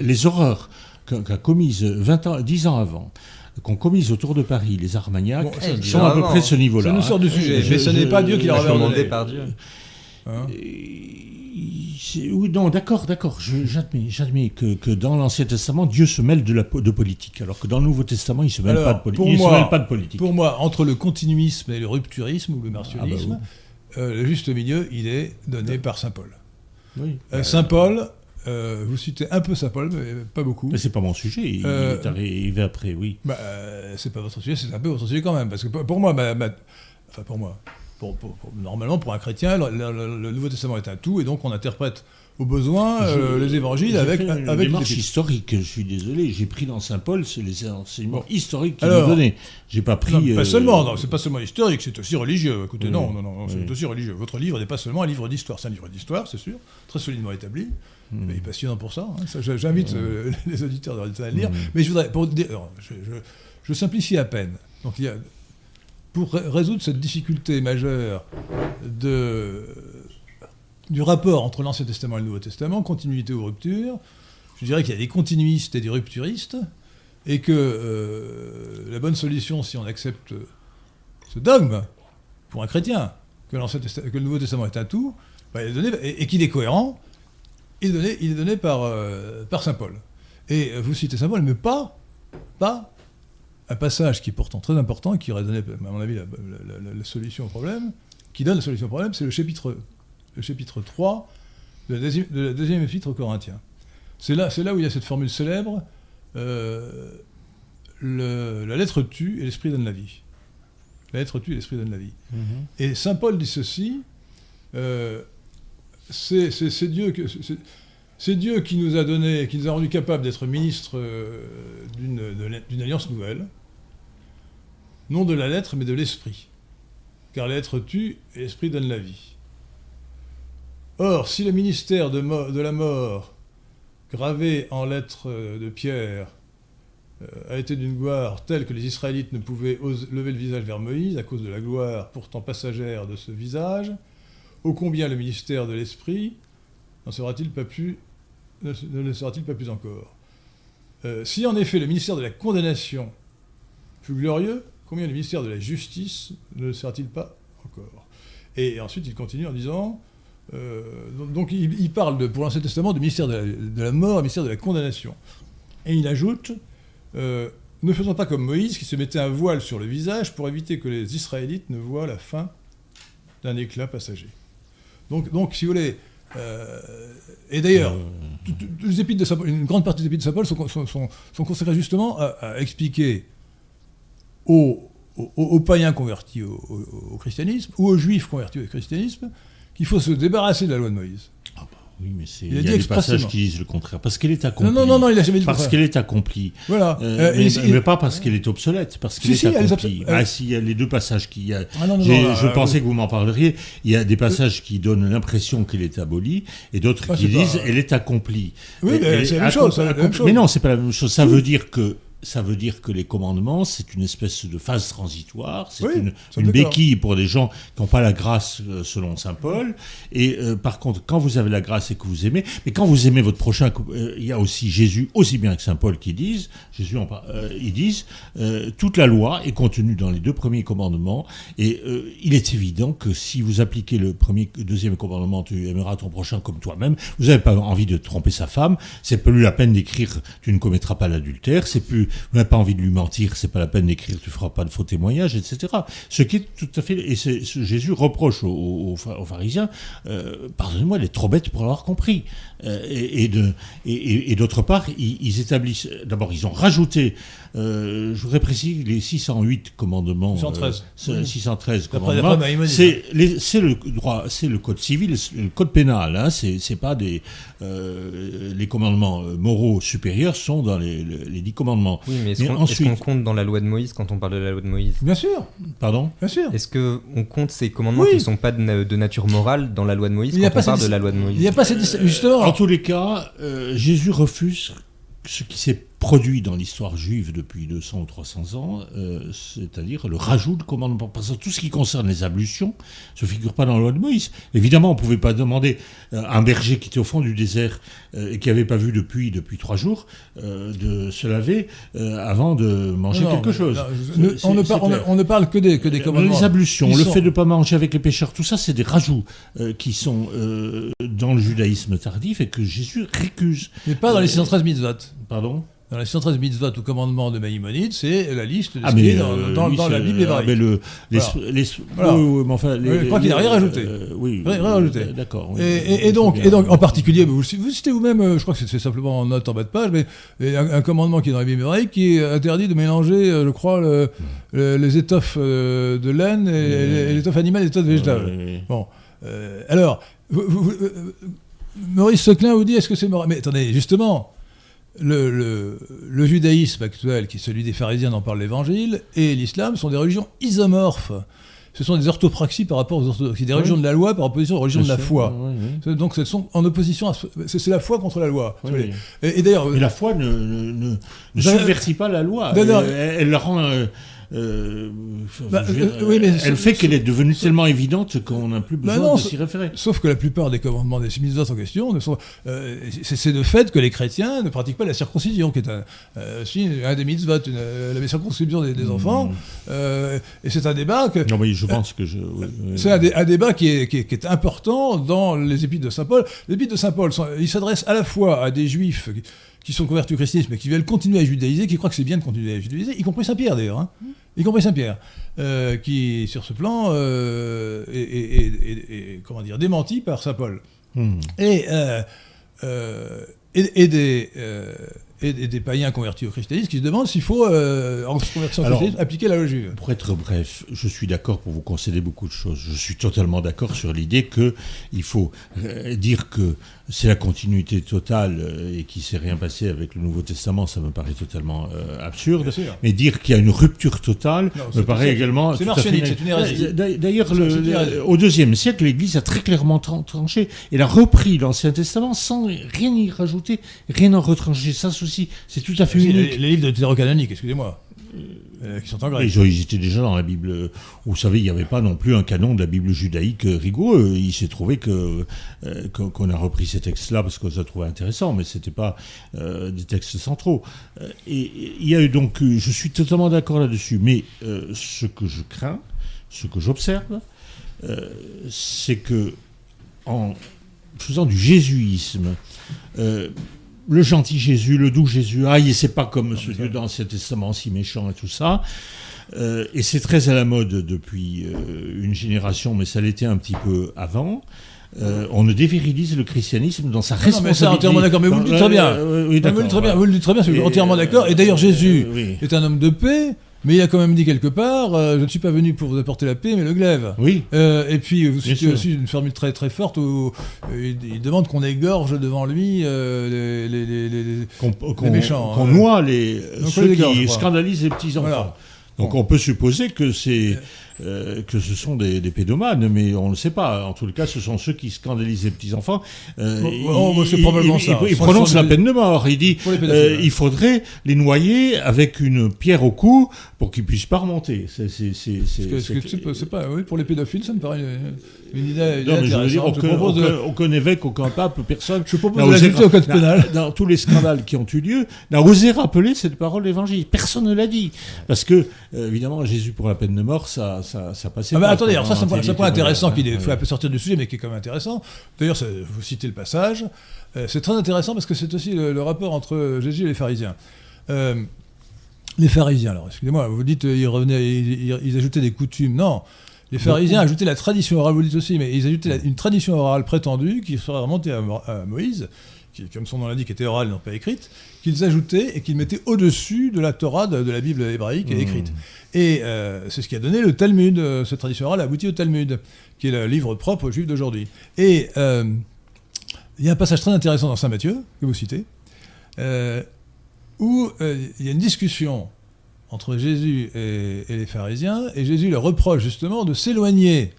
S2: les horreurs qu'a commises 20 ans, 10 ans avant qu'ont commises autour de Paris les Armagnacs sont à peu près de ce niveau-là.
S1: Ça nous sort du hein. sujet, mais ce n'est pas Dieu qui leur avait demandé
S3: par Dieu.
S2: Hein oui, non, d'accord, d'accord. J'admets, que, que, dans l'Ancien Testament, Dieu se mêle de, la, de politique, alors que dans le Nouveau Testament, il ne se, mêle, pas de, pas de politique.
S1: Pour moi, entre le continuisme et le rupturisme ou le martionnisme, ah bah euh, le juste milieu, il est donné par saint Paul. Oui. Euh, saint Paul, euh, vous citez un peu Saint Paul, mais pas beaucoup.
S2: Mais c'est pas mon sujet. Il est arrivé après, oui.
S1: Bah, c'est pas votre sujet, c'est un peu votre sujet quand même, parce que pour moi, enfin pour moi, normalement, pour un chrétien, le, Nouveau Testament est un tout, et donc on interprète au besoin euh, les évangiles avec une avec
S2: démarche historique. Je suis désolé, j'ai pris dans Saint Paul, c'est les enseignements historiques qu'il nous donnait. J'ai pas pris.
S1: Non, pas euh, seulement, non, c'est pas seulement historique, c'est aussi religieux. Écoutez, non, non, non, c'est aussi religieux. Votre livre n'est pas seulement un livre d'histoire, c'est un livre d'histoire, c'est sûr, très solidement établi. Hmm. Mais il est passionnant pour ça. Hein. J'invite euh, les auditeurs à le lire. Hmm. Mais je voudrais, pour dire, je, je simplifie à peine. Donc il y a pour résoudre cette difficulté majeure de, du rapport entre l'Ancien Testament et le Nouveau Testament, continuité ou rupture, je dirais qu'il y a des continuistes et des rupturistes, et que euh, la bonne solution, si on accepte ce dogme, pour un chrétien, que, le Nouveau Testament est un tout, bah, et, qu'il est cohérent, il est donné, euh, par Saint Paul. Et vous citez Saint Paul, mais pas, un passage qui est pourtant très important qui aurait donné, à mon avis, la, solution au problème, qui donne la solution au problème, c'est le chapitre, le chapitre 3 de la deuxième, de deuxième épître aux Corinthiens. C'est là, là où il y a cette formule célèbre euh, la lettre tue et l'esprit donne la vie. La lettre tue et l'esprit donne la vie. Mm-hmm. Et saint Paul dit ceci euh, c'est Dieu c'est Dieu qui nous a donné, qui nous a rendu capables d'être ministres euh, d'une alliance nouvelle, non de la lettre, mais de l'esprit. Car la lettre tue et l'esprit donne la vie. Or, si le ministère de, la mort, gravé en lettres de pierre, euh, a été d'une gloire telle que les Israélites ne pouvaient lever le visage vers Moïse à cause de la gloire pourtant passagère de ce visage, ô combien le ministère de l'esprit ne, sera-t-il pas plus encore? Euh, Si en effet le ministère de la condamnation fut glorieux, combien le ministère de la justice ne le sera-t-il pas encore? Et ensuite il continue en disant euh, donc il, parle pour l'Ancien Testament du ministère de la, mort, du ministère de la condamnation. Et il ajoute euh, Ne faisons pas comme Moïse qui se mettait un voile sur le visage pour éviter que les Israélites ne voient la fin d'un éclat passager. Donc, donc si vous voulez. Euh, et d'ailleurs, une grande partie des épîtres de Saint Paul sont, consacrées justement à, expliquer aux, païens convertis au, christianisme ou aux juifs convertis au christianisme qu'il faut se débarrasser de la loi de Moïse.
S2: Ah bah oui, mais c'est, il, y a, des passages qui disent le contraire. Parce qu'elle est accomplie.
S1: Non, non, non, il a jamais dit
S2: Parce qu'elle est accomplie. Voilà. Euh, euh, mais, pas parce qu'elle est obsolète, parce qu'elle est accomplie. Ah, si, il y a les deux passages qui. Ah, je pensais que vous m'en parleriez. Il y a des passages qui donnent l'impression qu'elle est abolie et d'autres qui disent qu'elle est accomplie.
S1: Oui, mais c'est la même chose.
S2: Mais non, c'est pas la même chose. Ça veut dire que ça veut dire que les commandements, c'est une espèce de phase transitoire, c'est une, béquille pour des gens qui n'ont pas la grâce euh, selon Saint Paul. Et euh, par contre, quand vous avez la grâce et que vous aimez, mais quand vous aimez votre prochain, euh, il y a aussi Jésus, aussi bien que Saint Paul, qui disent, Jésus en, ils disent, toute la loi est contenue dans les deux premiers commandements. Et il est évident que si vous appliquez le premier, deuxième commandement, tu aimeras ton prochain comme toi-même, vous n'avez pas envie de tromper sa femme, c'est plus la peine d'écrire, tu ne commettras pas l'adultère, c'est plus vous n'avez pas envie de lui mentir, c'est pas la peine d'écrire, tu feras pas de faux témoignages, etc. Ce qui est tout à fait. Et Jésus reproche aux, pharisiens, euh, pardonnez-moi, elle est trop bête pour l'avoir compris. Euh, et, et d'autre part, ils, établissent. D'abord, ils ont rajouté. Euh, je voudrais préciser les 608 commandements.
S1: 613.
S2: 613 commandements. C'est le droit, c'est le code civil, le code pénal. Hein, c'est pas des les commandements moraux supérieurs sont dans les, les, 10 commandements.
S3: Oui, mais est-ce qu'on compte dans la loi de Moïse quand on parle de la loi de Moïse?
S1: Bien sûr.
S2: Pardon?
S1: Bien sûr.
S3: Est-ce qu'on compte ces commandements qui ne sont pas de, nature morale dans la loi de Moïse il quand on parle de la loi de Moïse?
S1: Il n'y a pas cette justement.
S2: En tous les cas, euh, Jésus refuse ce qui s'est produit dans l'histoire juive depuis 200 ou 300 ans, euh, c'est-à-dire le rajout de commandements. Parce que tout ce qui concerne les ablutions ne figure pas dans la loi de Moïse. Évidemment, on ne pouvait pas demander à un berger qui était au fond du désert euh, et qui n'avait pas vu depuis, depuis trois jours de se laver avant de manger quelque chose.
S1: on, ne parle que des, que des commandements.
S2: Les ablutions, le fait de ne pas manger avec les pécheurs, tout ça, c'est des rajouts qui sont dans le judaïsme tardif et que Jésus récuse.
S1: Mais pas dans les 613 mitzvot.
S2: Pardon?
S1: Dans les 113 mitzvot ou commandements de Maïmonide, c'est la liste de ce ah, qui est dans, euh, la Bible hébraïque.
S2: Ah, mais le, les, les,
S1: je crois qu'il n'a rien rajouté.
S2: Euh, oui,
S1: rien, rajouté.
S2: D'accord.
S1: et, donc, et donc, en particulier, vous, vous citez vous-même, euh, je crois que c'est simplement en note en bas de page, mais un, commandement qui est dans la Bible hébraïque qui interdit de mélanger, je crois, les étoffes de laine et, les étoffes animales et les étoffes végétales. Bon. alors, Maurice Seclin vous dit, est-ce que c'est moral Mais attendez, justement le, judaïsme actuel, qui est celui des pharisiens dont parle l'Évangile, et l'islam sont des religions isomorphes. Ce sont des orthopraxies par rapport aux orthodoxes, des religions de la loi par opposition aux religions de la foi. Donc, elles sont en opposition. C'est la foi contre la loi.
S2: Et, d'ailleurs, la foi ne, ne, subvertit pas la loi. Elle, elle, rend. Euh, euh, bah, euh, elle fait qu'elle est devenue tellement évidente qu'on n'a plus bah besoin de s'y référer.
S1: Sauf que la plupart des commandements des mitzvot en question, ne sont, euh, c'est de fait que les chrétiens ne pratiquent pas la circoncision, qui est un, un des mitzvot, la circoncision des, hmm. enfants. et c'est un débat que.
S2: Non, mais je pense que je.
S1: c'est un, débat qui est, qui, est, important dans les épîtres de saint Paul. Les épîtres de saint Paul, ils s'adressent à la fois à des juifs qui sont convertis au christianisme et qui veulent continuer à judaïser, qui croient que c'est bien de continuer à judaïser, y compris Saint-Pierre d'ailleurs, hein, y compris Saint-Pierre, euh, qui sur ce plan euh, est, comment dire, démenti par Saint Paul. Hmm. Et, euh, et, des et, des païens convertis au christianisme qui se demandent s'il faut, en conversion au christianisme, appliquer la loi juive.
S2: Pour être bref, je suis d'accord pour vous concéder beaucoup de choses. Je suis totalement d'accord sur l'idée qu'il faut dire que c'est la continuité totale euh, et qu'il ne s'est rien passé avec le Nouveau Testament, ça me paraît totalement absurde. Mais dire qu'il y a une rupture totale me paraît également.
S1: C'est c'est une hérésie.
S2: D'ailleurs, au deuxième siècle, l'Église a très clairement tranché. Elle a repris l'Ancien Testament sans rien y rajouter, rien en retrancher. Ça, c'est tout à fait unique.
S1: Les, livres de thérocanonique, excusez-moi. Euh, qui sont en grec.
S2: Ils, étaient déjà dans la Bible. Vous savez, il n'y avait pas non plus un canon de la Bible judaïque rigoureux. Il s'est trouvé que euh, qu'on a repris ces textes-là parce qu'on les a trouvés intéressants, mais ce n'était pas euh, des textes centraux. et il y a eu donc, je suis totalement d'accord là-dessus. Mais ce que je crains, ce que j'observe, c'est que en faisant du jésuisme. Le gentil Jésus, le doux Jésus, ah, c'est pas comme ce Dieu dans l'Ancien Testament si méchant et tout ça. Euh, et c'est très à la mode depuis euh, une génération, mais ça l'était un petit peu avant. Euh, on ne dévirilise le christianisme dans sa
S1: Non, mais
S2: responsabilité.
S1: ça, entièrement d'accord. Mais vous le dites très bien.
S2: Oui,
S1: vous le dites très bien. Vous le dites très bien. Je suis
S2: Et,
S1: entièrement d'accord. Et d'ailleurs, Jésus
S2: oui.
S1: est un homme de paix, mais il a quand même dit quelque part euh, Je ne suis pas venu pour vous apporter la paix, mais le glaive.
S2: Oui,
S1: Euh, et puis, vous citez aussi une formule très très forte où euh, il, il demande qu'on égorge devant lui les, les- les- les-
S2: qu'on qu'on-
S1: méchants,
S2: qu'on
S1: hein.
S2: noie les,
S1: Donc,
S2: ceux qui scandalisent les petits-enfants.
S1: Voilà.
S2: Donc
S1: Bon.
S2: on peut supposer que c'est euh, que ce sont des, des pédomanes, mais on ne le sait pas. En tout cas, ce sont ceux qui scandalisent les petits-enfants. Euh, il-
S1: oh, bah, c'est probablement
S2: il-
S1: ça.
S2: Il, prononce la peine de mort. Il dit euh, il faudrait les noyer avec une pierre au cou pour qu'ils puissent pas remonter. C'est
S1: que- pas, oui, pour les pédophiles, ça me paraît une, idée,
S2: Non, mais je veux dire,
S1: intéressante.
S2: aucun,
S1: de,
S2: évêque, aucun pape, personne.
S1: je propose de l'ajouter au code
S2: n'a-
S1: pénal.
S2: Dans tous les scandales qui ont eu lieu, n'a osé rappeler cette parole d'évangile. Personne ne l'a dit. Parce que, euh, évidemment, Jésus pour la peine de mort, ça, ça, ça passait
S1: Ah bah
S2: pas,
S1: attendez, alors ça c'est un point, un intéressant qui est- faut un peu sortir du sujet, mais qui est quand même intéressant. D'ailleurs, vous citez le passage. Euh, c'est très intéressant parce que c'est aussi le, le rapport entre Jésus et les pharisiens. Euh, les pharisiens, alors excusez-moi, vous dites euh, ils revenaient, ils, ajoutaient des coutumes. Non, les pharisiens ajoutaient la tradition orale, vous le dites aussi, mais ils ajoutaient la- une tradition orale prétendue qui serait remontée à, à Moïse, qui, comme son nom l'indique, était orale non pas écrite, qu'ils ajoutaient et qu'ils mettaient au-dessus de la Torah, de, de la Bible hébraïque et
S2: Mmh.
S1: écrite. Et euh, c'est ce qui a donné le Talmud. euh, cette tradition orale a abouti au Talmud, qui est le livre propre aux Juifs d'aujourd'hui. Et euh, il y a un passage très intéressant dans Saint Matthieu, que vous citez, euh, où il y a une discussion entre Jésus et, et les pharisiens, et Jésus leur reproche justement de s'éloigner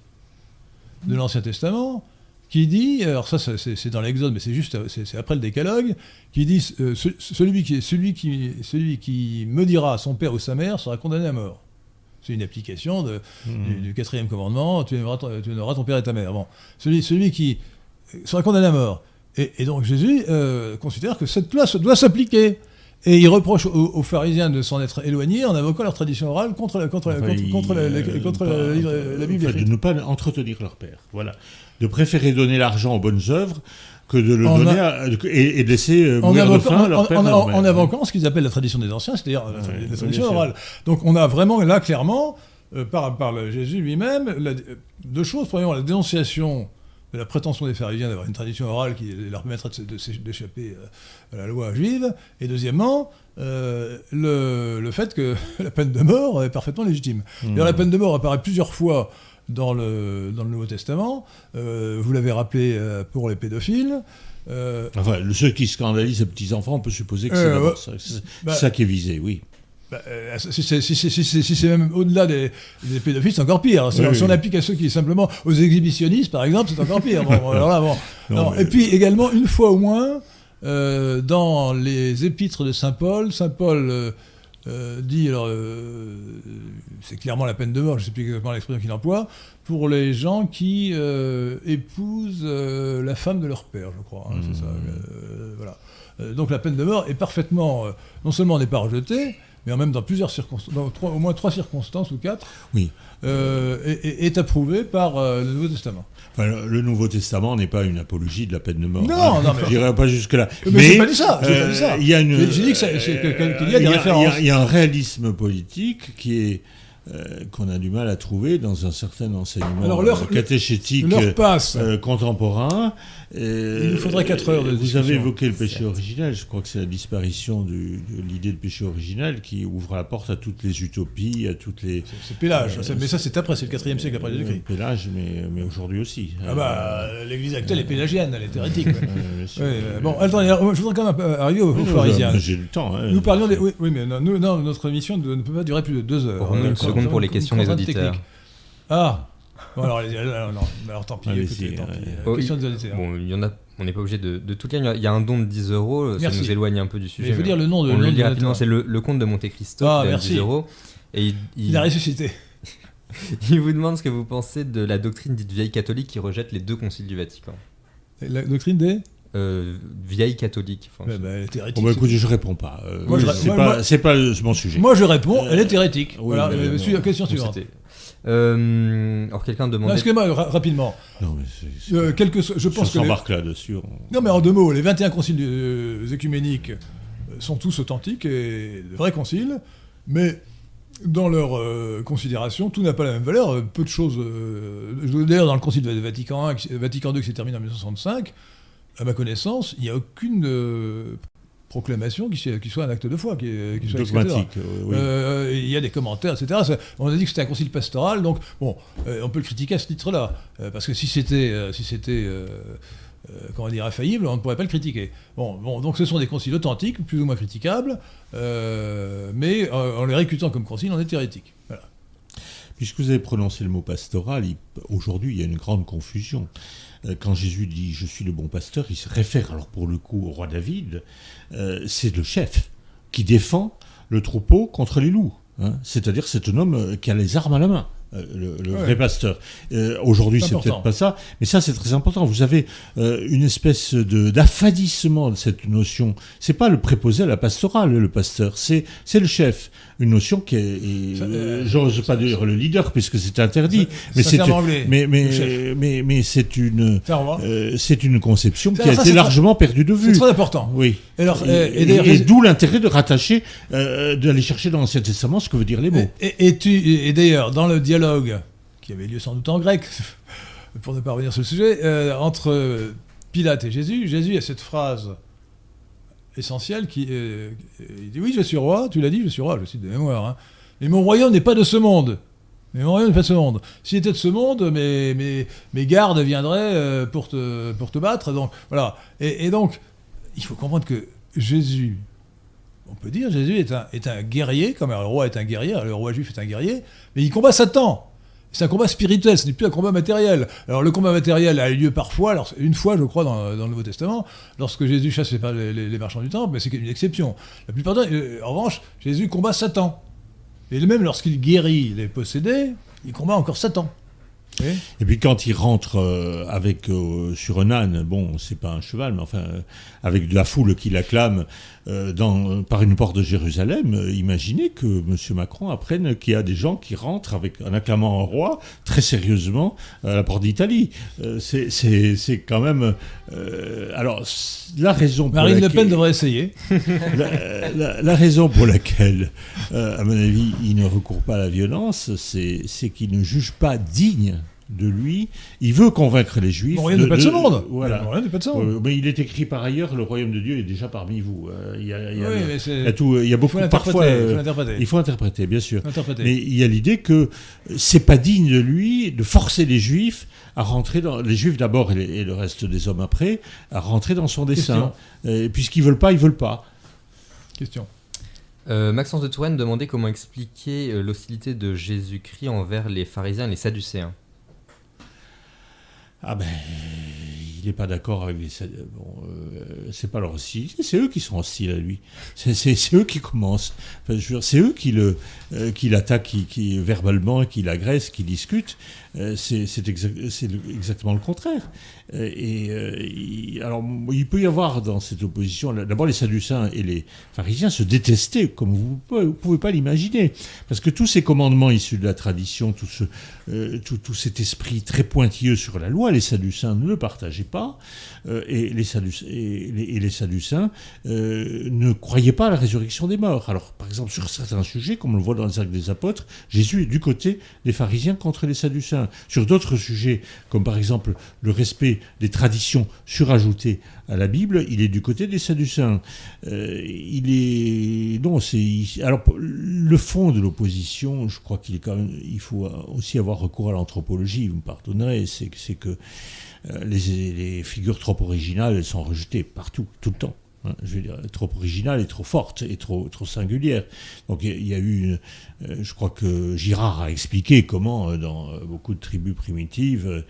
S1: de l'Ancien Testament, qui dit, alors ça c'est dans l'Exode, mais c'est juste, c'est après le Décalogue, qui dit, euh, ce- celui, qui, celui, qui, celui qui maudira son père ou sa mère sera condamné à mort. C'est une application de, du, du quatrième commandement, tu aimeras, ton, tu aimeras ton père et ta mère. Bon, celui, celui qui sera condamné à mort. Et, et donc Jésus euh, considère que cette loi doit s'appliquer. Et il reproche aux, aux pharisiens de s'en être éloignés en invoquant leur tradition orale contre, la- contre,
S2: Enfin,
S1: contre, contre la, la-
S2: euh,
S1: contre
S2: pas-
S1: la, livre- la Bible
S2: enfin, de ne pas entretenir leur père. Voilà. De préférer donner l'argent aux bonnes œuvres que de le donner
S1: a-
S2: à- et, et de laisser euh,
S1: En
S2: mourir de
S1: invoquant,
S2: faim leur
S1: en-
S2: père.
S1: en- ce qu'ils appellent la tradition des anciens, c'est-à-dire la,
S2: Ouais,
S1: la tradition orale. Donc on a vraiment là clairement, euh, par, par le Jésus lui-même, la- euh, deux choses. Premièrement, la dénonciation de la prétention des pharisiens d'avoir une tradition orale qui leur permettrait d'échapper euh, à la loi juive. Et deuxièmement, euh, le, le fait que la peine de mort est parfaitement légitime. D'ailleurs, la peine de mort apparaît plusieurs fois dans le, dans le Nouveau Testament. Euh, vous l'avez rappelé euh, pour les pédophiles. Euh,
S2: Enfin, ceux qui scandalisent les petits-enfants, on peut supposer que c'est
S1: Euh,
S2: ça.
S1: Bah-
S2: ça qui est visé, oui.
S1: Bah, si c'est si si même au-delà des, des pédophiles, c'est encore pire. Si,
S2: Oui,
S1: on- si
S2: oui.
S1: on applique à ceux qui simplement aux exhibitionnistes, par exemple, c'est encore pire. Bon, bon, alors là, bon.
S2: Non,
S1: Non,
S2: mais-
S1: Et puis également, une fois au moins, euh, dans les épîtres de Saint Paul, Saint Paul euh, dit, alors euh, c'est clairement la peine de mort, je ne sais plus exactement l'expression qu'il emploie, pour les gens qui euh, épousent la femme de leur père, je crois. hein, c'est ça. euh, voilà. Donc la peine de mort est parfaitement, non seulement n'est pas rejetée, mais en même dans plusieurs circonstances, dans trois- au moins trois circonstances ou quatre,
S2: Oui.
S1: est, approuvée par le Nouveau Testament.
S2: Enfin, le Nouveau Testament n'est pas une apologie de la peine de mort.
S1: Non, non, mais-
S2: je dirais pas jusque-là.
S1: Mais j'ai pas dit ça, j'ai pas dit ça.
S2: euh, Il y a une.
S1: J'ai- dit y a des références.
S2: Il y a, il y a un réalisme politique qui est euh, qu'on a du mal à trouver dans un certain enseignement
S1: Alors, leur-
S2: euh, catéchétique
S1: Leur
S2: euh,
S1: passe.
S2: euh, contemporain. Euh,
S1: Il nous faudrait quatre heures de
S2: Vous
S1: discussion.
S2: avez évoqué le péché originel. Je crois que c'est la disparition du- de l'idée de péché originel qui ouvre la porte à toutes les utopies, à toutes les.
S1: C'est Pélage,
S2: Euh,
S1: mais ça c'est après, c'est le 4 siècle après Jésus-Christ.
S2: Pélage, mais, mais aujourd'hui aussi.
S1: Ah bah, l'église actuelle est pélagienne, elle est hérétique. ouais.
S2: Euh,
S1: euh, bon, attendez, alors, je voudrais quand même arriver aux, aux pharisiens.
S2: J'ai le temps. hein.
S1: Nous parlions des. Oui, oui, mais non, nous- non, notre émission ne peut pas durer plus de deux heures.
S3: Aurons-nous Pour les questions des auditeurs
S1: technique. Ah Bon, alors, alors, non, alors tant pis,
S2: Allez-y,
S1: écoutez, tant pis.
S3: Oh,
S1: question des auditeurs.
S3: Bon, il y en a, on n'est pas obligé de, de tout lire. Il y a un don de 10 euros, ça nous éloigne un peu du
S1: Mais
S3: sujet.
S1: il faut
S3: mais
S1: dire le nom de
S3: on
S1: le du
S3: rapidement, c'est le, le comte de Monte Cristo,
S1: Ah,
S3: qui donne
S1: merci.
S3: 10 euros. Et il, il-
S1: Il a ressuscité.
S3: il vous demande ce que vous pensez de la doctrine dite vieille catholique qui rejette les deux conciles du Vatican.
S1: La doctrine des
S3: euh, vieille catholique. Enfin,
S1: bah, elle est hérétique.
S2: Bon, bah,
S1: c'est
S2: écoutez, je réponds pas. Euh,
S1: je-
S2: c'est pas,
S1: moi-
S2: c'est pas le- mon sujet.
S1: Moi, je réponds, elle est
S2: Euh,
S1: hérétique.
S2: oui,
S1: voilà,
S2: mais
S1: euh,
S2: bon.
S1: suis la question suivante.
S3: Euh, alors quelqu'un demandait.
S1: excusez-moi, ra- rapidement.
S2: non, mais
S1: Euh, soit- je
S2: si on
S1: pense que. les-
S2: s'embarque là-dessus. on-
S1: Non, mais en deux mots, les 21 conciles euh, écuméniques euh, sont tous authentiques et de vrais conciles, mais dans leur euh, considération, tout n'a pas la même valeur. Euh, Peu de choses. euh, D'ailleurs, dans le concile de Vatican, I, Vatican II qui s'est terminé en 1965, à ma connaissance, il n'y a aucune euh, proclamation qui, soit- qui soit un acte de foi, qui, qui soit.
S2: Dogmatique. euh, oui.
S1: Euh, Il y a des commentaires, etc. Ça- on a dit que c'était un concile pastoral, donc bon, euh, on peut le critiquer à ce titre-là, euh, parce que si c'était, euh, si c'était, euh, euh, comment dire, infaillible, on ne pourrait pas le critiquer. Bon, bon, donc ce sont des conciles authentiques, plus ou moins critiquables, euh, mais euh, en les récutant comme concile, on est hérétique. Voilà.
S2: Puisque vous avez prononcé le mot pastoral, aujourd'hui il y a une grande confusion. Euh, Quand Jésus dit je suis le bon pasteur, il se réfère alors pour le coup au roi David. Euh, c'est le chef qui défend le troupeau contre les loups. hein. C'est-à-dire c'est un homme euh, qui a les armes à la main. Euh, le, le
S1: Ouais.
S2: vrai pasteur. Euh, Aujourd'hui,
S1: C'est
S2: c'est peut-être pas ça, mais ça, c'est très important. Vous avez euh, une espèce de d'affadissement de cette notion. C'est pas le préposé à la pastorale, le pasteur, c'est c'est le chef. Une notion qui est,
S1: euh,
S2: j'ose pas dire le leader puisque c'est interdit,
S1: Ça-
S2: mais c'est mais mais, mais mais c'est une c'est une conception qui a
S1: ça,
S2: été
S1: c'est
S2: largement perdue de
S1: C'est
S2: vue.
S1: très important.
S2: Oui.
S1: Et, alors,
S2: Et,
S1: et
S2: et-
S1: d'ailleurs,
S2: et
S1: Jésus-
S2: d'où l'intérêt de rattacher, d'aller chercher dans l'Ancien Testament ce que veut dire les mots.
S1: Et, et tu- et d'ailleurs, dans le dialogue, qui avait lieu sans doute en grec, pour ne pas revenir sur le sujet, euh, entre Pilate et Jésus, Jésus a cette phrase essentielle qui euh, il dit oui je suis roi, tu l'as dit je suis roi, je cite de mémoire, hein. mais mon royaume n'est pas de ce monde. Mais mon royaume n'est pas de ce monde. S'il était de ce monde, mes, mes, gardes viendraient euh, pour, te, pour te battre. Donc, voilà. Et donc, il faut comprendre que Jésus, on peut dire, Jésus est un, est un guerrier, comme un roi est un guerrier, le roi juif est un guerrier, mais il combat Satan. C'est un combat spirituel, ce n'est plus un combat matériel. Alors le combat matériel a eu lieu parfois, une fois je crois dans, le Nouveau Testament, lorsque Jésus chasse les, marchands du temple, mais c'est une exception. La plupart euh, en revanche, Jésus combat Satan. Et même lorsqu'il guérit les possédés, il combat encore Satan.
S2: Et puis quand il rentre euh, avec euh, sur un âne, bon, c'est pas un cheval, mais enfin euh, avec de la foule qui l'acclame dans par une porte de Jérusalem, imaginez que M. Macron apprenne qu'il y a des gens qui rentrent avec en acclamant un roi très sérieusement à la porte d'Italie. C'est- quand même euh, alors la raison pour
S1: Marine Le
S2: laquelle-
S1: Pen devrait essayer.
S2: la, la- la raison pour laquelle, euh, à mon avis, il ne recourt pas à la violence, c'est qu'il ne juge pas digne de lui. Il veut convaincre les Juifs.
S1: Royaume n'est pas de ce monde.
S2: Voilà.
S1: Royaume n'est pas de ce monde.
S2: Euh, mais il est écrit par ailleurs, le royaume de Dieu est déjà parmi vous. Euh, Il y a, il y a-
S1: Oui,
S2: il y a
S1: mais c'est-
S2: tout, il y a
S1: il faut
S2: beaucoup parfois.
S1: il faut
S2: euh,
S1: l'interpréter.
S2: il faut interpréter, bien sûr.
S1: Interpréter.
S2: Mais il y a l'idée que c'est pas digne de lui de forcer les Juifs à rentrer dans les Juifs d'abord et, les- et le reste des hommes après à rentrer dans son dessein. Puisqu'ils veulent pas, ils veulent pas.
S1: Question.
S3: Euh, Maxence de Touraine demandait comment expliquer l'hostilité de Jésus-Christ envers les pharisiens et les sadducéens.
S2: Ah ben, il n'est pas d'accord avec les. Bon, euh, c'est pas leur hostilité, c'est eux qui sont hostiles à lui. C'est, eux qui commencent. C'est eux qui, le, euh, qui l'attaquent, qui, qui, verbalement, qui l'agressent, qui discutent. Euh, c'est, exactement le contraire. Euh, euh, il, alors, il peut y avoir dans cette opposition, d'abord les Sadducéens et les pharisiens se détestaient, comme vous ne pouvez pas l'imaginer. Parce que tous ces commandements issus de la tradition, tout, ce, tout, tout cet esprit très pointilleux sur la loi, les Sadducéens ne le partageaient pas. Et, les et, ne croyaient pas à la résurrection des morts. Alors, par exemple, sur certains sujets, comme on le voit dans les actes des apôtres, Jésus est du côté des pharisiens contre les Sadducéens. Sur d'autres sujets, comme par exemple le respect des traditions surajoutées à la Bible, il est du côté des Sadducéens. Euh, il est non, c'est alors le fond de l'opposition. Je crois qu'il faut aussi avoir recours à l'anthropologie. Vous me pardonnerez, c'est que- euh, les, figures trop originales, sont rejetées partout, tout le temps. Hein. je veux dire, trop originales et trop fortes et trop, trop singulières. Donc il y a- eu, euh, je crois que Girard a expliqué comment euh, dans euh, beaucoup de tribus primitives,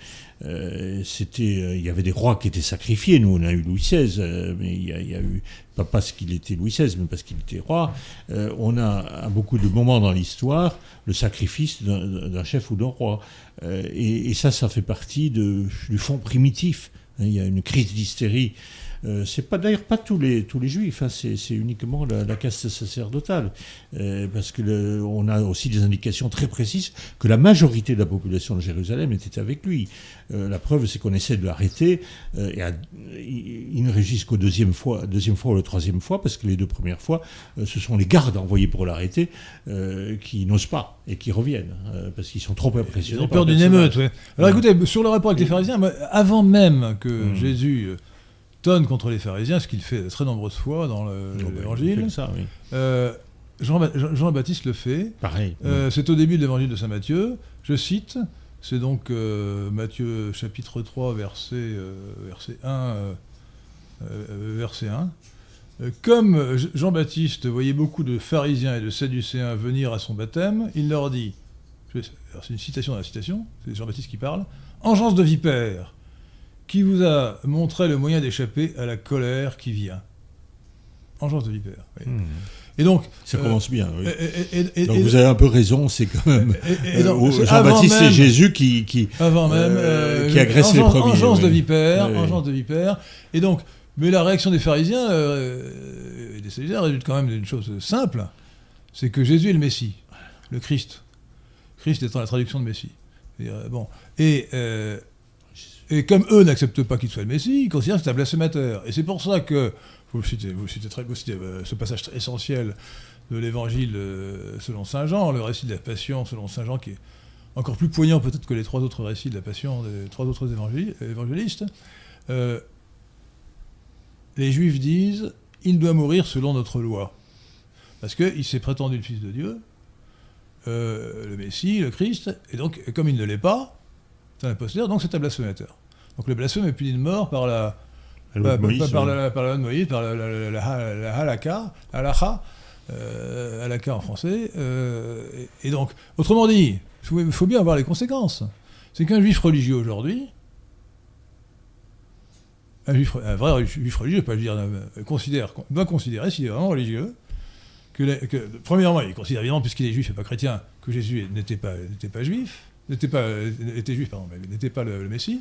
S2: c'était, il y avait des rois qui étaient sacrifiés. Nous, on a eu Louis XVI, mais il y, a, eu pas parce qu'il était Louis XVI, mais parce qu'il était roi. On a à beaucoup de moments dans l'histoire le sacrifice d'un chef ou d'un roi. Et, et ça, ça fait partie de, du fond primitif. Hein, Il y a une crise d'hystérie Euh, c'est pas d'ailleurs pas tous les tous les juifs, hein, c'est, uniquement la, caste sacerdotale, euh, parce que on a aussi des indications très précises que la majorité de la population de Jérusalem était avec lui. Euh, la preuve, c'est qu'on essaie de l'arrêter, et il ne réagissent qu'au deuxième fois, deuxième fois ou la troisième fois, parce que les deux premières fois, ce sont les gardes envoyés pour l'arrêter qui n'osent pas et qui reviennent, parce qu'ils sont trop impressionnés.
S1: Ils ont peur d'une émeute. Ouais. Alors écoutez, sur le rapport avec les pharisiens, avant même que hmm. Jésus tonne contre les pharisiens, ce qu'il fait de très nombreuses fois dans l'évangile. Euh, Jean-Baptiste le fait.
S2: Pareil.
S1: Euh, c'est au début de l'évangile de Saint Matthieu. Je cite, c'est donc euh, Matthieu chapitre 3, verset, verset 1. verset 1. Comme Jean-Baptiste voyait beaucoup de pharisiens et de sadducéens venir à son baptême, il leur dit, c'est une citation dans la citation, c'est Jean-Baptiste qui parle, Engeance de vipère, qui vous a montré le moyen d'échapper à la colère qui vient. Engeance de vipère. Hmm.
S2: Et donc, ça commence bien. Oui. donc vous avez un peu raison, c'est quand même euh, Jean-Baptiste et Jésus qui qui
S1: avant même euh, qui agressent les premiers. Engeance de vipère, engeance de vipère. Et donc, mais la réaction des pharisiens euh, et des Sadducéens résulte quand même d'une chose simple, c'est que Jésus est le Messie, le Christ. Christ étant la traduction de Messie. Bon, et et comme eux n'acceptent pas qu'il soit le Messie, ils considèrent que c'est un blasphémateur. Et c'est pour ça que, vous citez, vous citez très, euh, ce passage essentiel de l'évangile euh, selon Saint Jean, le récit de la Passion selon Saint Jean, qui est encore plus poignant peut-être que les trois autres récits de la Passion des trois autres évangélistes. Euh, les Juifs disent il doit mourir selon notre loi. Parce qu'il s'est prétendu le Fils de Dieu, le Messie, le Christ, et donc, comme il ne l'est pas, c'est un imposteur, donc c'est un blasphémateur. Donc le blasphème est puni de mort par la,
S2: la loi de
S1: par, la, par, la, Moïse, par la, la halakha, halakha, euh, halakha en français. Euh, et, donc, autrement dit, il faut, bien avoir les conséquences. C'est qu'un juif religieux aujourd'hui, un, juif, un vrai juif religieux, pas dire, euh, considère, doit considérer, s'il est vraiment religieux, que, que, premièrement, il considère évidemment, puisqu'il est juif et pas chrétien, que Jésus n'était pas, pas juif n'était pas était juif pardon, mais n'était pas le, Messie.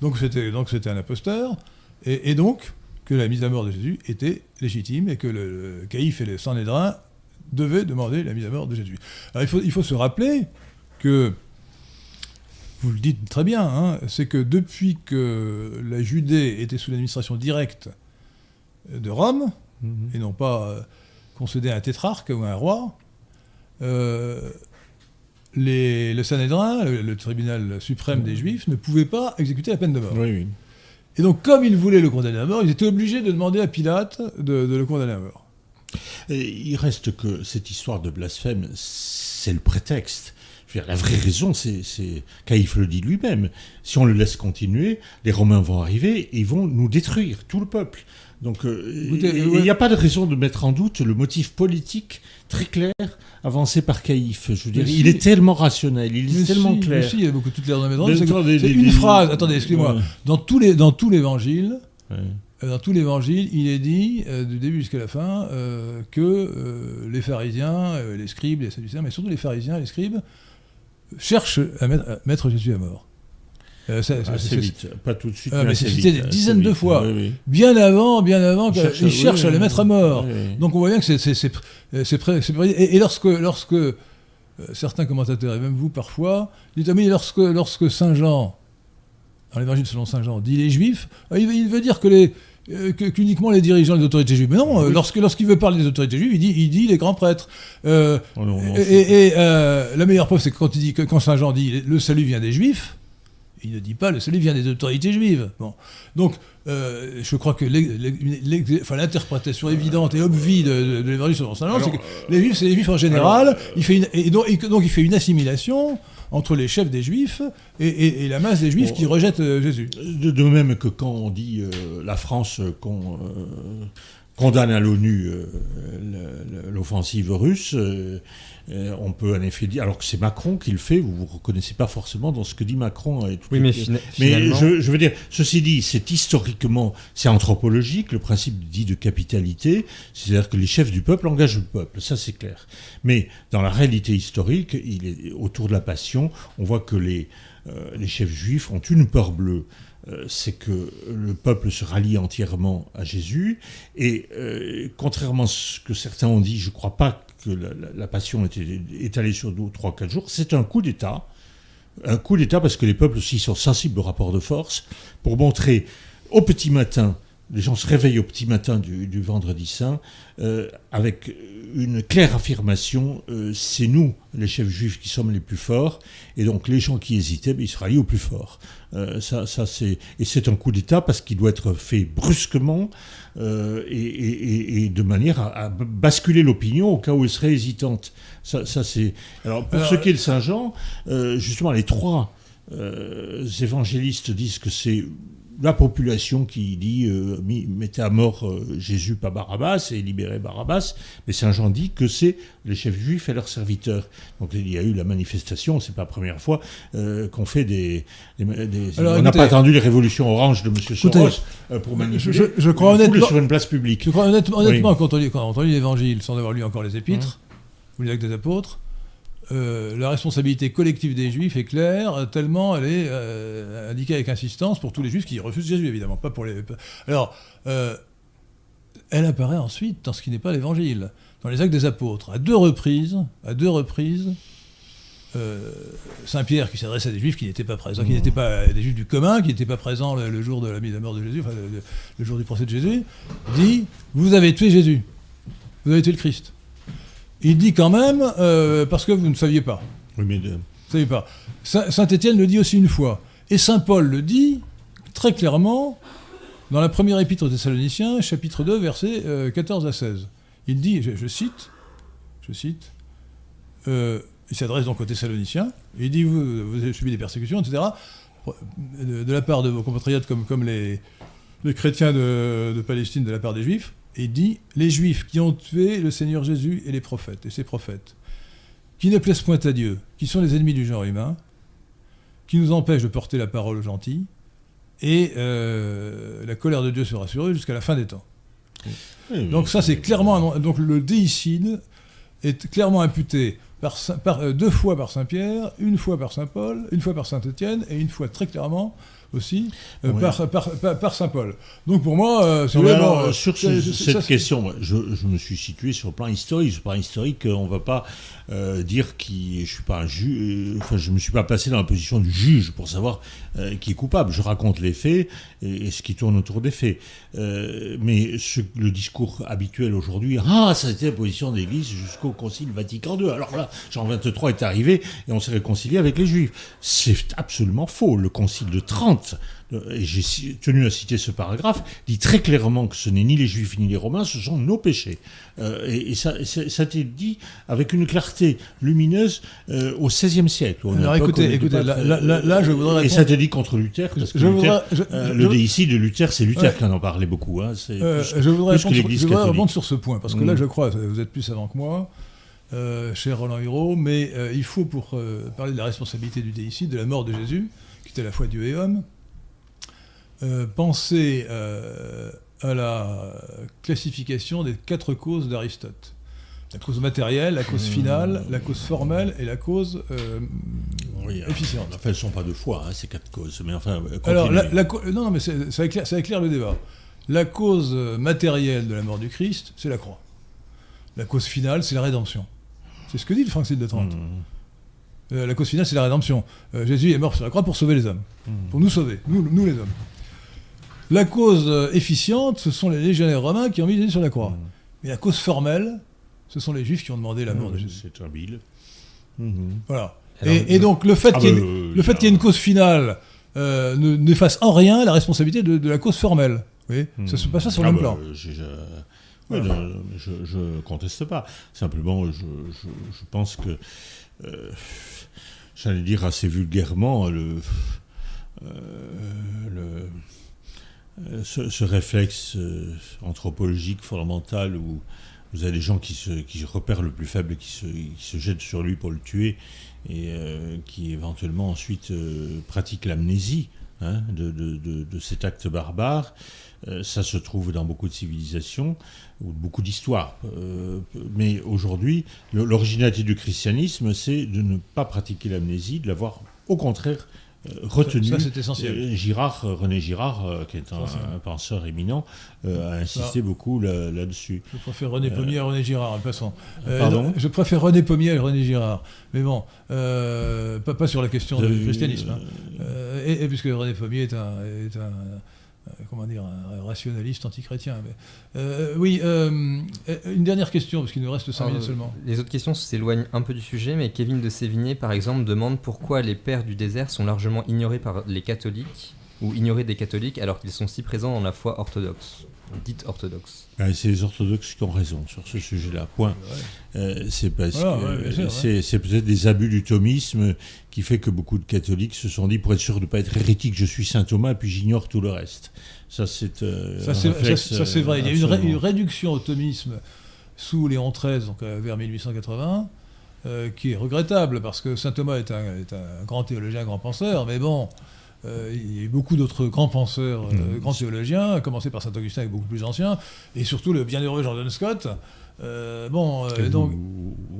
S1: Donc c'était donc c'était un imposteur et, donc que la mise à mort de Jésus était légitime et que le, caïphe et le Sanhédrin devaient demander la mise à mort de Jésus. Alors il faut il faut se rappeler que vous le dites très bien, hein, c'est que depuis que la Judée était sous l'administration directe de Rome, mhm. et non pas euh, concédée à un tétrarque ou à un roi, euh, le Sanhédrin, le, tribunal suprême des Juifs, ne pouvait pas exécuter la peine de mort. Et donc, comme ils voulaient le condamner à mort, ils étaient obligés de demander à Pilate de, le condamner à mort.
S2: il reste que cette histoire de blasphème, c'est le prétexte. la vraie raison, c'est Caïphe le dit lui-même. Si on le laisse continuer, les Romains vont arriver et ils vont nous détruire, tout le peuple. Donc, euh, il n'y a pas de raison de mettre en doute le motif politique très clair avancé par Caïphe. Je veux dire, il est tellement rationnel, il est tellement clair.
S1: il y a beaucoup de dans mes C'est une phrase. Attendez, excusez-moi. Dans tous les dans tout l'évangile. Euh, dans tout l'évangile, il est dit, euh, du début jusqu'à la fin, que les pharisiens, les scribes, les sadducéens, mais surtout les pharisiens, les scribes, cherchent à mettre Jésus à mort.
S2: Euh, assez vite, pas tout de suite.
S1: Ah, mais c'est cité des dizaines de fois. Bien avant, bien avant qu'ils cherchent à le mettre à mort. Donc on voit bien que c'est et, et, lorsque, lorsque euh, certains commentateurs, et même vous parfois, dites ah, mais lorsque, lorsque Saint Jean, dans l'évangile selon Saint Jean, dit les juifs, ah, il, veut dire que les, euh, qu'uniquement les dirigeants des autorités juives. Mais non, lorsque lorsqu'il veut parler des autorités juives, il dit, il dit les grands prêtres. Oh et, et la meilleure preuve, c'est que quand il dit que quand Saint Jean dit le salut vient des juifs, il ne dit pas le salut vient des autorités juives. Bon. Donc, euh, je crois que l'interprétation évidente et obvie de, de, l'évangile selon Saint c'est que les juifs, c'est les juifs en général. il fait et donc, il fait une assimilation entre les chefs des juifs et, la masse des juifs qui rejettent euh, Jésus.
S2: De, même que quand on dit euh, la France qu'on condamne à l'ONU l'offensive russe, euh, on peut en effet dire, alors que c'est Macron qui le fait, vous ne vous reconnaissez pas forcément dans ce que dit Macron.
S3: oui, mais,
S2: mais je, veux dire, ceci dit, c'est historiquement, c'est anthropologique, le principe dit de capitalité, c'est-à-dire que les chefs du peuple engagent le peuple, ça c'est clair. Mais dans la réalité historique, il est autour de la passion, on voit que les, euh, les chefs juifs ont une peur bleue euh, c'est que le peuple se rallie entièrement à Jésus. Et euh, contrairement à ce que certains ont dit, je ne crois pas la, passion était étalée sur deux, trois, quatre jours. C'est un coup d'État. Un coup d'État parce que les peuples aussi sont sensibles au rapport de force pour montrer au petit matin les gens se réveillent au petit matin du, vendredi saint euh, avec une claire affirmation, euh, c'est nous, les chefs juifs, qui sommes les plus forts, et donc les gens qui hésitaient, ben, ils se rallient au plus fort. Euh, et c'est un coup d'État parce qu'il doit être fait brusquement et, de manière à, basculer l'opinion au cas où elle serait hésitante. Ça, ça c'est... Alors pour ce qui est de Saint-Jean, justement les trois évangélistes disent que c'est la population qui dit euh, mettez à mort euh, Jésus, pas Barabbas, et libérez Barabbas, mais Saint Jean dit que c'est les chefs juifs et leurs serviteurs. Donc il y a eu la manifestation, c'est pas la première fois euh, qu'on fait des. on n'a pas attendu les révolutions oranges de M. Soros pour
S1: manifester. Je, crois honnêtement
S2: sur une place publique.
S1: Je crois honnêtement, quand on lit, quand on lit l'Évangile sans avoir lu encore les Épîtres, mmh. ou les Actes des Apôtres, euh, la responsabilité collective des juifs est claire, tellement elle est euh, indiquée avec insistance pour tous les juifs qui refusent Jésus, évidemment, pas pour les... Alors, euh, elle apparaît ensuite dans ce qui n'est pas l'évangile, dans les actes des apôtres, à deux reprises, à deux reprises, Saint Pierre qui s'adresse à des juifs qui n'étaient pas présents, qui n'étaient pas des juifs du commun, qui n'étaient pas présents le, jour de la mise à mort de Jésus, enfin le jour du procès de Jésus, dit, vous avez tué Jésus, vous avez tué le Christ. Il dit quand même, euh, parce que vous ne saviez pas.
S2: Oui, mais...
S1: Vous ne saviez pas. Saint Étienne le dit aussi une fois. Et Saint Paul le dit très clairement dans la première épître aux Thessaloniciens, chapitre 2, versets 14 euh, à 16. Il dit, je, cite, je cite, euh, il s'adresse donc aux Thessaloniciens, il dit, vous, avez subi des persécutions, etc., de, la part de vos compatriotes comme, comme les, les chrétiens de, de Palestine, de la part des juifs, et dit Les Juifs qui ont tué le Seigneur Jésus et les prophètes, et ses prophètes, qui ne plaisent point à Dieu, qui sont les ennemis du genre humain, qui nous empêchent de porter la parole aux gentils, et euh, la colère de Dieu sera sur eux jusqu'à la fin des temps. donc ça, c'est clairement... Donc le déicide est clairement imputé par, euh, deux fois par Saint Pierre, une fois par Saint Paul, une fois par Saint Étienne, et une fois très clairement aussi euh, par, Saint Paul. Donc pour moi, euh,
S2: euh, sur cette question, je, me suis situé sur le plan historique. Sur le plan historique, on ne va pas dire que je suis pas un juge, enfin je me suis pas placé dans la position du juge pour savoir qui est coupable. Je raconte les faits et, ce qui tourne autour des faits. mais le discours habituel aujourd'hui, ah, été la position de l'Église jusqu'au Concile Vatican II. Alors là, Jean 23 est arrivé et on s'est réconcilié avec les Juifs. C'est absolument faux. Le Concile de Trente et j'ai tenu à citer ce paragraphe, dit très clairement que ce n'est ni les juifs ni les romains, ce sont nos péchés. Euh, et, ça, ça, a été dit avec une clarté lumineuse euh, au XVIe siècle.
S1: Alors écoutez, écoutez là, je voudrais répondre...
S2: Et ça a été dit contre Luther, parce que euh, le déicide de Luther, c'est Luther qui en parlait beaucoup. Hein,
S1: je voudrais, répondre sur, ce point, parce que là, mm. je crois, vous êtes plus savant que moi, cher Roland Hiro, mais il faut, pour parler de la responsabilité du déicide, de la mort de Jésus, qui était à la fois Dieu et homme, euh, penser euh, à la classification des quatre causes d'Aristote. La cause matérielle, la cause finale, la cause formelle et la cause euh, efficiente.
S2: Enfin, elles ne sont pas deux fois, hein, ces quatre causes. Mais enfin,
S1: Alors, la, non, mais ça éclaire, ça éclaire le débat. La cause matérielle de la mort du Christ, c'est la croix. La cause finale, c'est la rédemption. C'est ce que dit le Francile de Trente. Mmh. la cause finale, c'est la rédemption. Jésus est mort sur la croix pour sauver les hommes, mmh. pour nous sauver, nous, nous les hommes. La cause euh, efficiente, ce sont les légionnaires romains qui ont mis Jésus sur la croix. Mmh. Mais la cause formelle, ce sont les juifs qui ont demandé la mort de mmh, Jésus.
S2: C'est habile.
S1: Mmh. Voilà. et, donc le fait ah qu'il y, ait une cause finale euh, n'efface en rien la responsabilité de, la cause formelle. Oui, ça se passe pas sur le ah même bah,
S2: plan. je, ne conteste pas. Simplement, je, pense que, euh, j'allais dire assez vulgairement, le, le euh, ce, réflexe euh, anthropologique fondamental où vous avez des gens qui, repèrent le plus faible qui se, qui se jettent sur lui pour le tuer et euh, qui éventuellement ensuite pratiquent l'amnésie hein, de, cet acte barbare. ça se trouve dans beaucoup de civilisations ou beaucoup d'histoires. mais aujourd'hui, l'originalité du christianisme, c'est de ne pas pratiquer l'amnésie, de l'avoir au contraire retenu.
S1: Ça, c'est essentiel.
S2: Euh, Girard, euh, René Girard, euh, qui est un, penseur éminent, euh, a insisté beaucoup là- là-dessus.
S1: Je préfère René Pommier à René Girard, passant. Euh,
S2: Pardon
S1: non, Je préfère René Pommier à René Girard. Mais bon, euh, pas, pas sur la question du christianisme. hein.
S2: euh,
S1: Euh, et, et puisque René Pommier est un, est un, euh, comment dire, un rationaliste antichrétien. Mais, euh, oui, euh, une dernière question, parce qu'il nous reste 5
S3: Alors,
S1: minutes seulement.
S3: Les autres questions s'éloignent un peu du sujet, mais Kevin de Sévigné, par exemple, demande pourquoi les pères du désert sont largement ignorés par les catholiques, ou ignorés des catholiques, alors qu'ils sont si présents dans la foi orthodoxe, dite orthodoxe.
S2: ben, c'est les orthodoxes qui ont raison sur ce sujet-là. Point. Euh, c'est parce
S1: Voilà,
S2: que
S1: ouais, bien sûr,
S2: c'est, c'est peut-être des abus du thomisme qui fait que beaucoup de catholiques se sont dit pour être sûr de ne pas être hérétique, je suis saint Thomas et puis j'ignore tout le reste. Ça c'est euh,
S1: Ça, c'est vrai. Il y a eu une, ré- une réduction au thomisme sous Léon XIII, donc euh, vers 1880, euh, qui est regrettable parce que saint Thomas est un, est un grand théologien, un grand penseur, mais bon. Euh, il y a eu beaucoup d'autres grands penseurs, euh,
S2: Mhm.
S1: grands théologiens, à commencer par saint Augustin, qui est beaucoup plus ancien, et surtout le bienheureux Jordan Scott. Euh, bon, donc.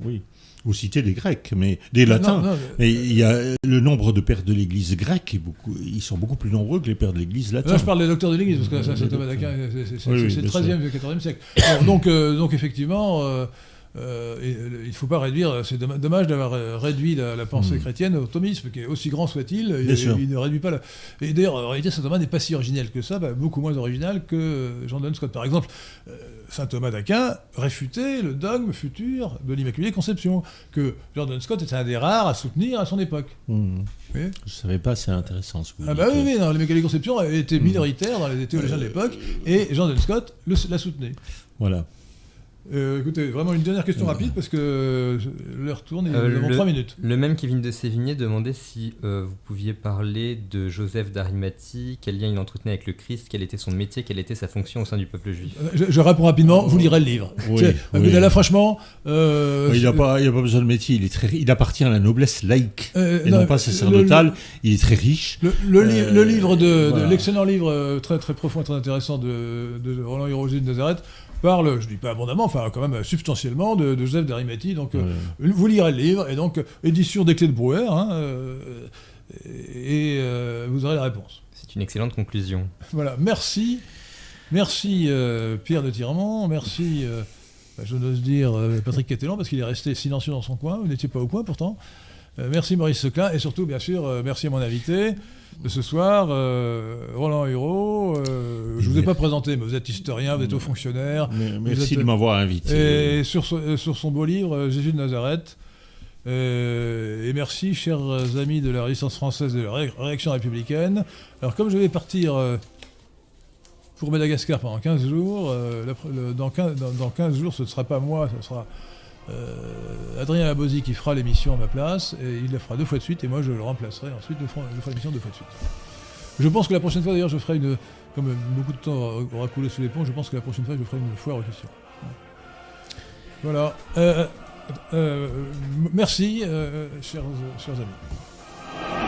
S2: oui, vous citez des Grecs, mais des latins.
S1: Non, non,
S2: Mais il y a le nombre de pères de l'Église grecque, est beaucoup, ils sont beaucoup plus nombreux que les pères de l'Église latins.
S1: Là, je parle des docteurs de l'Église, parce que saint
S2: les
S1: Thomas d'Aquin, c'est- c'est c'est- c'est le
S2: bien
S1: 13e et le 14e siècle. Donc, donc, effectivement, euh, euh, et, euh, il ne faut pas réduire, c'est domm- dommage d'avoir euh, réduit la, la pensée
S2: Mm.
S1: chrétienne au thomisme, qui est aussi grand soit-il, il, ne réduit pas la... Et d'ailleurs, en réalité, saint Thomas n'est pas si originel que ça, bah, beaucoup moins original que Jean Donne Scott. Par exemple, euh, saint Thomas d'Aquin réfutait le dogme futur de l'Immaculée Conception, que Jordan Scott était un des rares à soutenir à son époque.
S2: Hmm.
S1: Oui.
S2: Je ne savais pas, c'est intéressant ce que vous
S1: Ah bah oui,
S2: dites.
S1: oui, non, l'Immaculée Conception était
S2: Mm.
S1: minoritaire dans les théologiens de l'époque, et Jean Donne Scott le- la soutenait.
S2: Voilà.
S1: Euh, écoutez, vraiment une dernière question
S2: Euh.
S1: rapide parce que euh, l'heure tourne et
S3: Euh,
S1: nous avons
S3: le-
S1: trois minutes.
S3: Le même Kevin de Sévigné demandait si euh, vous pouviez parler de Joseph d'Arimathie, quel lien il entretenait avec le Christ, quel était son métier, quelle était sa fonction au sein du peuple juif.
S1: Euh, Je, je réponds rapidement, vous lirez le livre.
S2: Oui,
S1: là, franchement, euh,
S2: il n'a pas, il a pas besoin de métier, il, est très, il appartient à la noblesse laïque
S1: euh,
S2: et
S1: non,
S2: non pas
S1: le-
S2: sacerdotale. Il est très riche.
S1: Le, le li-
S2: Euh,
S1: le livre de, l'excellent livre euh, très très profond et très intéressant de, de Roland Hirogé de Nazareth parle, je dis pas abondamment, enfin quand même substantiellement de, de Joseph d'Arimathie. Donc euh, vous lirez le livre et donc euh, édition des clés de Brouwer hein, euh, et euh, vous aurez la réponse.
S3: C'est une excellente conclusion.
S1: Voilà, merci. Merci euh, Pierre de Tirement, merci, euh, bah, je n'ose dire euh, Patrick Catalan, parce qu'il est resté silencieux dans son coin, vous n'étiez pas au coin pourtant. Euh, merci Maurice Seclin, et surtout, bien sûr, euh, merci à mon invité de ce soir, euh, Roland Hérault. Euh, je ne vous ai pas présenté, mais vous êtes historien, vous êtes haut fonctionnaire.
S2: Merci
S1: êtes-
S2: de m'avoir invité.
S1: Et sur, son- euh, sur son beau livre, euh, Jésus de Nazareth. Euh, et merci, chers amis de la résistance française et de la ré- réaction républicaine. Alors, comme je vais partir euh, pour Madagascar pendant 15 jours, euh, le- dans, 15, dans- dans 15 jours, ce ne sera pas moi, ce sera euh, Adrien Labosi qui fera l'émission à ma place, et il la fera deux fois de suite, et moi je le remplacerai ensuite, je ferai, l'émission deux fois de suite. Je pense que la prochaine fois, d'ailleurs, je ferai une. Comme beaucoup de temps aura- coulé sous les ponts, je pense que la prochaine fois, je ferai une foire aux questions. Voilà. Euh, euh, merci, chers amis.